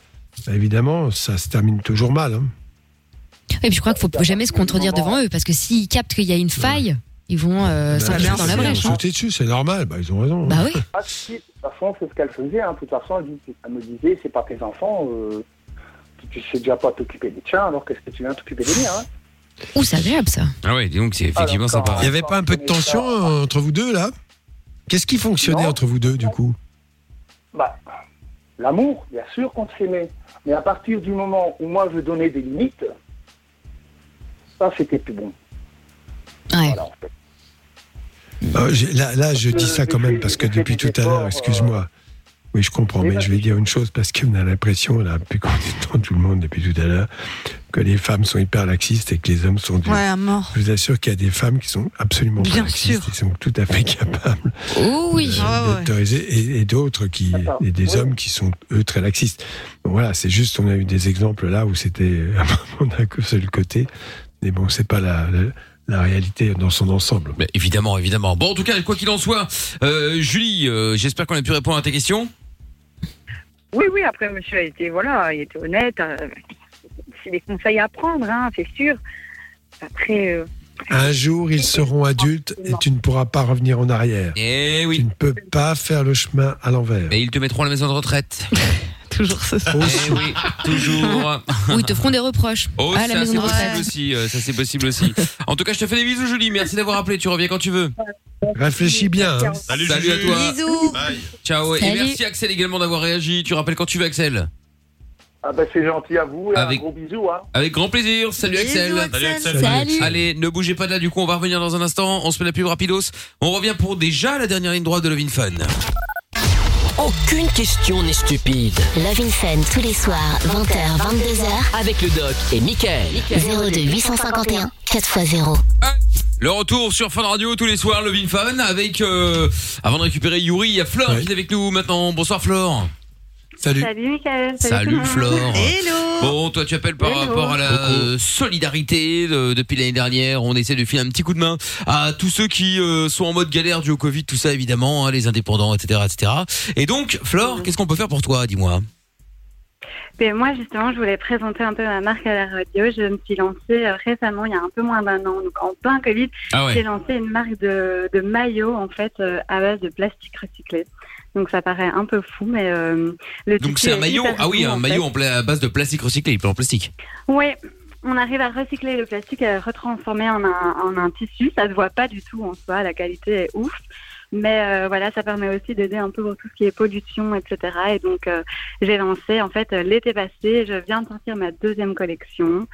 bah, évidemment, ça se termine toujours mal. hein. Et puis je crois qu'il faut jamais se contredire devant eux, parce que s'ils captent qu'il y a une faille, ils vont euh, Bah, dans la ils vont brèche. hein. sauter dessus, c'est normal, bah, ils ont raison. Bah oui. Ah, si, de toute façon, c'est ce qu'elle faisait. hein. De toute façon, elle, me disait, c'est pas tes enfants, euh, tu, tu sais déjà pas t'occuper des tiens, alors qu'est-ce que tu viens t'occuper des miens hein Ouh, c'est agréable ça. Ah ouais, dis donc c'est effectivement Alors, sympa. Il n'y avait pas un peu de tension entre vous deux, là? Qu'est-ce qui fonctionnait Non. entre vous deux, du coup Bah, l'amour, bien sûr qu'on s'aimait. Mais à partir du moment où moi je donnais des limites, ça c'était plus bon. Ouais. Voilà, en fait. Euh, là, là, je dis ça quand même parce que depuis tout à l'heure, excuse-moi. Oui, je comprends, mais je vais dire une chose parce qu'on a l'impression, là, depuis qu'on entend tout le monde depuis tout à l'heure, que les femmes sont hyper laxistes et que les hommes sont. Ouais, à mort. Je vous assure qu'il y a des femmes qui sont absolument pas Bien laxistes, sûr. qui sont tout à fait capables Oh oui. Ah ouais. d'autoriser, et, et d'autres qui, et des hommes qui sont eux très laxistes. Donc voilà, c'est juste, on a eu des exemples là où c'était moment d'un seul côté, mais bon, c'est pas la, la, la réalité dans son ensemble. Mais évidemment, évidemment. Bon, en tout cas, quoi qu'il en soit, euh, Julie, euh, j'espère qu'on a pu répondre à tes questions. Oui, oui, après, monsieur a été, voilà, il était honnête. euh, c'est des conseils à prendre, hein, c'est sûr. Après, euh, Un jour, ils seront adultes et tu ne pourras pas revenir en arrière. Eh Tu oui. ne peux pas faire le chemin à l'envers. Et ils te mettront à la maison de retraite. Toujours ce Eh oui, toujours. Ou ils te feront des reproches Oh, à la ça maison c'est de possible retraite. aussi. euh, ça c'est possible aussi. En tout cas, je te fais des bisous, Julie. Merci d'avoir appelé. Tu reviens quand tu veux. Réfléchis bien. hein. Salut, Salut à Juju. toi. Bisous. Ciao. Et Salut. merci Axel également d'avoir réagi. Tu rappelles quand tu veux, Axel. Ah ben c'est gentil à vous et Avec- un gros bisou. Hein. Avec grand plaisir. Salut Bisous, Axel. Axel. Salut, Axel. Salut. Allez, ne bougez pas de là, du coup, on va revenir dans un instant. On se met la pub rapidos. On revient pour déjà la dernière ligne droite de Love Fun. Aucune question n'est stupide. Love in Fun tous les soirs, 20h, 22h, Avec le doc et Michael. 02 851 4x0. Le retour sur Fun Radio tous les soirs, Love Fun, avec, euh, avant de récupérer Yuri, il y a Flore Ouais. qui est avec nous maintenant. Bonsoir Flore. Salut. Salut Michael. Salut Flore. Hello Bon, toi tu appelles par Hello. rapport à la euh, solidarité de- depuis l'année dernière. On essaie de filer un petit coup de main à tous ceux qui euh, sont en mode galère dû au Covid, tout ça évidemment, hein, les indépendants, etc., etc. Et donc, Flore, qu'est-ce qu'on peut faire pour toi Dis-moi? Ben, moi, justement, je voulais présenter un peu ma marque à la radio. Je me suis lancée euh, récemment, il y a un peu moins d'un an, donc en plein Covid, Ah j'ai lancé une marque de, de maillots, en fait, euh, à base de plastique recyclé. Donc ça paraît un peu fou, mais euh, le Donc c'est un maillot. Ah oui, un maillot fait. en pla- à base de plastique recyclé, il est en plastique. Oui, on arrive à recycler le plastique et à le retransformer en un, en un tissu. Ça se voit pas du tout en soi, la qualité est ouf. Mais euh, voilà, ça permet aussi d'aider un peu pour tout ce qui est pollution, etc. Et donc, euh, j'ai lancé, en fait, l'été passé, je viens de sortir ma deuxième collection.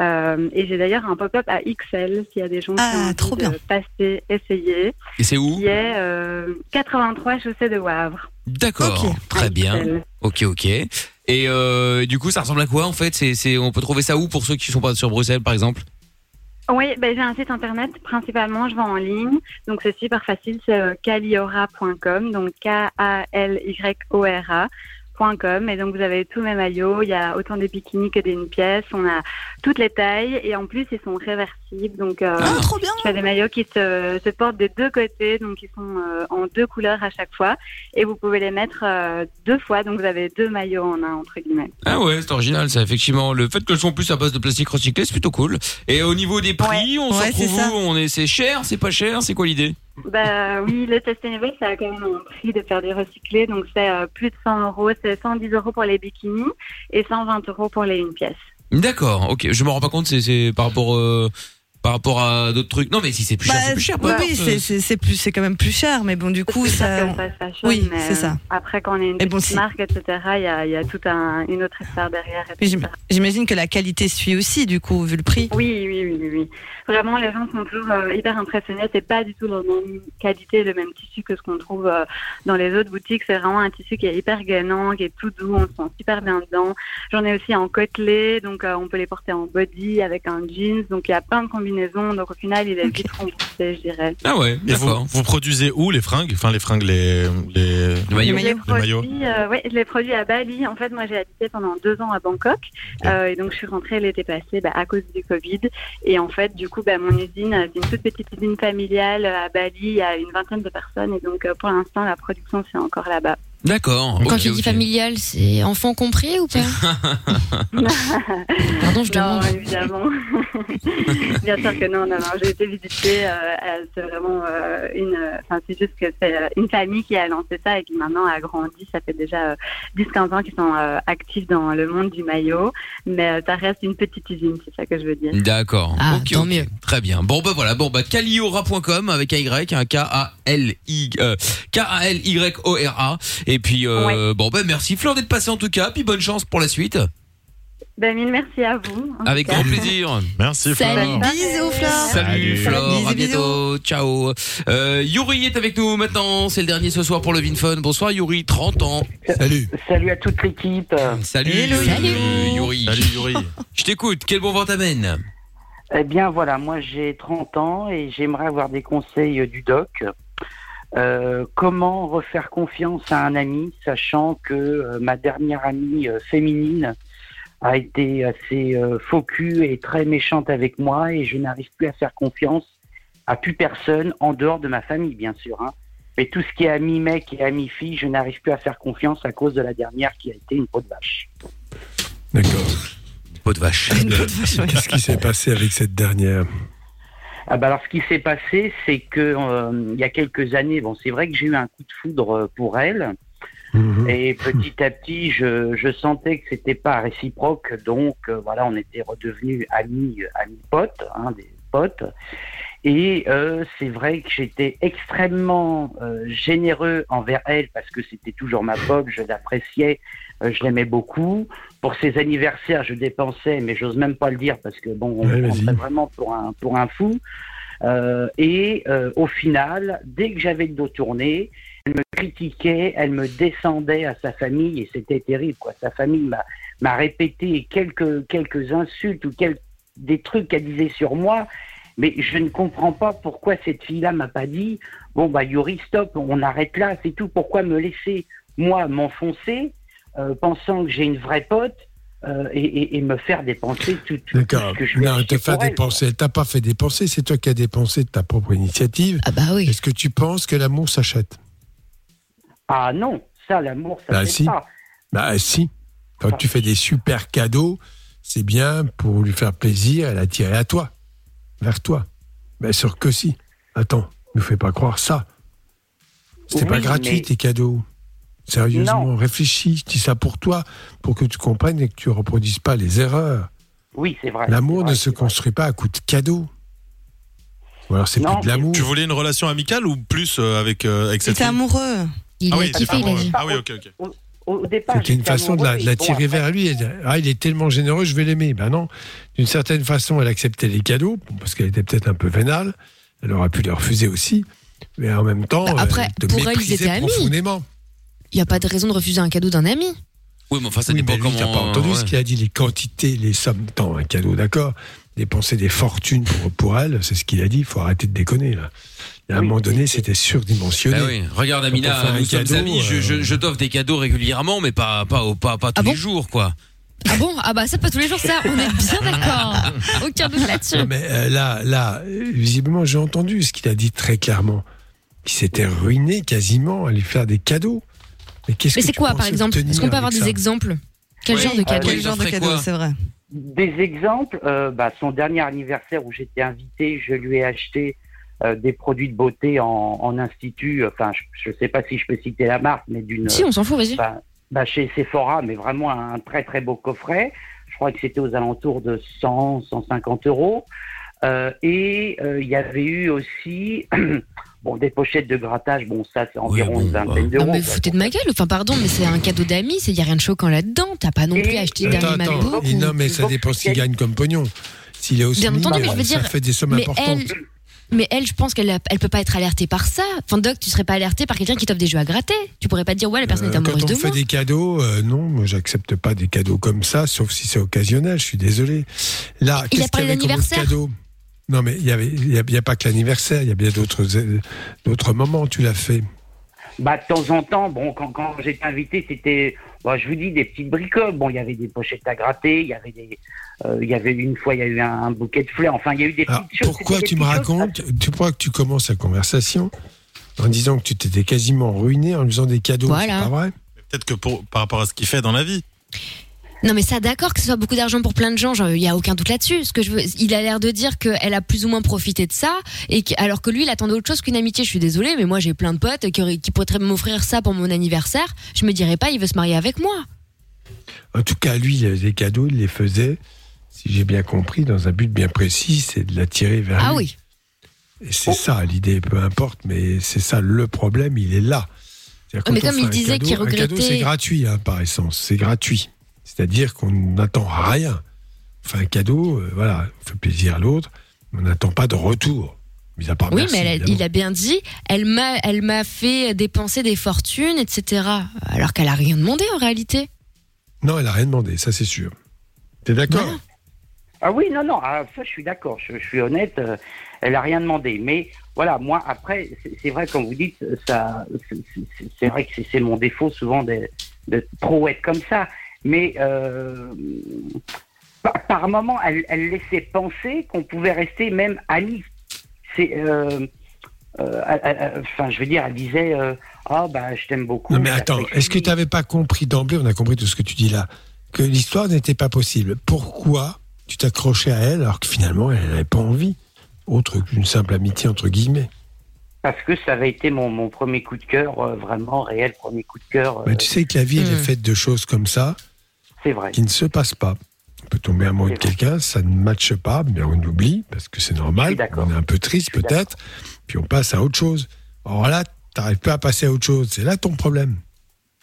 Euh, et j'ai d'ailleurs un pop-up à XL, s'il y a des gens qui Ah, ont envie trop de bien. passer, essayer, Et c'est où qui est euh, 83 chaussée de Wavre. D'accord, très bien. XL. Ok, ok. Et euh, du coup, ça ressemble à quoi en fait? C'est, on peut trouver ça où pour ceux qui sont pas sur Bruxelles, par exemple? Oui, ben, j'ai un site internet principalement, je vends en ligne. Donc c'est super facile, c'est euh, caliora.com, donc K-A-L-Y-O-R-A.com. Et donc vous avez tous mes maillots, il y a autant des bikinis que des une pièce, on a toutes les tailles et en plus ils sont réversibles. Donc euh, Ah, trop bien je fais des maillots qui se, se portent des deux côtés, donc ils sont euh, en deux couleurs à chaque fois. Et vous pouvez les mettre euh, deux fois, donc vous avez deux maillots en un, entre guillemets. Ah ouais, c'est original, ça effectivement. Le fait qu'elles sont plus à base de plastique recyclé, c'est plutôt cool. Et au niveau des prix, on Ouais, se c'est retrouve ça. où On est, c'est cher, c'est pas cher, c'est quoi l'idée? Bah oui, le sustainable, ça a quand même un prix de faire du recyclé, donc c'est euh, plus de 100 euros, c'est 110 euros pour les bikinis et 120 euros pour les une pièce. D'accord, ok. Je me rends pas compte, c'est, c'est par rapport euh, par rapport à d'autres trucs. Non, mais si c'est plus cher, Bah, c'est plus cher. oui, c'est- plus, c'est quand même plus cher, mais bon, du coup, ça. fashion, Oui, mais, c'est ça. euh, Après, quand on est une bon, petite si- marque, etc., il y a, il y a toute un, une autre histoire derrière. J'imagine que la qualité suit aussi, du coup, vu le prix. Oui, oui, oui, oui, oui. Vraiment, les gens sont toujours euh, hyper impressionnés. C'est pas du tout la même qualité, le même tissu que ce qu'on trouve euh, dans les autres boutiques. C'est vraiment un tissu qui est hyper gagnant, qui est tout doux. On se sent super bien dedans. J'en ai aussi en côtelé, donc euh, on peut les porter en body avec un jeans. Donc il y a plein de combinaisons. Donc au final, il est vite remboursé, je dirais. Ah ouais, Et vous, vous produisez où les fringues? Enfin, les fringues, les, les, maillots. Je les Les maillots. euh, ouais, je les produis à Bali. En fait, moi, j'ai habité pendant deux ans à Bangkok. Euh, et donc, je suis rentrée l'été passé bah, à cause du Covid. Et en fait, du coup, bah, mon usine, euh, c'est une toute petite usine familiale euh, à Bali. Il y a une vingtaine de personnes. Et donc, euh, pour l'instant, la production, c'est encore là-bas. D'accord. Quand ok, tu dis ok. familial, c'est enfant compris ou pas Pardon, je non, demande. évidemment. Bien sûr que non, non, non. J'ai été visiter. euh, c'est vraiment euh, une. Enfin, c'est juste que c'est euh, une famille qui a lancé ça et qui maintenant a grandi. Ça fait déjà euh, 10-15 ans qu'ils sont euh, actifs dans le monde du maillot. Mais euh, ça reste une petite usine, c'est ça que je veux dire. D'accord. Ah, tant mieux. Très bien. Bon bah voilà. Bon bah caliora.com avec un y, un K Et puis euh, bon bah merci Fleur d'être passé en tout cas. Puis bonne chance pour la suite. Ben, mille merci à vous. en Avec tout cas. grand plaisir. Merci, Salut. Bisous, Flore. Salut Flore, Bisous, à bientôt, ciao. Euh, Yuri est avec nous maintenant, c'est le dernier ce soir pour le VinFun. Bonsoir Yuri, 30 ans. Salut. Salut à toute l'équipe. Salut, Hello, euh, Yuri. Salut Yuri. Je t'écoute, quel bon vent t'amène? Eh bien voilà, moi j'ai 30 ans et j'aimerais avoir des conseils du doc. Euh, comment refaire confiance à un ami, sachant que euh, ma dernière amie euh, féminine a été assez euh, faux cul et très méchante avec moi et je n'arrive plus à faire confiance à plus personne en dehors de ma famille, bien sûr. Hein. Mais tout ce qui est ami mec et ami fille, je n'arrive plus à faire confiance à cause de la dernière qui a été une peau de vache. D'accord. Peau de vache. Qu'est-ce qui s'est passé avec cette dernière? Ah bah alors ce qui s'est passé, c'est que euh, il y a quelques années, bon c'est vrai que j'ai eu un coup de foudre euh, pour elle, Mhm. et petit à petit je, je sentais que c'était pas réciproque, donc euh, voilà on était redevenus amis, euh, amis potes, hein, des potes, et euh, c'est vrai que j'étais extrêmement euh, généreux envers elle parce que c'était toujours ma pote, je l'appréciais, je l'aimais beaucoup. Pour ses anniversaires, je dépensais, mais j'ose même pas le dire parce que bon, on Ouais, me vraiment pour un pour un fou. Euh, et euh, au final, dès que j'avais le dos tourné, elle me critiquait, elle me descendait à sa famille et c'était terrible. Quoi. Sa famille m'a répété quelques quelques insultes ou quel- des trucs qu'elle disait sur moi, mais je ne comprends pas pourquoi cette fille-là m'a pas dit bon bah Yuri stop, on arrête là, c'est tout. Pourquoi me laisser moi m'enfoncer, euh, pensant que j'ai une vraie pote euh, et, et- et me faire dépenser tout, tout D'accord. ce que je vais Non, te elle. dépenser. Elle t'a pas fait dépenser, c'est toi qui as dépensé de ta propre initiative. Ah bah oui. Est-ce que tu penses que l'amour s'achète? Ah non, ça l'amour ça Bah si. pas. Bah si. Quand tu fais des super cadeaux, c'est bien pour lui faire plaisir et l'attirer à toi, vers toi. Bien sûr que si. Attends, ne fais pas croire ça. C'était pas Oui, gratuit mais- tes cadeaux. Sérieusement, Non. réfléchis. Je dis ça pour toi, pour que tu comprennes et que tu reproduises pas les erreurs. Oui, c'est vrai. L'amour ne se vrai. construit pas à coup de cadeaux. Ou alors c'est plus de l'amour. Tu voulais une relation amicale ou plus euh, avec, euh, avec cette fille amoureux. Il Ah a oui, c'est amoureux. Ah oui, ok, ok. Au, au départ, C'était une façon de la, amoureux, de la et bon, tirer vers lui. Ah, il est tellement généreux, je vais l'aimer. Ben non. D'une certaine façon, elle acceptait les cadeaux, parce qu'elle était peut-être un peu vénale. Elle aurait pu les refuser aussi. Mais en même temps, Bah, après, elle te pour elle, ils étaient amis. profondément. Il n'y a pas de raison de refuser un cadeau d'un ami. Oui, mais enfin ça Oui, dépend mais lui, t'as comment. pas entendu ouais. ce qu'il a dit, les quantités, les sommes dans un cadeau, d'accord Dépenser des fortunes pour, pour elle, c'est ce qu'il a dit. Il faut arrêter de déconner, là. Et à un Oui, moment donné, c'était surdimensionné. Bah oui, regarde Amina, un nous sommes cadeau, amis, je, je, euh, je t'offre des cadeaux régulièrement, mais pas, pas, pas, pas tous Ah bon les jours, quoi. Ah bon? Ah bah ça pas tous les jours ça, on est bien d'accord. Aucun doute là-dessus. Non, mais euh, là, là, visiblement, j'ai entendu ce qu'il a dit très clairement. Qu'il s'était ruiné quasiment à lui faire des cadeaux. Mais qu'est-ce Mais que c'est tu quoi penses par exemple obtenir Est-ce qu'on peut avoir avec des ça exemples? Quel Oui. genre de Ah cadeau Quel genre de cadeau, c'est vrai? Des exemples, euh, bah, son dernier anniversaire où j'étais invité, je lui ai acheté euh, des produits de beauté en, en institut. Enfin, je ne sais pas si je peux citer la marque, mais d'une. Si, on s'en fout, vas-y. bah, bah, chez Sephora, mais vraiment un très très beau coffret. Je crois que c'était aux alentours de 100, 150 euros. Euh, et euh, il y avait eu aussi bon des pochettes de grattage. Bon, ça c'est environ une vingtaine Non d'euros. mais quoi. foutez de ma gueule, enfin pardon, mais c'est un cadeau d'amis, il y a rien de choquant là-dedans. T'as pas non plus acheté Et ou- non, mais ça dépend ce qu'il gagne comme pognon. S'il est aussi Bien entendu, mais je veux ça dire, fait des sommes mais importantes. elle, mais elle, je pense qu'elle elle peut pas être alertée par ça. Enfin, Doc, tu serais pas alerté par quelqu'un qui t'offre des jeux à gratter. Tu pourrais pas dire ouais, la personne est Euh, amoureuse quand on de fait moi. des cadeaux, euh, non, moi j'accepte pas des cadeaux comme ça, sauf si c'est occasionnel. Je suis désolé. Là, Il a qu'est-ce qu'il y parlé avait comme cadeau? Non, mais il y avait, il y a, y a pas que l'anniversaire. Il y a bien d'autres, moments. où Tu l'as fait. Bah, de temps en temps, bon, quand, quand j'étais invité, c'était, bah, je vous dis, des petites bricoles. Bon, il y avait des pochettes à gratter, il y avait des, euh, il y avait une fois, il y a eu un, un bouquet de fleurs. Enfin, il y a eu des Alors, petites choses. pourquoi tu me choses. racontes Tu crois que tu commences la conversation en disant que tu t'étais quasiment ruiné en lui faisant des cadeaux Voilà. C'est pas vrai? Peut-être que pour, par rapport à ce qu'il fait dans la vie. Non mais ça d'accord que ce soit beaucoup d'argent pour plein de gens, il y a aucun doute là-dessus. Ce que je veux, il a l'air de dire qu'elle a plus ou moins profité de ça et que, alors que lui il attendait autre chose qu'une amitié. Je suis désolée, mais moi j'ai plein de potes qui, qui pourraient m'offrir ça pour mon anniversaire. Je me dirais pas il veut se marier avec moi. En tout cas, lui, les cadeaux, il les faisait, si j'ai bien compris, dans un but bien précis, c'est de l'attirer vers Ah lui. oui. Et c'est ça l'idée, peu importe, mais c'est ça le problème, il est là. Ah, mais comme il disait qu'il Un cadeau, regrettait- c'est gratuit, hein, par essence, c'est gratuit. C'est-à-dire qu'on n'attend rien. On fait un cadeau, euh, voilà, on fait plaisir à l'autre, mais on n'attend pas de retour. Mis à part oui, merci, mais elle a- évidemment. il a bien dit, elle m'a, elle m'a fait dépenser des fortunes, etc. Alors qu'elle a rien demandé en réalité. Non, elle a rien demandé, ça c'est sûr. T'es d'accord Ah oui, non, non, ah, ça je suis d'accord, je, je suis honnête, euh, elle a rien demandé. Mais voilà, moi après, c'est c'est vrai, comme vous dites, ça, c'est- c'est c'est vrai que c'est- c'est mon défaut souvent de, de trop être comme ça. Mais euh, par, par moment, elle, elle laissait penser qu'on pouvait rester même amis. C'est, euh, euh, enfin, je veux dire, elle disait, euh, ah bah je t'aime beaucoup. Non mais attends, est-ce que tu n'avais pas compris d'emblée, on a compris tout ce que tu dis là, que l'histoire n'était pas possible Pourquoi tu t'accrochais à elle alors que finalement elle n'avait pas envie? Autre qu'une simple amitié entre guillemets. Parce que ça avait été mon, mon premier coup de cœur, euh, vraiment réel premier coup de cœur. euh, Mais tu sais que la vie elle est Hmm. faite de choses comme ça C'est vrai. qui ne se passent pas. On peut tomber amoureux de quelqu'un, ça ne matche pas, mais on oublie parce que c'est normal. On est un peu triste peut-être, puis on passe à autre chose. Or là, t'arrives pas à passer à autre chose. C'est là ton problème.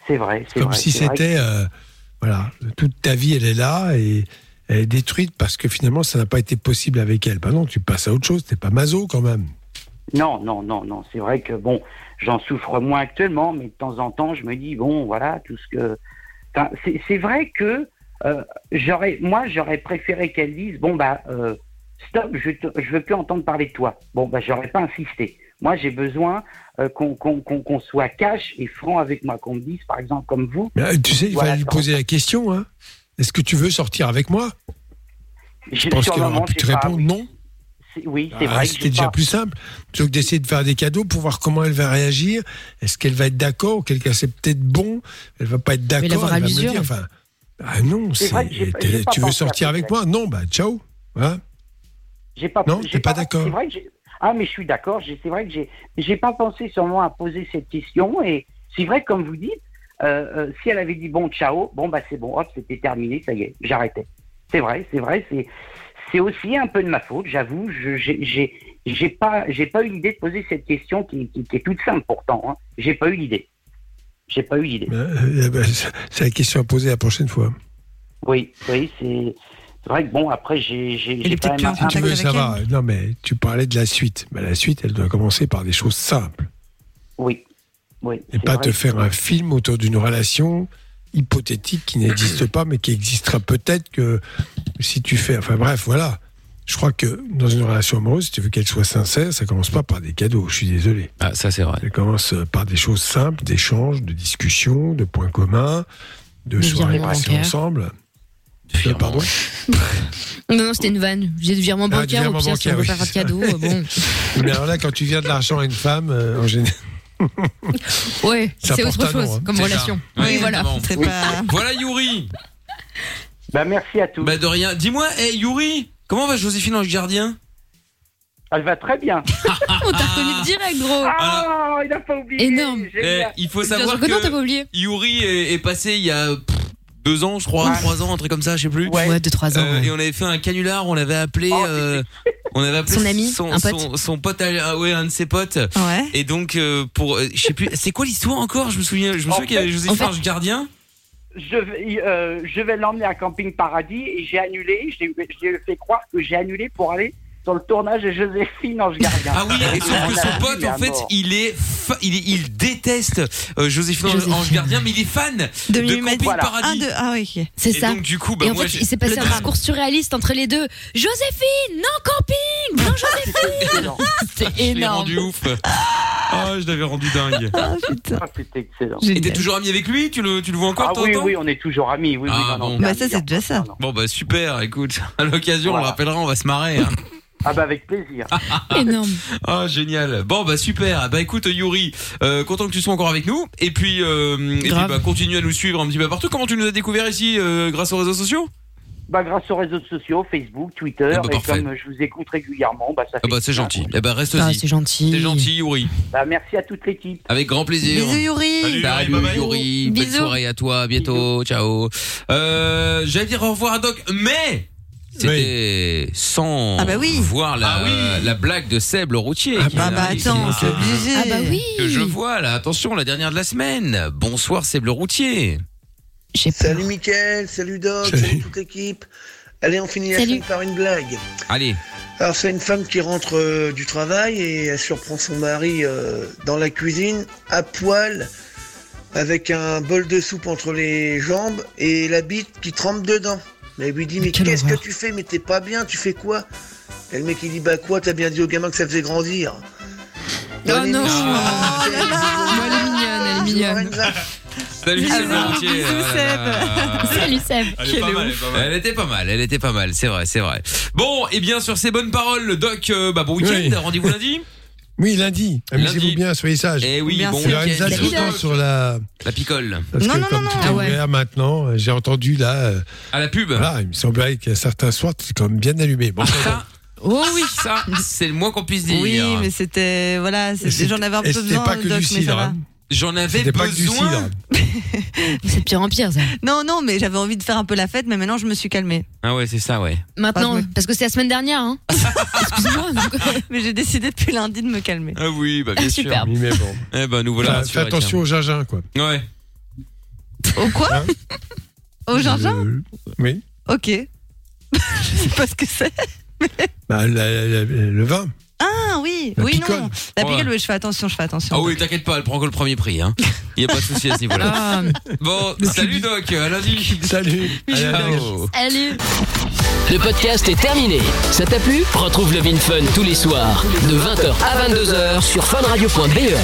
C'est vrai, c'est Comme vrai. si c'était, que- euh, voilà, toute ta vie elle est là et elle est détruite parce que finalement ça n'a pas été possible avec elle. Ben non, tu passes à autre chose. T'es pas maso quand même. Non, non, non, non. C'est vrai que bon, j'en souffre moins actuellement, mais de temps en temps, je me dis bon, voilà, tout ce que. Enfin, c'est vrai que euh, j'aurais, moi, j'aurais préféré qu'elle dise bon bah euh, stop, je je veux plus entendre parler de toi. Bon bah j'aurais pas insisté. Moi, j'ai besoin euh, qu'on soit cash et franc avec moi, qu'on me dise, par exemple, comme vous. Mais, euh, tu sais, il Voilà, va lui poser la question. Hein. Est-ce que tu veux sortir avec moi? Je pense qu'elle le aura pu te répondre non. C'est- Oui, c'est Ah, vrai. C'était déjà pas- plus simple. Plutôt que d'essayer de faire des cadeaux pour voir comment elle va réagir. Est-ce qu'elle va être d'accord cas c'est peut-être bon. Elle va pas être d'accord. Elle va me dire. Enfin, ah non, C'est pas- pas tu veux sortir avec moi? Non, bah ciao. Hein J'ai pas. Non, t'es pas d'accord. C'est vrai que j'ai- ah, mais je suis d'accord. j'ai- C'est vrai que j'ai, j'ai pas pensé sûrement à poser cette question. Et c'est vrai, comme vous dites, euh, euh, si elle avait dit bon, ciao, bon bah c'est bon, hop, c'était terminé, ça y est, j'arrêtais. C'est vrai, c'est vrai, c'est, c'est aussi un peu de ma faute, j'avoue. Je, j'ai, j'ai, pas, j'ai pas eu l'idée de poser cette question qui, qui- qui est toute simple pourtant. Hein. J'ai pas eu l'idée. J'ai pas eu l'idée. Euh, eh ben, c'est- la question à poser la prochaine fois. Oui, oui, c'est. C'est vrai que bon, après, j'ai, quand même un, Si tu veux savoir, non mais tu parlais de la suite. Mais la suite, elle doit commencer par des choses simples. Oui, oui. Et pas vrai te faire un film autour d'une relation hypothétique qui n'existe pas, mais qui existera peut-être que si tu fais. Enfin bref, voilà. Je crois que dans une relation amoureuse, si tu veux qu'elle soit sincère, ça commence pas par des cadeaux. Je suis désolé. Ah, ça c'est vrai. Ça commence par des choses simples, d'échanges, de discussions, de points communs, de Des soirées passées ensemble. Euh, Pardon Non, non, c'était une vanne. J'ai du virement Ah, du bancaire, virement au pire, si on bancaire, veut oui. pas faire de cadeau, bon. Mais alors là, quand tu viens de l'argent à une femme, euh, en général. Ouais, c'est autre nom, chose hein. comme relation. ça. Oui, voilà. C'est pas. Voilà Yuri. Bah merci à tous. Bah de rien. Dis-moi, hey Yuri, comment va Joséphine Ange Gardien? Elle va très bien. On t'a reconnu direct, gros. Ah, il a pas oublié. Énorme. Eh, il faut savoir que non, que t'as pas oublié. Yuri est, est passé il y a pff, deux ans, je crois, Ouais. trois ans, un truc comme ça, je sais plus. Ouais, deux, trois ans. Euh, ouais. Et on avait fait un canular, on avait appelé, euh, on avait appelé Son ami, son, un pote. son, son pote, à- ah ouais, un de ses potes. Ouais. Et donc euh, pour, euh, je sais plus, c'est quoi l'histoire encore? Je me souviens, je me En souviens qu'il y avait fait- Ange Gardien. Je vais, euh, je vais l'emmener à Camping Paradis et j'ai annulé. Je lui je lui ai fait croire que j'ai annulé pour aller sur le tournage de Joséphine Ange Gardien. Ah oui, et sauf que son pote, en fait, il est, fa- il est, il déteste euh, Joséphine Ange- Joséphine. Ange Gardien, mais il est fan De de Camping Paradis. Un, deux, ah oui. C'est Et ça. donc du coup, bah et en moi, fait, il s'est passé un discours surréaliste entre les deux. Joséphine, non camping, non Joséphine. C'est je énorme. rendu ouf. Ah, je l'avais rendu dingue. Ah putain. Ah, C'était excellent. Et t'es toujours ami avec lui? Tu le, tu le vois encore Ah oui, oui, on est toujours amis. Oui, Ah, non, non, bon. c'est Bah ça c'est déjà ça. Bon bah super, écoute, à l'occasion on le rappellera, on va se marrer. hein. Ah bah avec plaisir. Énorme. Ah génial. Bon bah super. Bah écoute Yuri, euh, content que tu sois encore avec nous. Et puis euh, et puis bah continue à nous suivre un petit peu partout. Comment tu nous as découvert ici euh, grâce aux réseaux sociaux? Bah grâce aux réseaux sociaux, Facebook, Twitter, Ah bah, et parfait. comme je vous écoute régulièrement, bah ça fait. Ah bah c'est gentil. Eh bah reste Ah, c'est gentil. C'est gentil Yuri. Bah merci à toute l'équipe. Avec grand plaisir. Bisous Yuri. Salut. Salut Bye bye. Yuri, belle Bisous. soirée à toi, à bientôt, ciao. Euh, j'allais dire au revoir à Doc, mais c'était sans Ah bah oui. voir la, Ah oui. la blague de Seb le routier. Ah Ah bah d'arriver. attends, c'est obligé. Ah bah oui. que je vois là. Attention, la dernière de la semaine. Bonsoir Seb le routier. Salut Mickaël, salut Doc, Salut. salut, toute l'équipe. Allez, on finit la semaine par une blague. Allez. Alors, c'est une femme qui rentre euh, du travail et elle surprend son mari euh, dans la cuisine, à poil, avec un bol de soupe entre les jambes et la bite qui trempe dedans. Elle lui dit, mais qu'est-ce que tu fais? Mais t'es pas bien, tu fais quoi? Et le mec, il dit, bah quoi, t'as bien dit au gamin que ça faisait grandir. Oh non. Oh là là. Elle est mignonne, elle est mignonne. Salut Ah Seb Oh. Salut Seb. Elle était pas mal, elle était pas mal, c'est vrai, c'est vrai. Bon, et bien sur ces bonnes paroles, le Doc, euh, bah bon week-end, Oui. rendez-vous lundi. Oui, lundi. Amusez-vous bien, soyez sages. Eh oui, bon. Lorenza, week-end. c'est autant sur la. La picole. Parce Non, que non, comme non, tout non. est Ah ouais. ouvert maintenant, j'ai entendu là. euh, À la pub. Voilà, il me semblerait qu'à certains soirs, c'est quand même bien allumé. Bon, Ça, Oh oui. ça, c'est le moins qu'on puisse dire. Oui, mais c'était voilà, c'était- C'était- j'en avais un et peu c'était besoin. pas que Doc, du mais ça cidre. va. J'en avais C'était pas que du besoin. C'est de pire en pire ça. Non, non, mais j'avais envie de faire un peu la fête, mais maintenant je me suis calmée. Ah ouais, c'est ça, ouais. Maintenant, Ah, ouais. parce que c'est la semaine dernière. Hein. Excuse-moi. Mais j'ai décidé depuis lundi de me calmer. Ah oui, bah bien sûr. Super. Oui, mais bon. Eh ben nous voilà Fais- rassurés, attention au gingembre, quoi. tiens. Ouais. Au quoi Hein Au gingembre Euh, Oui. Ok. je sais pas ce que c'est. Bah, la- la- le vin. Ah oui, La oui, picole. non. La Ouais. picole, oui, je fais attention, je fais attention. Ah oui, t'inquiète pas, elle prend que le premier prix, hein. Y a pas de souci à ce niveau-là. Ah, Bon, salut Doc, à lundi. Salut. Ciao. Salut. Le podcast est terminé. Ça t'a plu? Retrouve le Vin Fun tous les soirs de 20h à 22h sur funradio.be.